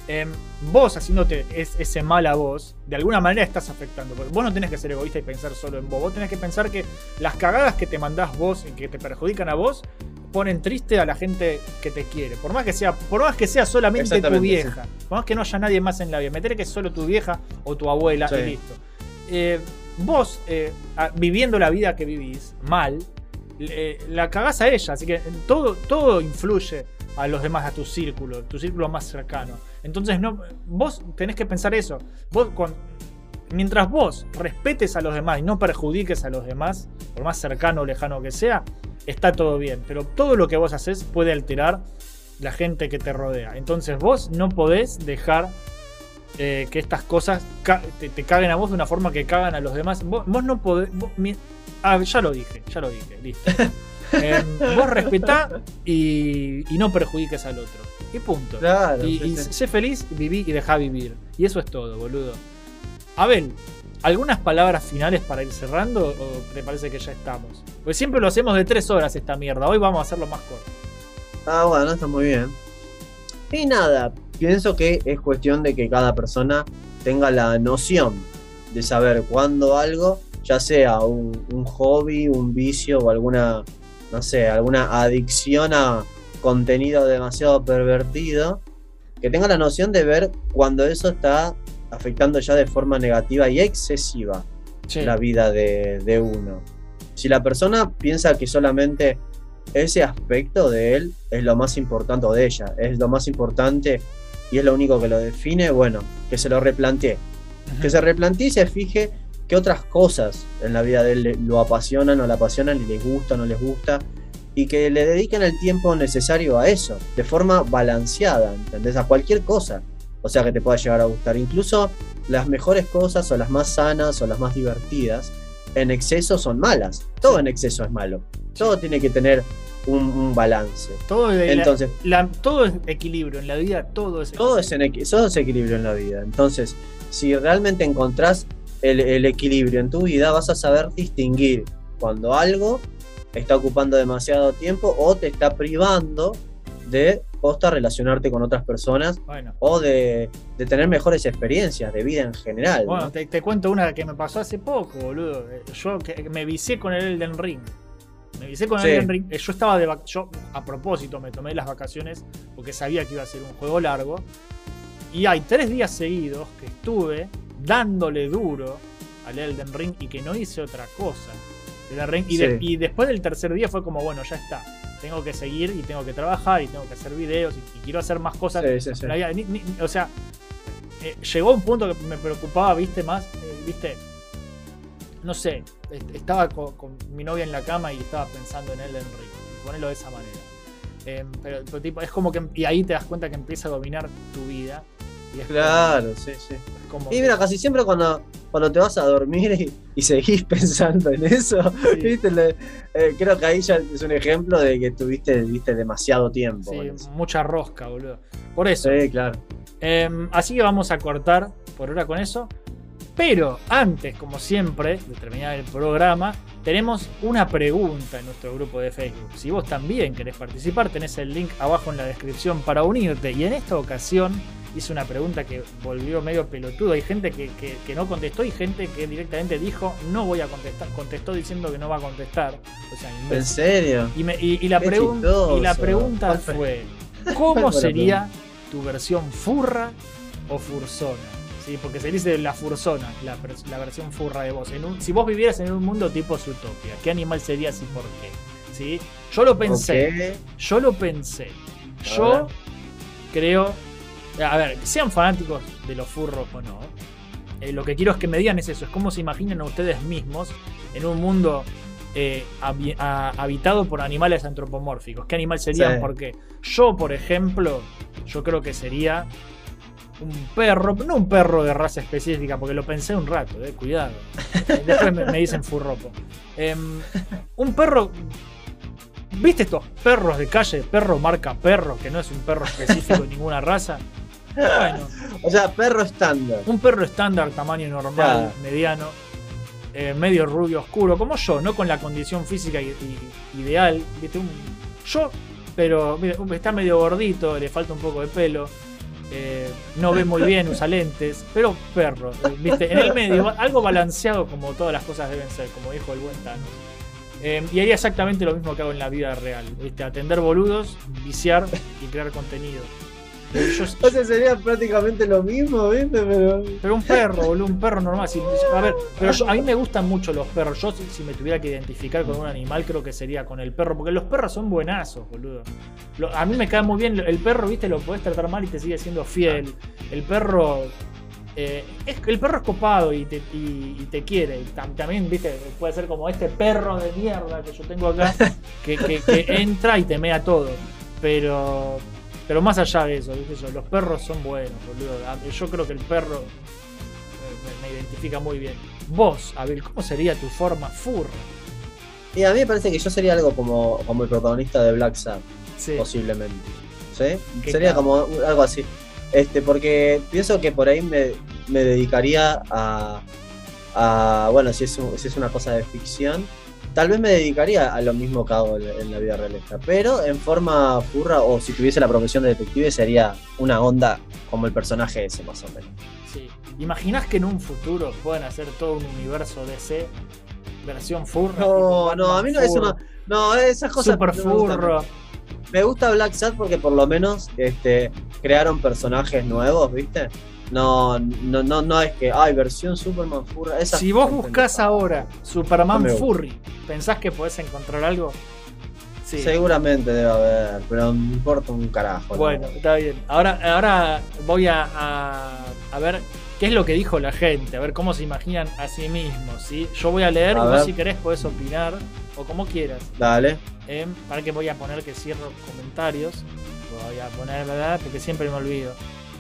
em, vos haciéndote es- ese mal a vos, de alguna manera estás afectando. Porque vos no tenés que ser egoísta y pensar solo en vos. Vos tenés que pensar que las cagadas que te mandás vos y que te perjudican a vos ponen triste a la gente que te quiere. Por más que sea, por más que sea solamente tu vieja. Por más que no haya nadie más en la vida. Meter que es solo tu vieja o tu abuela Sí. y listo. Eh, vos, eh, viviendo la vida que vivís mal, la cagás a ella. Así que todo, todo influye a los demás, a tu círculo, tu círculo más cercano. Entonces, no, vos tenés que pensar eso. Vos, con- mientras vos respetes a los demás y no perjudiques a los demás, por más cercano o lejano que sea, está todo bien. Pero todo lo que vos haces puede alterar la gente que te rodea. Entonces, vos no podés dejar eh, que estas cosas ca- te, te caguen a vos de una forma que cagan a los demás. Vos, vos no podés. vos- mi- ah, ya lo dije, ya lo dije, listo. Em, vos respetá y, y no perjudiques al otro. Y punto. Claro, y sí, y sé feliz, viví y dejá vivir. Y eso es todo, boludo. Abel, ¿algunas palabras finales para ir cerrando o te parece que ya estamos? Pues siempre lo hacemos de tres horas esta mierda. Hoy vamos a hacerlo más corto. Ah, bueno, está muy bien. Y nada, pienso que es cuestión de que cada persona tenga la noción de saber cuándo algo, ya sea un, un hobby, un vicio o alguna, no sé, alguna adicción a contenido demasiado pervertido, que tenga la noción de ver cuando eso está afectando ya de forma negativa y excesiva la vida de, de uno. Si la persona piensa que solamente ese aspecto de él es lo más importante, o de ella, es lo más importante y es lo único que lo define, bueno, que se lo replantee. Que se replantee y se fije qué otras cosas en la vida de él lo apasionan o la apasionan y les gusta o no les gusta. Y que le dediquen el tiempo necesario a eso, de forma balanceada, ¿entendés? A cualquier cosa. O sea, que te pueda llegar a gustar. Incluso las mejores cosas o las más sanas o las más divertidas, en exceso son malas. Todo en exceso es malo. Todo tiene que tener un, un balance. todo, la- Entonces, la- todo es equilibrio. En la vida todo es todo es, en todo es equilibrio en la vida. Entonces, si realmente encontrás el, el equilibrio en tu vida, vas a saber distinguir cuando algo está ocupando demasiado tiempo o te está privando de posta relacionarte con otras personas Bueno, o de, de tener mejores experiencias de vida en general. bueno ¿no? te, te cuento una que me pasó hace poco, boludo. Yo que me vicié con el Elden Ring. Me vicié con Sí. Elden Ring. Eh, Yo estaba de Yo, a propósito, me tomé las vacaciones porque sabía que iba a ser un juego largo. Y hay tres días seguidos que estuve dándole duro al Elden Ring y que no hice otra cosa. Elden Ring. Y, de- Sí. y después del tercer día fue como, bueno, ya está. Tengo que seguir y tengo que trabajar y tengo que hacer videos y, y quiero hacer más cosas. Sí, sí, ni- o sea, eh, llegó un punto que me preocupaba, viste, más, eh, viste, no sé, est- estaba co- con, mi novia en la cama y estaba pensando en Elden Ring, ponerlo de esa manera. Eh, pero, pero tipo, es como que, y ahí te das cuenta que empieza a dominar tu vida. Y es como- Claro, sí, sí. es como Y que- mira, casi siempre cuando, cuando te vas a dormir y, y seguís pensando en eso, Sí. ¿viste? Le- eh, creo que ahí ya es un ejemplo de que tuviste viste, demasiado tiempo. sí, mucha rosca, boludo. Por eso. Sí, claro. Em, así que vamos a cortar por ahora con eso. Pero antes, como siempre, de terminar el programa, tenemos una pregunta en nuestro grupo de Facebook. Si vos también querés participar, tenés el link abajo en la descripción para unirte. Y en esta ocasión hice una pregunta que volvió medio pelotudo. Hay gente que, que- que no contestó y gente que directamente dijo no voy a contestar. Contestó diciendo que no va a contestar. O sea, ¿En serio? Y, me- y- y la, chistoso. y la pregunta ¿Cuál fue? fue: ¿Cuál ¿Cómo sería tu versión furra o fursona? ¿Sí? Porque se dice la fursona, la, versión furra de vos. En un- si vos vivieras en un mundo tipo Zootopia, ¿qué animal serías y por qué? ¿Sí? Yo lo pensé, yo lo pensé. Yo creo. A ver, sean fanáticos de los furros o no. eh, lo que quiero es que me digan es eso, es cómo se imaginan a ustedes mismos en un mundo eh, habi- a- habitado por animales antropomórficos. ¿Qué animal serían? Sí. Porque yo, por ejemplo, yo creo que sería un perro, no un perro de raza específica, porque lo pensé un rato, eh, cuidado. Después me, me dicen furropo. Em, un perro. ¿Viste estos perros de calle? Perro marca perro, que no es un perro específico de ninguna raza. Bueno, O sea, perro estándar. un perro estándar, tamaño normal, Claro. mediano, eh, medio rubio oscuro, como yo, no con la condición física i- i- ideal. ¿viste? Un- yo, pero mira, está medio gordito, le falta un poco de pelo. Eh, no ve muy bien, usa lentes, pero perro, ¿viste? En el medio, algo balanceado como todas las cosas deben ser, como dijo el buen Thanos. Eh, y haría exactamente lo mismo que hago en la vida real. Atender boludos, viciar y crear contenido. Yo- O sea, sería prácticamente lo mismo, ¿viste? Pero. pero un perro, boludo, un perro normal. Si- a ver, pero yo- a mí me gustan mucho los perros. Yo, si, si me tuviera que identificar con un animal, creo que sería con el perro. Porque los perros son buenazos, boludo. Lo- a mí me cae muy bien. El perro, viste, lo podés tratar mal y te sigue siendo fiel. El perro. eh, es, el perro es copado y te, y, y te quiere. Y tam- también, viste, puede ser como este perro de mierda que yo tengo acá, que, que- que entra y te mea todo. Pero. Pero más allá de eso, los perros son buenos, boludo. A- Yo creo que el perro eh, me, me identifica muy bien. Vos, Abel, ¿cómo sería tu forma furra? Y a mí me parece que yo sería algo como, como el protagonista de Black Sad, Sí. posiblemente. ¿Sí? Sería como algo así. Este, porque pienso que por ahí me, me dedicaría a, a- Bueno, si es, un- si es una cosa de ficción, tal vez me dedicaría a lo mismo que hago en, la vida real. esta, Pero en forma furra, o si tuviese la profesión de detective, sería una onda como el personaje ese, más o menos. sí. ¿Imaginás que en un futuro puedan hacer todo un universo DC versión furra? No, no, a mí no, eso furro, no. No, esas cosas. Super no me gustan. furro. Me gusta Black Sad porque por lo menos este, crearon personajes nuevos, ¿viste? No, no, no, no es que, ay, versión Superman. Esas Si vos buscás pendejadas. ahora Superman No. Furry, ¿pensás que podés encontrar algo? Sí. Seguramente debe haber, pero me importa un carajo. ¿no? Bueno, está bien. Ahora, ahora voy a, a- a ver qué es lo que dijo la gente, a ver cómo se imaginan a sí mismos. ¿sí? Yo voy a leer A y vos si querés podés opinar o como quieras. Dale. ¿eh? Para que voy a poner que cierro comentarios. Voy a poner, ¿verdad? Porque siempre me olvido.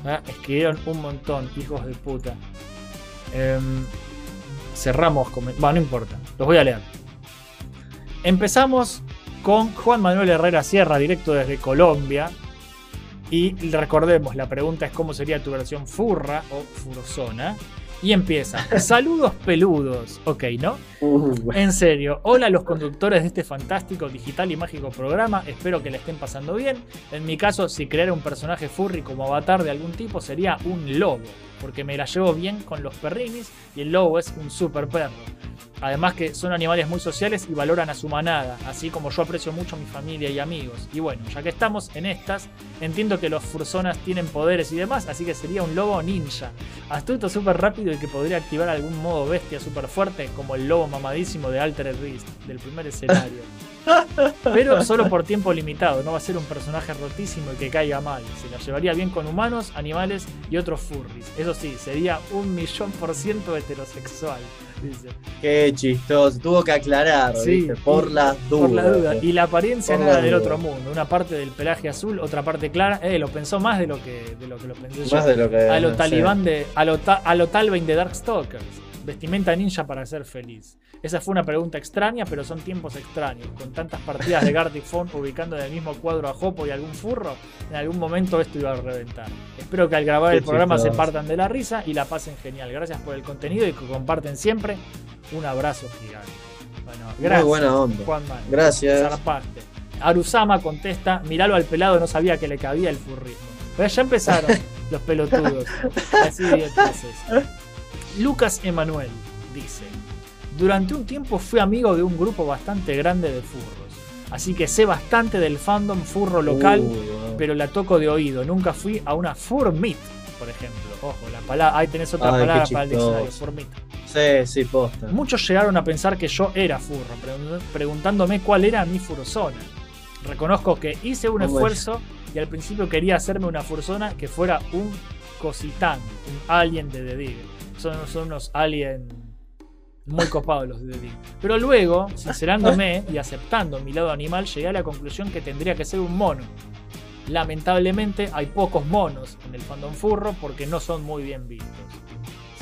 ¿Ah? Escribieron un montón, hijos de puta. Em, cerramos, bueno, no importa, los voy a leer. Empezamos con Juan Manuel Herrera Sierra, directo desde Colombia. Y recordemos, la pregunta es cómo sería tu versión furra o fursona. Y empieza. Saludos peludos. Ok, ¿no? En serio, hola a los conductores de este fantástico, digital y mágico programa, espero que le estén pasando bien. En mi caso, si creara un personaje furry como avatar de algún tipo sería un lobo, porque me la llevo bien con los perrinis y el lobo es un super perro. Además que son animales muy sociales y valoran a su manada, así como yo aprecio mucho a mi familia y amigos. Y bueno, ya que estamos en estas, entiendo que los fursonas tienen poderes y demás, así que sería un lobo ninja. Astuto, súper rápido que podría activar algún modo bestia súper fuerte, como el lobo mamadísimo de Altered Beast, del primer escenario. Pero solo por tiempo limitado, no va a ser un personaje rotísimo y que caiga mal. Se la llevaría bien con humanos, animales y otros furries. Eso sí, sería un millón por ciento heterosexual. Dice. Qué chistoso. Tuvo que aclarar, Sí, ¿viste? por las dudas. Por la duda. Y la apariencia nada la del otro mundo. Una parte del pelaje azul, otra parte clara. Eh, lo pensó más de lo que, de lo, que lo pensé yo. Más de lo que. a lo no sé. talibán de. A lo, ta- a lo Talbain de Darkstalkers. Vestimenta ninja para ser feliz. Esa fue una pregunta extraña, pero son tiempos extraños. Con tantas partidas de Gartic Phone ubicando en el mismo cuadro a Hopo y algún furro, en algún momento esto iba a reventar. Espero que al grabar Qué el programa se partan de la risa y la pasen genial. Gracias por el contenido y que comparten siempre. Un abrazo gigante. Bueno, gracias. Muy buena onda. Juanma. Gracias. Zarpaste. Arusama contesta, miralo al pelado, no sabía que le cabía el furrismo. Pero ya empezaron los pelotudos. Así de. Lucas Emanuel dice, durante un tiempo fui amigo de un grupo bastante grande de furros. Así que sé bastante del fandom furro local, bueno. pero la toco de oído. Nunca fui a una fur meet, por ejemplo. Ojo, la palabra, ahí tenés otra Ay, palabra para el diccionario, chistoso. fur meet. Sí, sí, posta. Muchos llegaron a pensar que yo era furro, pregun- preguntándome cuál era mi fursona. Reconozco que hice un esfuerzo y al principio quería hacerme una fursona que fuera un cositán, un alien de The. Son, son unos aliens muy copados los de The. Pero luego, sincerándome y aceptando mi lado animal, llegué a la conclusión que tendría que ser un mono. Lamentablemente hay pocos monos en el fandom furro porque no son muy bien vistos.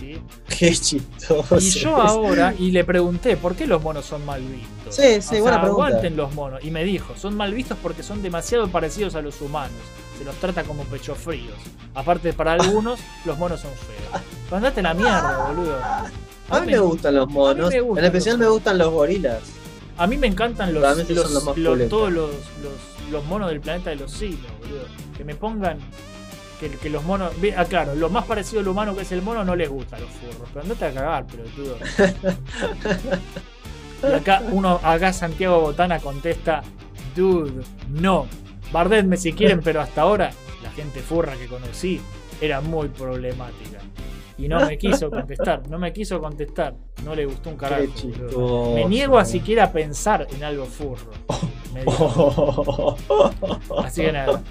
¿Sí? Qué chistoso. Y yo ahora, y le pregunté, ¿por qué los monos son mal vistos? Sí, sí, O buena sea, pregunta. aguanten los monos. Y me dijo, son mal vistos porque son demasiado parecidos a los humanos. Se los trata como pechos fríos. Aparte, para algunos, los monos son feos. Pero andate a la mierda, boludo. A mí me gustan los monos. en especial me gustan los gorilas. A mí me encantan los, todos los, los- los monos del planeta de los siglos, boludo. Que me pongan. Que, que los monos. Ah, claro, lo más parecido al humano que es el mono no les gusta a los furros. Pero andate a cagar, pelotudo. y acá uno, acá Santiago Botana contesta: Dude, no. Bardetme si quieren, pero hasta ahora la gente furra que conocí era muy problemática. Y no me quiso contestar, no me quiso contestar. No le gustó un carajo. Chistoso. Me niego a siquiera pensar en algo furro. Me dijo. Así que nada.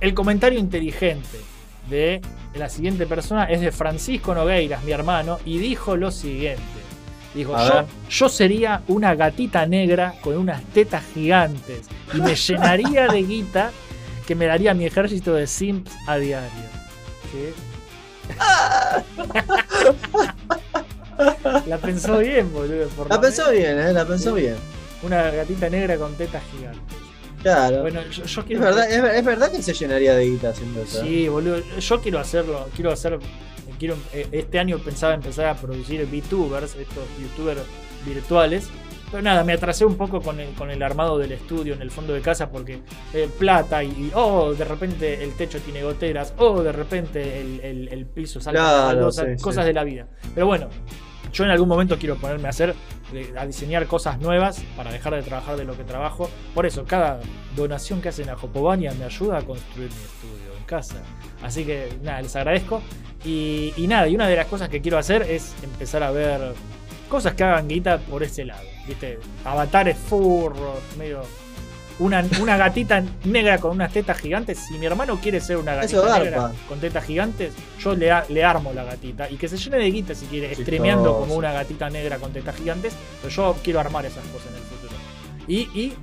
El comentario inteligente de la siguiente persona es de Francisco Nogueiras, mi hermano, y dijo lo siguiente. Dijo, yo, sería una gatita negra con unas tetas gigantes y me llenaría de guita que me daría mi ejército de simps a diario. ¿Sí? La pensó bien, boludo. por La pensó bien, ¿eh? La pensó bien. Una gatita negra con tetas gigantes. Claro. Bueno, yo, yo es, quiero. verdad, es, es verdad que se llenaría de guita haciendo eso. ¿eh? Sí, boludo. Yo quiero hacerlo. Quiero hacer. Quiero, eh, este año pensaba empezar a producir VTubers, estos youtubers virtuales. Pero nada, me atrasé un poco con el, con el armado del estudio en el fondo de casa porque eh, plata y, y, oh, de repente el techo tiene goteras, oh, de repente el, el- el piso sale Claro, sí, cosas sí. de la vida. Pero bueno, yo en algún momento quiero ponerme a hacer, a diseñar cosas nuevas para dejar de trabajar de lo que trabajo. Por eso, cada donación que hacen a Jopovania me ayuda a construir mi estudio en casa. Así que nada, les agradezco. Y, y nada, y una de las cosas que quiero hacer es empezar a ver cosas que hagan guita por ese lado. ¿Viste? Avatares furros, medio. Una, una gatita negra con unas tetas gigantes. Si mi hermano quiere ser una gatita negra con tetas gigantes, yo le, le armo la gatita. Y que se llene de guita si quiere, Chistoso. streameando como una gatita negra con tetas gigantes. Pero yo quiero armar esas cosas en el futuro. Y, y,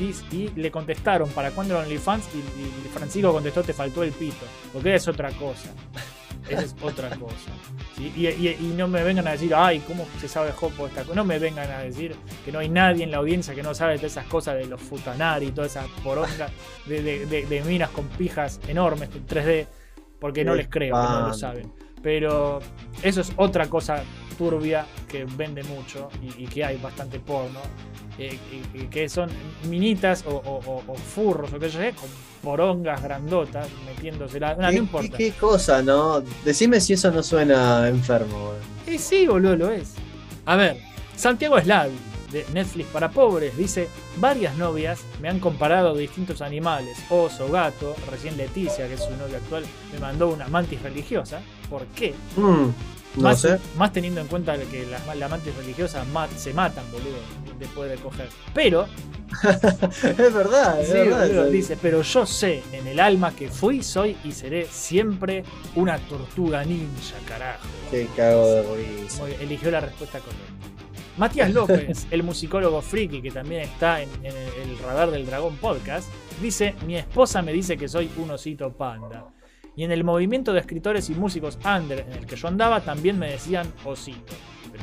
y- y le contestaron para cuándo el OnlyFans. Y, y Francisco contestó: Te faltó el pito. Porque es otra cosa. Esa es otra cosa. ¿sí? Y, y- y no me vengan a decir, ay, ¿cómo se sabe Jopo esta cosa? No me vengan a decir que no hay nadie en la audiencia que no sabe todas esas cosas de los futanari y todas esas porongas de, de- de- de minas con pijas enormes en 3D, porque no les creo que no lo espanto. saben. Pero eso es otra cosa turbia que vende mucho y, y que hay bastante porno. eh, y- y que son minitas o, o- o- o furros o qué sé yo, con porongas grandotas metiéndosela. No, no ¿Qué, importa. qué- qué cosa, ¿no? Decime si eso no suena enfermo, güey. Eh, sí, boludo, lo es. A ver, Santiago Slavi, de Netflix para pobres, dice, varias novias me han comparado distintos animales, oso, gato, recién Leticia, que es su novia actual, me mandó una mantis religiosa. ¿Por qué? Mm, no más, sé. más teniendo en cuenta que las, las mantis religiosas ma- se matan, boludo, después de coger. Pero, es verdad, es sí, verdad. dice, pero yo sé en el alma que fui, soy y seré siempre una tortuga ninja, carajo. Qué cago de risa. Eligió la respuesta correcta. Matías López, el musicólogo friki que también está en, el radar del Dragón Podcast, dice: Mi esposa me dice que soy un osito panda. Y en el movimiento de escritores y músicos under en el que yo andaba también me decían osito.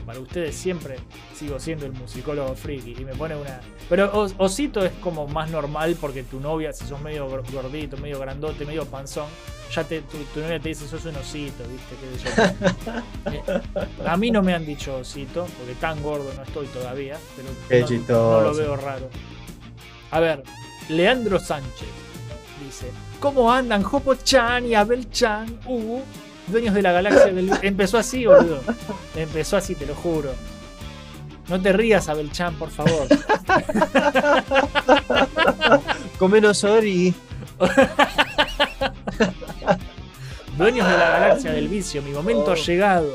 Para ustedes siempre sigo siendo el musicólogo friki. Y me pone una. Pero os- osito es como más normal porque tu novia, si sos medio gor- gordito, medio grandote, medio panzón, ya te, tu, tu novia te dice sos un osito, ¿viste? ¿Qué sé yo? Eh, a mí no me han dicho osito, porque tan gordo no estoy todavía, pero no, no lo veo raro. A ver, Leandro Sánchez dice: ¿Cómo andan Jopo Chan y Abel Chan? Uh, dueños de la galaxia del. Empezó así, boludo. Empezó así, te lo juro. No te rías, Abel Chan, por favor. Comenos Ori. Dueños de la galaxia del vicio, mi momento Oh. ha llegado.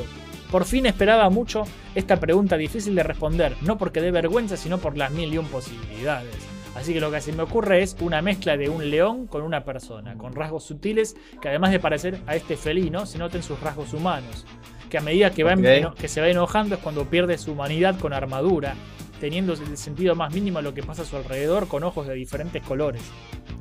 Por fin esperaba mucho esta pregunta difícil de responder, no porque dé vergüenza, sino por las mil y un posibilidades. Así que lo que se me ocurre es una mezcla de un león con una persona, con rasgos sutiles que además de parecer a este felino, se noten sus rasgos humanos. Que a medida que, va que se va enojando es cuando pierde su humanidad con armadura, teniendo el sentido más mínimo a lo que pasa a su alrededor con ojos de diferentes colores.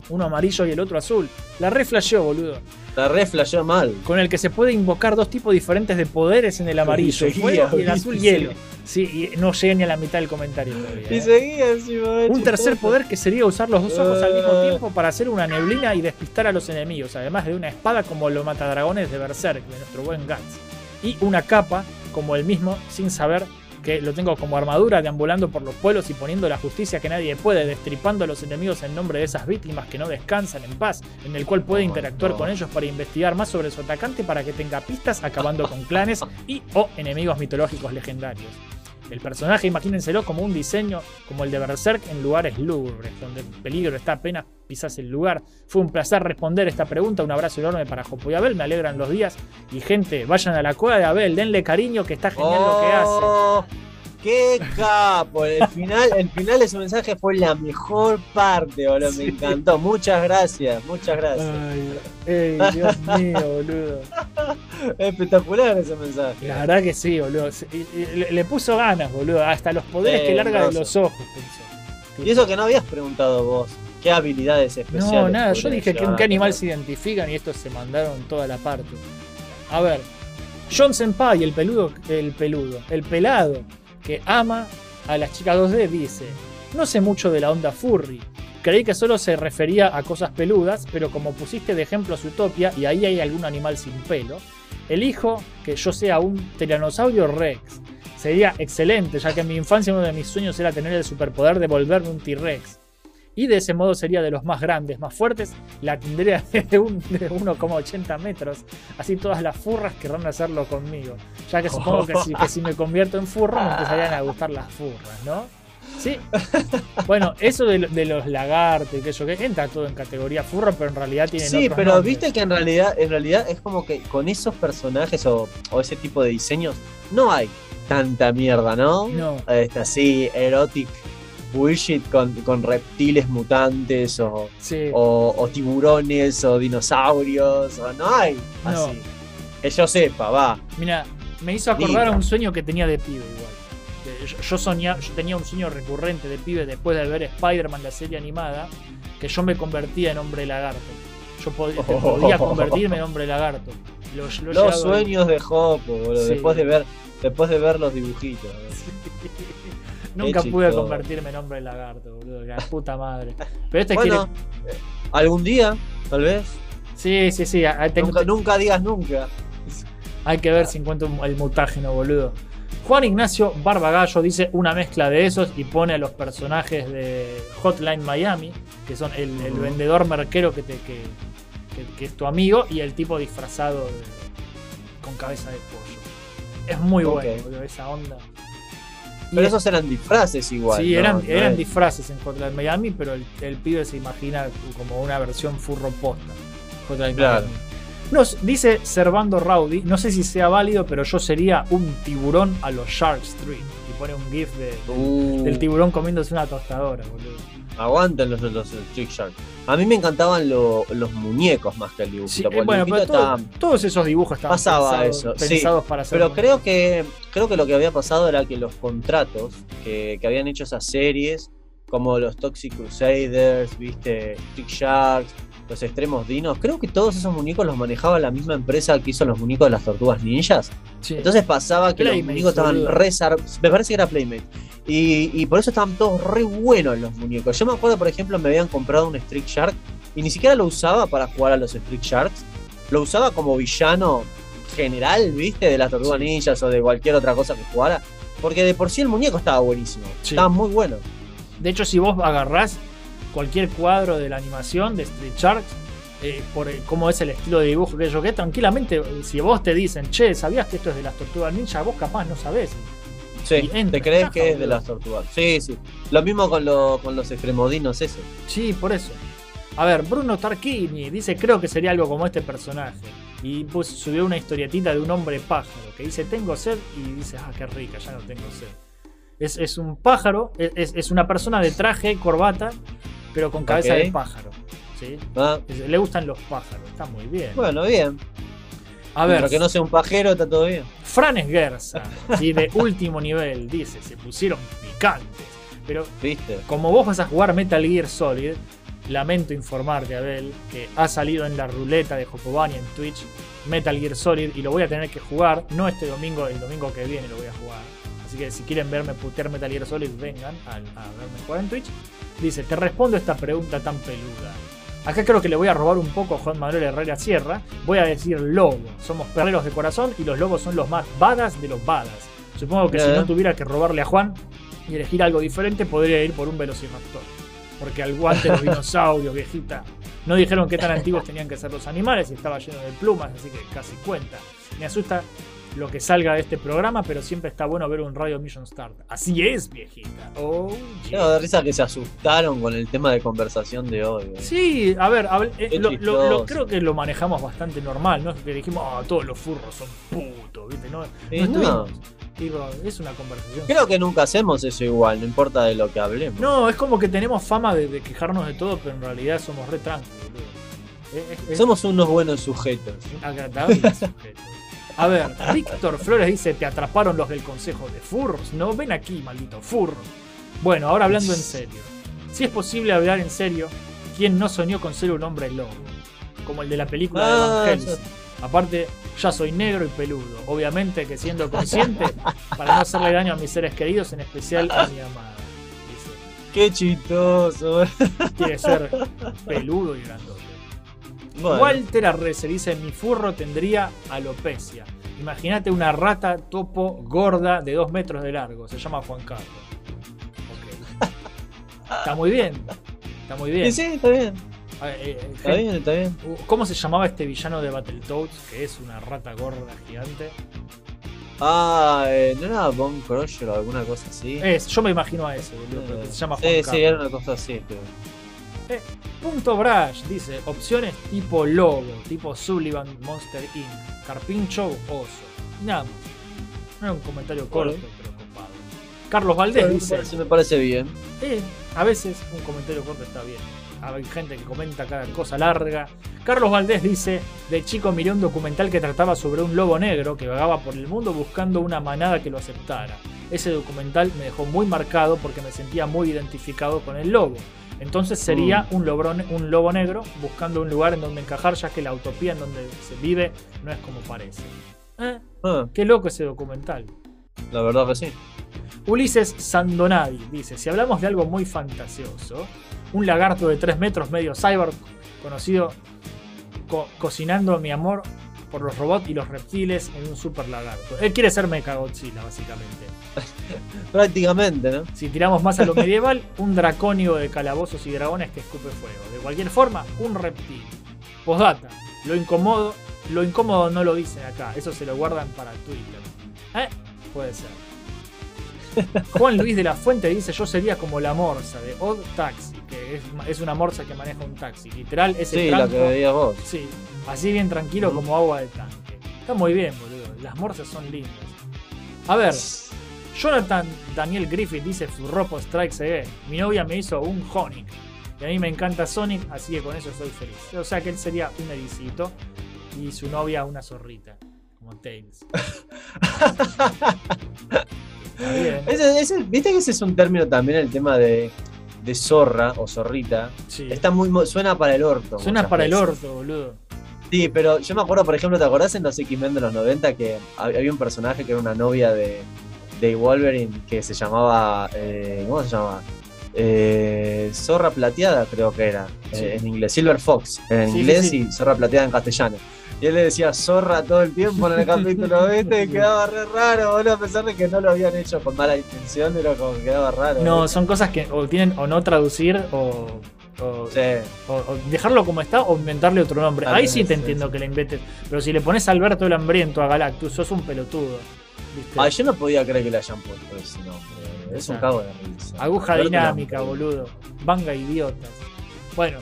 Uno amarillo y el otro azul. La reflasheó, boludo La re flasheó mal. con el que se puede invocar dos tipos diferentes de poderes en el amarillo, Y fuego seguía, y el azul hielo. Sí, y no llegué ni a la mitad del comentario todavía. Y ¿eh? seguía encima. Un tercer poder que sería usar los dos ojos al mismo Eh. tiempo para hacer una neblina y despistar a los enemigos, además de una espada como los matadragones de Berserk, de nuestro buen Guts. Y una capa como el mismo, sin saber que lo tengo como armadura, deambulando por los pueblos y poniendo la justicia que nadie puede, destripando a los enemigos en nombre de esas víctimas que no descansan en paz, en el cual puede interactuar con ellos para investigar más sobre su atacante para que tenga pistas, acabando con clanes y o enemigos mitológicos legendarios. El personaje, imagínenselo como un diseño como el de Berserk en lugares lúgubres, donde el peligro está apenas pisas el lugar. Fue un placer responder esta pregunta. Un abrazo enorme para Jopo y Abel, me alegran los días. Y gente, vayan a la cueva de Abel, denle cariño que está genial lo que hace. ¡Qué capo! El final, el final de su mensaje fue la mejor parte, boludo. Me encantó. Muchas gracias, muchas gracias. Ay, ey, Dios mío, boludo. Espectacular ese mensaje. La verdad que sí, boludo. Le, le puso ganas, boludo. Hasta los poderes que larga de los ojos, pensó. Y eso que no habías preguntado vos. ¿Qué habilidades especiales? No, nada, yo dije que a qué animal se identifican y estos se mandaron toda la parte. A ver, John Senpai, el peludo, el peludo, el pelado que ama a las chicas 2D, dice: No sé mucho de la onda furry. Creí que solo se refería a cosas peludas, pero como pusiste de ejemplo Zootopia y ahí hay algún animal sin pelo, elijo que yo sea un tiranosaurio rex. Sería excelente, ya que en mi infancia uno de mis sueños era tener el superpoder de volverme un T-Rex. Y de ese modo sería de los más grandes, más fuertes, la tendría de, un, de 1,80 metros. Así todas las furras querrán hacerlo conmigo. Ya que supongo que si, que si me convierto en furro me empezarían a gustar las furras, ¿no? Sí. Bueno, eso de, de los lagartos y que eso que entra todo en categoría furro, pero en realidad tienen Sí, otros pero nombres. viste que en realidad, en realidad es como que con esos personajes o, o ese tipo de diseños no hay tanta mierda, ¿no? No. Este, así, erotic bullshit con, con reptiles mutantes o, Sí. o, o tiburones o dinosaurios, o no hay No. así. Que yo sepa, va. Mira, me hizo acordar a un sueño que tenía de pibe igual. Yo, yo soñaba, yo tenía un sueño recurrente de pibe después de ver Spider-Man, la serie animada, que yo me convertía en hombre lagarto. Yo pod- que podía convertirme en hombre lagarto. Lo- lo he llegado a- Los sueños de Hopo, boludo, Sí. después de ver, después de ver los dibujitos. Nunca pude convertirme en hombre lagarto, boludo. La puta madre. Pero este Bueno, quiere. eh, algún día, tal vez. Sí, sí, sí. tengo- Nunca, nunca digas nunca. Hay que ver si encuentro el mutágeno, boludo. Juan Ignacio Barbagallo dice una mezcla de esos y pone a los personajes de Hotline Miami, que son el, vendedor merquero que, te, que, que- que es tu amigo, y el tipo disfrazado de- con cabeza de pollo. Es muy bueno, boludo, esa onda. Pero Y- esos eran disfraces igual. sí, ¿no? eran, No eran es- disfraces en Hotline Miami, pero el, el pibe se imagina como una versión furro posta. Hotline Claro. Miami. Nos dice Servando Rowdy, no sé si sea válido, pero yo sería un tiburón a los Shark Street. Y pone un gif de, Uh, del tiburón comiéndose una tostadora, boludo. Aguanten los, los, los Trick Shark. A mí me encantaban lo- los muñecos más que el dibujito. Sí, porque eh, el dibujito todo- estaba- todos esos dibujos estaban Pasaba pensados, eso, sí. pensados para hacer Pero creo que creo que lo que había pasado era que los contratos que, que habían hecho esas series, como los Toxic Crusaders, viste, Trick Sharks, los Extremos Dinos, creo que todos esos muñecos los manejaba la misma empresa que hizo los muñecos de las Tortugas Ninjas. Sí. Entonces pasaba que los muñecos estaban boludo. re zar- Me parece que era Playmate. Y, y por eso estaban todos re buenos los muñecos. Yo me acuerdo, por ejemplo, me habían comprado un Street Shark y ni siquiera lo usaba para jugar a los Street Sharks. Lo usaba como villano general, ¿viste? De las Tortugas Sí. Ninjas o de cualquier otra cosa que jugara. Porque de por sí el muñeco estaba buenísimo. Sí. Estaba muy bueno. De hecho, si vos agarrás cualquier cuadro de la animación de Street Sharks, eh, por el- cómo es el estilo de dibujo que yo que tranquilamente, eh, si vos te dicen, che, ¿sabías que esto es de las tortugas ninja? Vos capaz no sabés. Sí, entra, te crees que es de las tortugas. Sí, sí. Lo mismo con, lo- con los extremodinos ese. Sí, por eso. A ver, Bruno Tarquini dice, creo que sería algo como este personaje. Y pues subió una historietita de un hombre pájaro que dice, tengo sed, y dice, ah, qué rica, ya no tengo sed. Es, es un pájaro, es, es una persona de traje, corbata, pero con cabeza de pájaro. ¿sí? Ah, Le gustan los pájaros, está muy bien. Bueno, bien. A ver, Pero que no sea un pajero, está todo bien. Franes Gersa, ¿sí? de último nivel, dice, se pusieron picantes. Pero ¿Viste? como vos vas a jugar Metal Gear Solid, lamento informarte, Abel, que ha salido en la ruleta de Jocobani en Twitch Metal Gear Solid y lo voy a tener que jugar, no este domingo, el domingo que viene lo voy a jugar. Así que si quieren verme putear Metal Gear Solid, vengan a, a verme jugar en Twitch. Dice, te respondo esta pregunta tan peluda. Acá creo que le voy a robar un poco a Juan Manuel Herrera Sierra. Voy a decir lobo. Somos perreros de corazón y los lobos son los más badas de los badas. Supongo que si no tuviera que robarle a Juan y elegir algo diferente, podría ir por un velociraptor. Porque al guante los dinosaurios, viejita. No dijeron qué tan antiguos tenían que ser los animales y estaba lleno de plumas, así que casi cuenta. Me asusta lo que salga de este programa, pero siempre está bueno ver un Radio Mission Start. Así es, viejita. Oh, yeah. Tengo de risa que se asustaron con el tema de conversación de hoy. güey. Sí, a ver, hable- eh, lo- lo- lo- chistoso. creo que lo manejamos bastante normal, ¿no? Que dijimos, ah, todos los furros son putos, ¿viste? No, Y no no. digo, es una conversación. Creo que nunca hacemos eso igual, no importa de lo que hablemos. No, es como que tenemos fama de, de quejarnos de todo, pero en realidad somos re tranquilos, Somos unos buenos sujetos. agradable sujeto. A ver, Víctor Flores dice, te atraparon los del Consejo de Furros. No, ven aquí, maldito furro. Bueno, ahora hablando en serio. Si es posible hablar en serio, ¿quién no soñó con ser un hombre lobo? Como el de la película de Ah, Van Helsing. Aparte, ya soy negro y peludo. Obviamente que siendo consciente para no hacerle daño a mis seres queridos, en especial a mi amada. Dice, Qué chistoso. quiere ser peludo y grandote. Bueno, Walter Arrece dice: Mi furro tendría alopecia. Imagínate una rata topo gorda de 2 metros de largo. Se llama Juan Carlos. Ok. Está muy bien. Está muy bien. sí, sí, está bien. Ver, eh, eh, Está bien, está bien. ¿Cómo se llamaba este villano de Battletoads? Que es una rata gorda gigante. Ah, eh, ¿no era Bone Crusher o alguna cosa así? Es, yo me imagino a ese, boludo, se llama Juan sí, Carlos. sí, era una cosa así. Pero... Punto Brash dice: opciones tipo Lobo, tipo Sullivan Monster Inc., Carpincho, Oso. Nada más. Era un comentario corto, pero copado. Carlos Valdés dice: parece, me parece bien. eh, a veces un comentario corto está bien. Hay gente que comenta cada cosa larga. Carlos Valdés dice: De chico miré un documental que trataba sobre un lobo negro que vagaba por el mundo buscando una manada que lo aceptara. Ese documental me dejó muy marcado porque me sentía muy identificado con el lobo. Entonces sería un, lobo, un lobo negro buscando un lugar en donde encajar, ya que la utopía en donde se vive no es como parece. Eh, Ah, qué loco ese documental. la verdad que sí. Ulises Sandonadi dice: Si hablamos de algo muy fantasioso, un lagarto de 3 metros medio cyborg, conocido co- cocinando mi amor por los robots y los reptiles en un super lagarto. Él quiere ser Mechagodzilla, básicamente. Prácticamente, ¿no? Si tiramos más a lo medieval, un dracónido de calabozos y dragones que escupe fuego. De cualquier forma, un reptil. Postdata, lo incómodo, lo incómodo no lo dicen acá, eso se lo guardan para Twitter. ¿Eh? Puede ser. Juan Luis de la Fuente dice: Yo sería como la morsa de Odd Taxi, que es, es una morsa que maneja un taxi. Literal, ese Sí, la que veías vos. Sí, así bien tranquilo como agua de tanque. Está muy bien, boludo. Las morsas son lindas. A ver, Jonathan Daniel Griffith dice Furropo Strikes Again. Mi novia me hizo un Honic. Y a mí me encanta Sonic, así que con eso soy feliz. O sea que él sería un ericito y su novia una zorrita. Como Tails. Ese- ese- Viste que ese es un término también, el tema de, de zorra o zorrita. Sí. Está muy, suena para el orto. Suena para el orto, boludo. Sí, pero yo me acuerdo, por ejemplo, ¿te acordás en los X-Men de los 90 que hab- había un personaje que era una novia de, de Wolverine que se llamaba. eh, ¿Cómo se llama? Eh, Zorra Plateada, creo que era. eh, Sí. en inglés. Silver Fox en Sí, inglés sí. y Zorra Plateada en castellano. Y él le decía zorra todo el tiempo en el capítulo, ¿viste? Y quedaba re raro, boludo, a pesar de que no lo habían hecho con mala intención, pero como que quedaba raro. No, son cosas que o tienen o no traducir o, o- Sí. o- o dejarlo como está o inventarle otro nombre. Ahí sí te entiendo sí. que le inventes. Pero si le pones Alberto el Hambriento a Galactus, sos un pelotudo. ¿Viste? Ay, yo no podía creer que le hayan puesto ese nombre. Es un cago de risa. Aguja dinámica, boludo. Vanga idiotas. Bueno.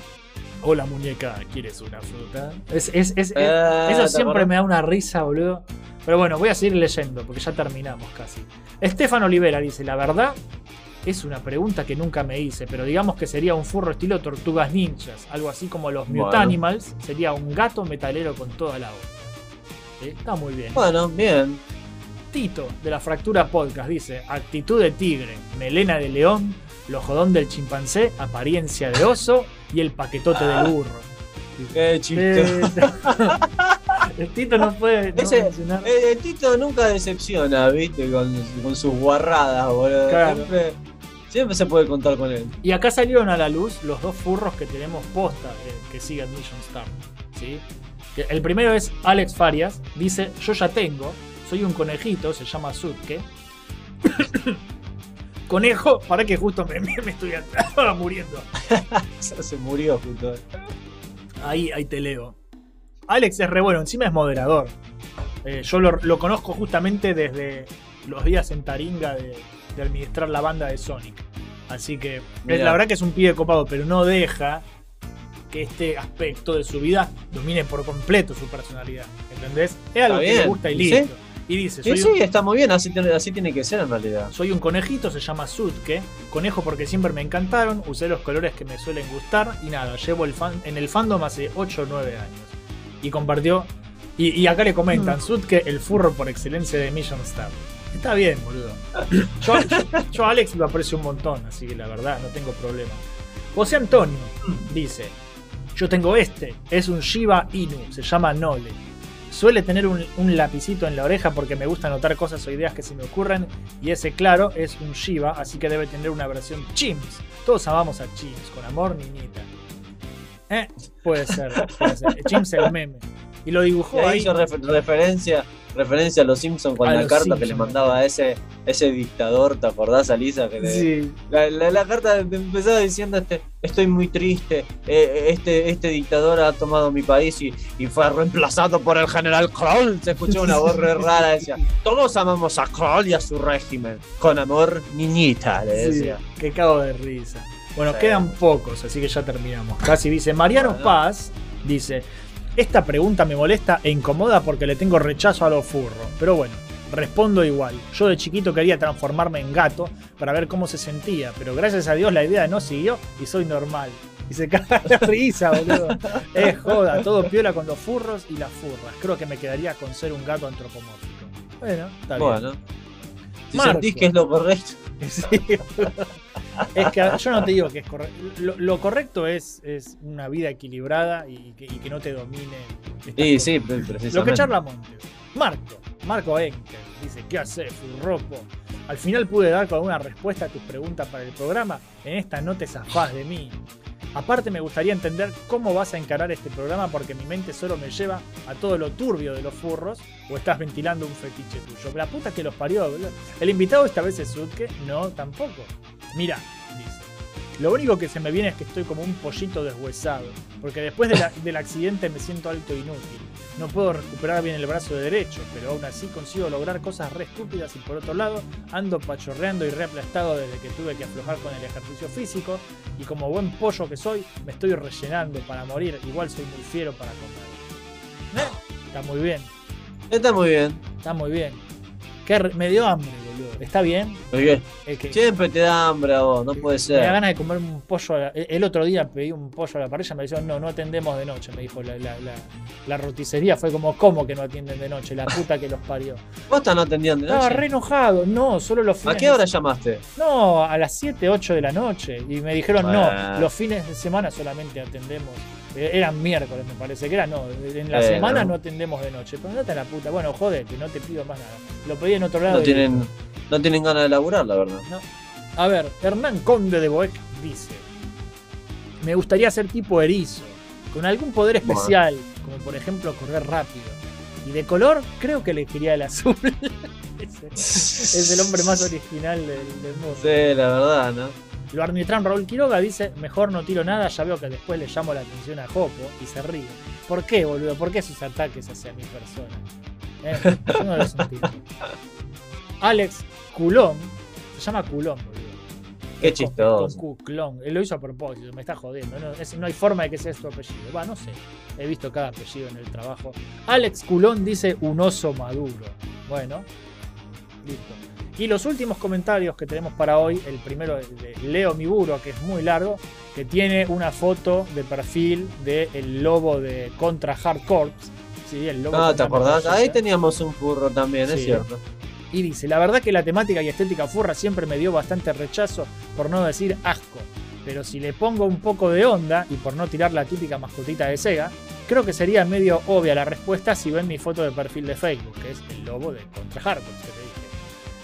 Hola muñeca, ¿quieres una fruta? Es, es- es- es- Eh, eso ¿te siempre me da una risa, boludo. Pero bueno, voy a seguir leyendo porque ya terminamos casi. Estefan Olivera dice, la verdad es una pregunta que nunca me hice, pero digamos que sería un furro estilo tortugas ninjas, algo así como los Bueno. Mutanimals, sería un gato metalero con toda la onda. ¿Sí? Está muy bien. Bueno, bien. Tito de la Fractura Podcast dice: actitud de tigre, melena de león, lojodón del chimpancé, apariencia de oso y el paquetote Ah. del burro. Qué chiste. Eh, el Tito no puede no Ese-. Eh, El Tito nunca decepciona, ¿viste? Con, con sus guarradas, boludo. Claro. Siempre, siempre se puede contar con él. Y acá salieron a la luz los dos furros que tenemos posta eh, que siguen Mission Star. ¿sí? Que El primero es Alex Farias, dice: Yo ya tengo, soy un conejito, se llama Sutke. Conejo, para que justo me, me- me estoy muriendo. Se murió justo. Ahí, ahí te leo. Alex es re bueno, encima es moderador. Eh, yo lo, lo conozco justamente desde los días en Taringa de, de administrar la banda de Sonic. Así que es, Mirá. la verdad que es un pibe copado, pero no deja que este aspecto de su vida domine por completo su personalidad. ¿Entendés? Es algo que le gusta y ¿sí? Y dice, Sí, soy, sí, un, está muy bien, así tiene, así tiene que ser en realidad. soy un conejito, se llama Sutke. Conejo porque siempre me encantaron, usé los colores que me suelen gustar y nada, llevo el fan, en el fandom hace 8 o 9 años. Y compartió. Y, y acá le comentan, Sutke, el furro por excelencia de Mission Star. Está bien, boludo. Yo, yo- yo a Alex lo aprecio un montón, así que la verdad no tengo problema. José Antonio dice: Yo tengo este, es un Shiba Inu, se llama Nole. Suele tener un, un lapicito en la oreja porque me gusta anotar cosas o ideas que se me ocurren. Y ese, claro, es un Shiba, así que debe tener una versión Chimps. Todos amamos a Chimps, con amor, niñita. Eh, puede ser, puede ser. Chimps el meme. Y lo Y dibujó ahí ahí. hizo refer- referencia, referencia a los Simpsons con A la carta que le mandaba a ese, ese dictador, ¿te acordás, Alisa? Que le- Sí, La, la- la carta empezaba diciendo este, estoy muy triste, eh, este, este dictador ha tomado mi país y, y fue reemplazado por el general Kroll. Se escuchó una voz re rara, decía, todos amamos a Kroll y a su régimen. Con amor, niñita, le Sí, decía. que cago de risa. Bueno, Sí. quedan pocos, así que ya terminamos. Casi dice Mariano Bueno. Paz, dice, esta pregunta me molesta e incomoda porque le tengo rechazo a los furros. Pero bueno, respondo igual. Yo de chiquito quería transformarme en gato para ver cómo se sentía, pero gracias a Dios la idea no siguió y soy normal. Y se caga de risa, boludo. Es joda, todo piola con los furros y las furras. Creo que me quedaría con ser un gato antropomórfico. Bueno, está bien. Bueno, si Marco. sentís que es lo correcto, Sí. Es que yo no te digo que es correcto. Lo, lo correcto es, es una vida equilibrada y que, y que no te domine. sí, sí, pre- precisamente. Lo que charla Montes. Marco, Marco Enker, dice, ¿qué haces, Furropo? Al final pude dar con alguna respuesta a tus preguntas para el programa. En esta no te zafás de mí. Aparte me gustaría entender cómo vas a encarar este programa porque mi mente solo me lleva a todo lo turbio de los furros o estás ventilando un fetiche tuyo. La puta que los parió, boludo. El invitado esta vez es Sutke, no, tampoco. Mira, dice. Lo único que se me viene es que estoy como un pollito deshuesado. Porque después del accidente me siento alto e inútil. No puedo recuperar bien el brazo de derecho, pero aún así consigo lograr cosas re estúpidas y por otro lado ando pachorreando y re aplastado desde que tuve que aflojar con el ejercicio físico y como buen pollo que soy me estoy rellenando para morir, igual soy muy fiero para comer. ¿Eh? Está muy bien, Está muy bien. está muy bien. Qué re- me dio hambre, boludo. ¿Está bien? Es que Siempre te da hambre a vos, no puede me da ser. ganas de comer un pollo. a la- el otro día pedí un pollo a la parrilla, me dijeron, no, no atendemos de noche. Me dijo la, la, la, la roticería, fue como, ¿cómo que no atienden de noche? La puta que los parió. ¿Vos estás no atendiendo de Estaba noche? re enojado, no, solo los fines ¿A qué hora llamaste? No, a las 7, 8 de la noche. Y me dijeron, Bueno. no, los fines de semana solamente atendemos. Eh, Eran miércoles, me parece que era, no. En la semana no atendemos de noche. Pero no te la puta. Bueno, joder, que no te pido más nada. Lo pedí en otro lado. No tienen. No tienen ganas de laburar, la verdad. A ver, Hernán Conde de Boeck dice: Me gustaría ser tipo erizo, con algún poder especial, como por ejemplo correr rápido. Y de color, creo que elegiría el azul. es, es el hombre más original del, del mundo. Sí, la verdad, ¿no? Lo arbitran Raúl Quiroga dice, mejor no tiro nada, ya veo que después le llamo la atención a Jopo y se ríe. ¿Por qué, boludo? ¿Por qué esos ataques hacia mi persona? Eh, yo no los entiendo. Alex Culón, se llama Culón, boludo. Qué chistoso. Con Q, clon. Él lo hizo a propósito, me está jodiendo. No, es- no hay forma de que sea su apellido. Va, no sé. He visto cada apellido en el trabajo. Alex Culón dice un oso maduro. Bueno, listo. Y los últimos comentarios que tenemos para hoy, el primero es de Leo Miburo, que es muy largo, que tiene una foto de perfil del lobo de Contra Hard Corps. Sí, el lobo Ah, ¿te acordás? Ahí teníamos un furro también, Sí. es cierto. Y dice, la verdad que la temática y estética furra siempre me dio bastante rechazo, por no decir asco. Pero si le pongo un poco de onda, y por no tirar la típica mascotita de Sega, creo que sería medio obvia la respuesta si ven mi foto de perfil de Facebook, que es el lobo de Contra Hardcore.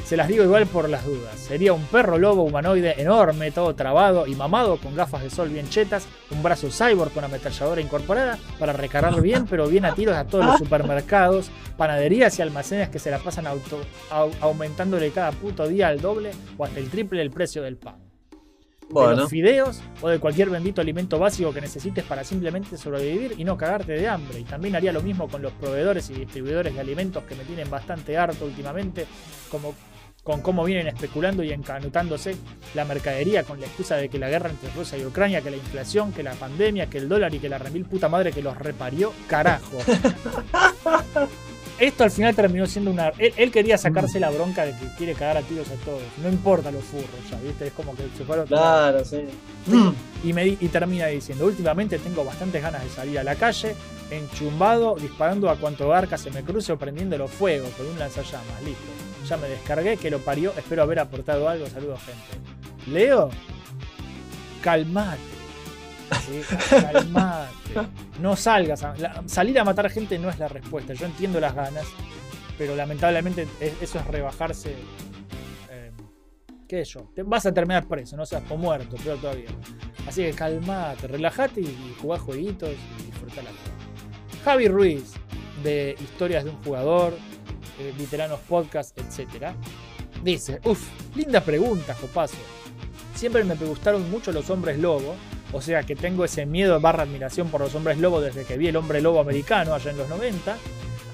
Se las digo igual por las dudas. Sería un perro lobo humanoide enorme, todo trabado y mamado, con gafas de sol bien chetas, un brazo cyborg con ametralladora incorporada para recargar bien, pero bien a tiros a todos los supermercados, panaderías y almacenes que se la pasan auto- au- aumentándole cada puto día al doble o hasta el triple el precio del pan. De los fideos o de cualquier bendito alimento básico que necesites para simplemente sobrevivir y no cagarte de hambre. Y también haría lo mismo con los proveedores y distribuidores de alimentos que me tienen bastante harto últimamente, como con cómo vienen especulando y encanutándose la mercadería con la excusa de que la guerra entre Rusia y Ucrania, que la inflación, que la pandemia, que el dólar y que la remil puta madre que los reparió, carajo. Esto al final terminó siendo una. Él, él quería sacarse la bronca de que quiere cagar a tiros a todos. No importa los furros, ya, ¿viste? Es como que se fueron. claro, sí. Y, me, di- y termina diciendo: Últimamente tengo bastantes ganas de salir a la calle, enchumbado, disparando a cuanto barca se me cruce o prendiéndolo fuego con un lanzallamas. Listo. Ya me descargué, que lo parió. Espero haber aportado algo. Saludos, gente. Leo, calmate. Calmate. No salgas. salir a matar gente no es la respuesta. Yo entiendo las ganas, pero lamentablemente es- eso es rebajarse. eh, ¿Qué sé yo? Vas a terminar preso, no seas o muerto, peor todavía. Así que calmate, relajate y, y jugá jueguitos y disfrutá la vida. Javi Ruiz, de Historias de un Jugador, eh, Veteranos Podcast, etc. Dice, uff, linda pregunta, Jopazo. Siempre me gustaron mucho los hombres lobo, o sea que tengo ese miedo barra admiración por los hombres lobo desde que vi el hombre lobo americano allá en los 90.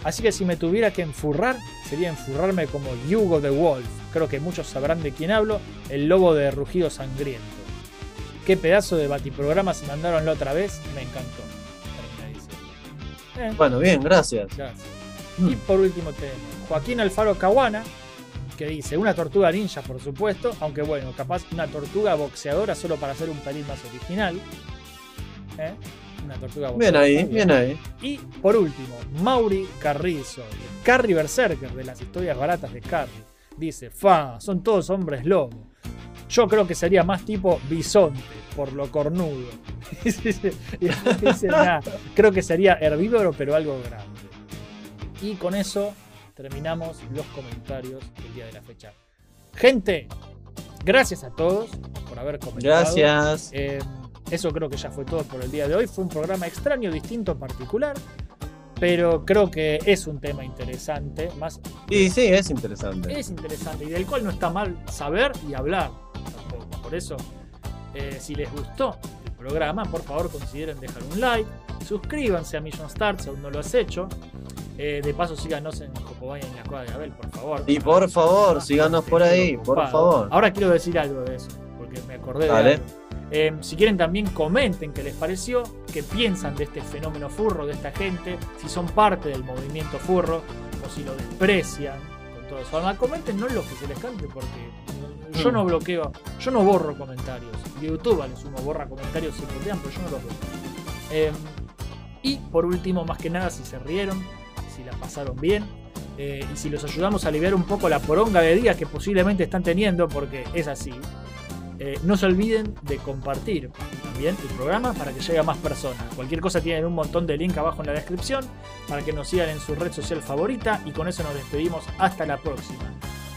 Así que si me tuviera que enfurrar, sería enfurrarme como Hugo the Wolf. Creo que muchos sabrán de quién hablo, el lobo de rugido sangriento. Qué pedazo de batiprograma se mandaron la otra vez, me encantó. Eh, Bueno, bien, gracias. Gracias. Y por último tenemos Joaquín Alfaro Caguana, que dice, una tortuga ninja, por supuesto, aunque bueno, capaz una tortuga boxeadora solo para hacer un pelín más original. ¿Eh? Una tortuga Bien boxeadora. ahí, está bien ahí. Y por último, Mauri Carrizo, de Carrie Berserker, de las historias baratas de Carrie, dice, fa, son todos hombres lobo. Yo creo que sería más tipo bisonte, por lo cornudo. y después dice, "Nah, creo que sería herbívoro, pero algo grande. Y con eso terminamos los comentarios del día de la fecha. Gente, gracias a todos por haber comentado. Gracias. Eh, eso creo que ya fue todo por el día de hoy. Fue un programa extraño, distinto, particular. Pero creo que es un tema interesante. Más Y sí, es interesante. es interesante y del cual no está mal saber y hablar tampoco. Por eso Eh, si les gustó programa, por favor consideren dejar un like. Suscríbanse a Million Stars si aún no lo has hecho. Eh, de paso, síganos en Jocobaya en la Cueva de Abel, por favor. Y por favor, síganos por ahí, por favor. Ahora quiero decir algo de eso, porque me acordé de algo. Eh, si quieren también comenten qué les pareció, qué piensan de este fenómeno furro, de esta gente, si son parte del movimiento furro o si lo desprecian con todo eso. Además, comenten no lo que se les cante porque yo Mm. no bloqueo, yo no borro comentarios. YouTube les uno borra comentarios si bloquean, pero yo no los veo. Eh, y por último, más que nada, si se rieron, si la pasaron bien, eh, y si los ayudamos a aliviar un poco la poronga de días que posiblemente están teniendo, porque es así, eh, no se olviden de compartir también el programa para que llegue a más personas. Cualquier cosa tienen un montón de link abajo en la descripción para que nos sigan en su red social favorita y con eso nos despedimos hasta la próxima.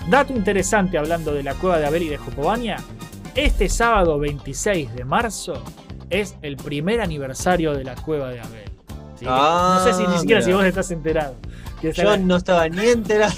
Dato interesante hablando de la cueva de Abel y de Jocobania, este sábado 26 de marzo es el primer aniversario de la cueva de Abel. Ah, no sé si ni siquiera mira. si vos estás enterado. Que Yo la- no estaba ni enterado.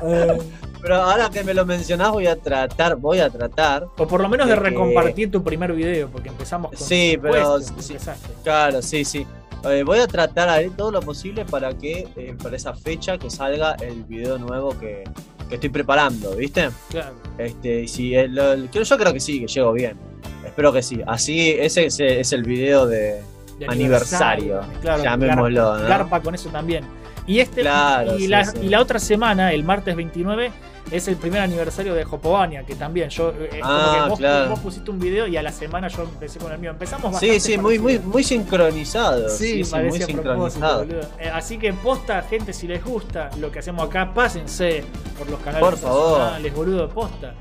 Pero ahora que me lo mencionás voy a tratar, voy a tratar. o por lo menos de de que- recompartir tu primer video, porque empezamos con Sí, pero sí. Claro, sí, sí. Eh, voy a tratar haré todo lo posible para que eh, para esa fecha que salga el video nuevo que, que estoy preparando, ¿viste? Claro. Este, si el, el- creo- yo creo que sí, que llego bien. Espero que sí. Así, ese es, es el video de. de Aniversario, Claro, llamémoslo, garpa, ¿no? garpa con eso también. Y este Claro, y, sí, la, sí. y la otra semana, el martes 29, es el primer aniversario de Jopobania, que también yo eh, como Ah, que vos, claro. vos pusiste un video y a la semana yo empecé con el mío. Empezamos Sí, bastante sí, muy, muy, parecido. muy sincronizado. Sí, Sí, sí, muy sincronizado. Eh, así que posta, gente, si les gusta lo que hacemos acá, pásense por los canales Por favor. boludo, posta.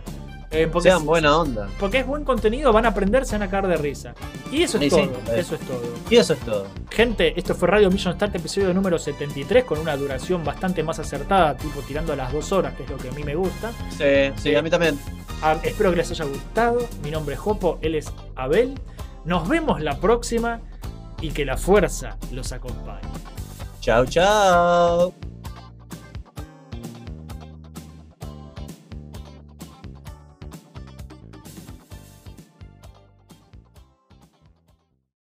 Eh, porque Sean buena onda. Porque es buen contenido, van a aprender, se van a caer de risa. Y eso es todo, sí, eso es todo. Y eso es todo. Gente, esto fue Radio Million Start, episodio número 73, con una duración bastante más acertada, tipo tirando a las dos horas, que es lo que a mí me gusta. Sí, sí, a mí también. Ah, espero que les haya gustado. Mi nombre es Jopo, él es Abel. Nos vemos la próxima y que la fuerza los acompañe. Chao, chao.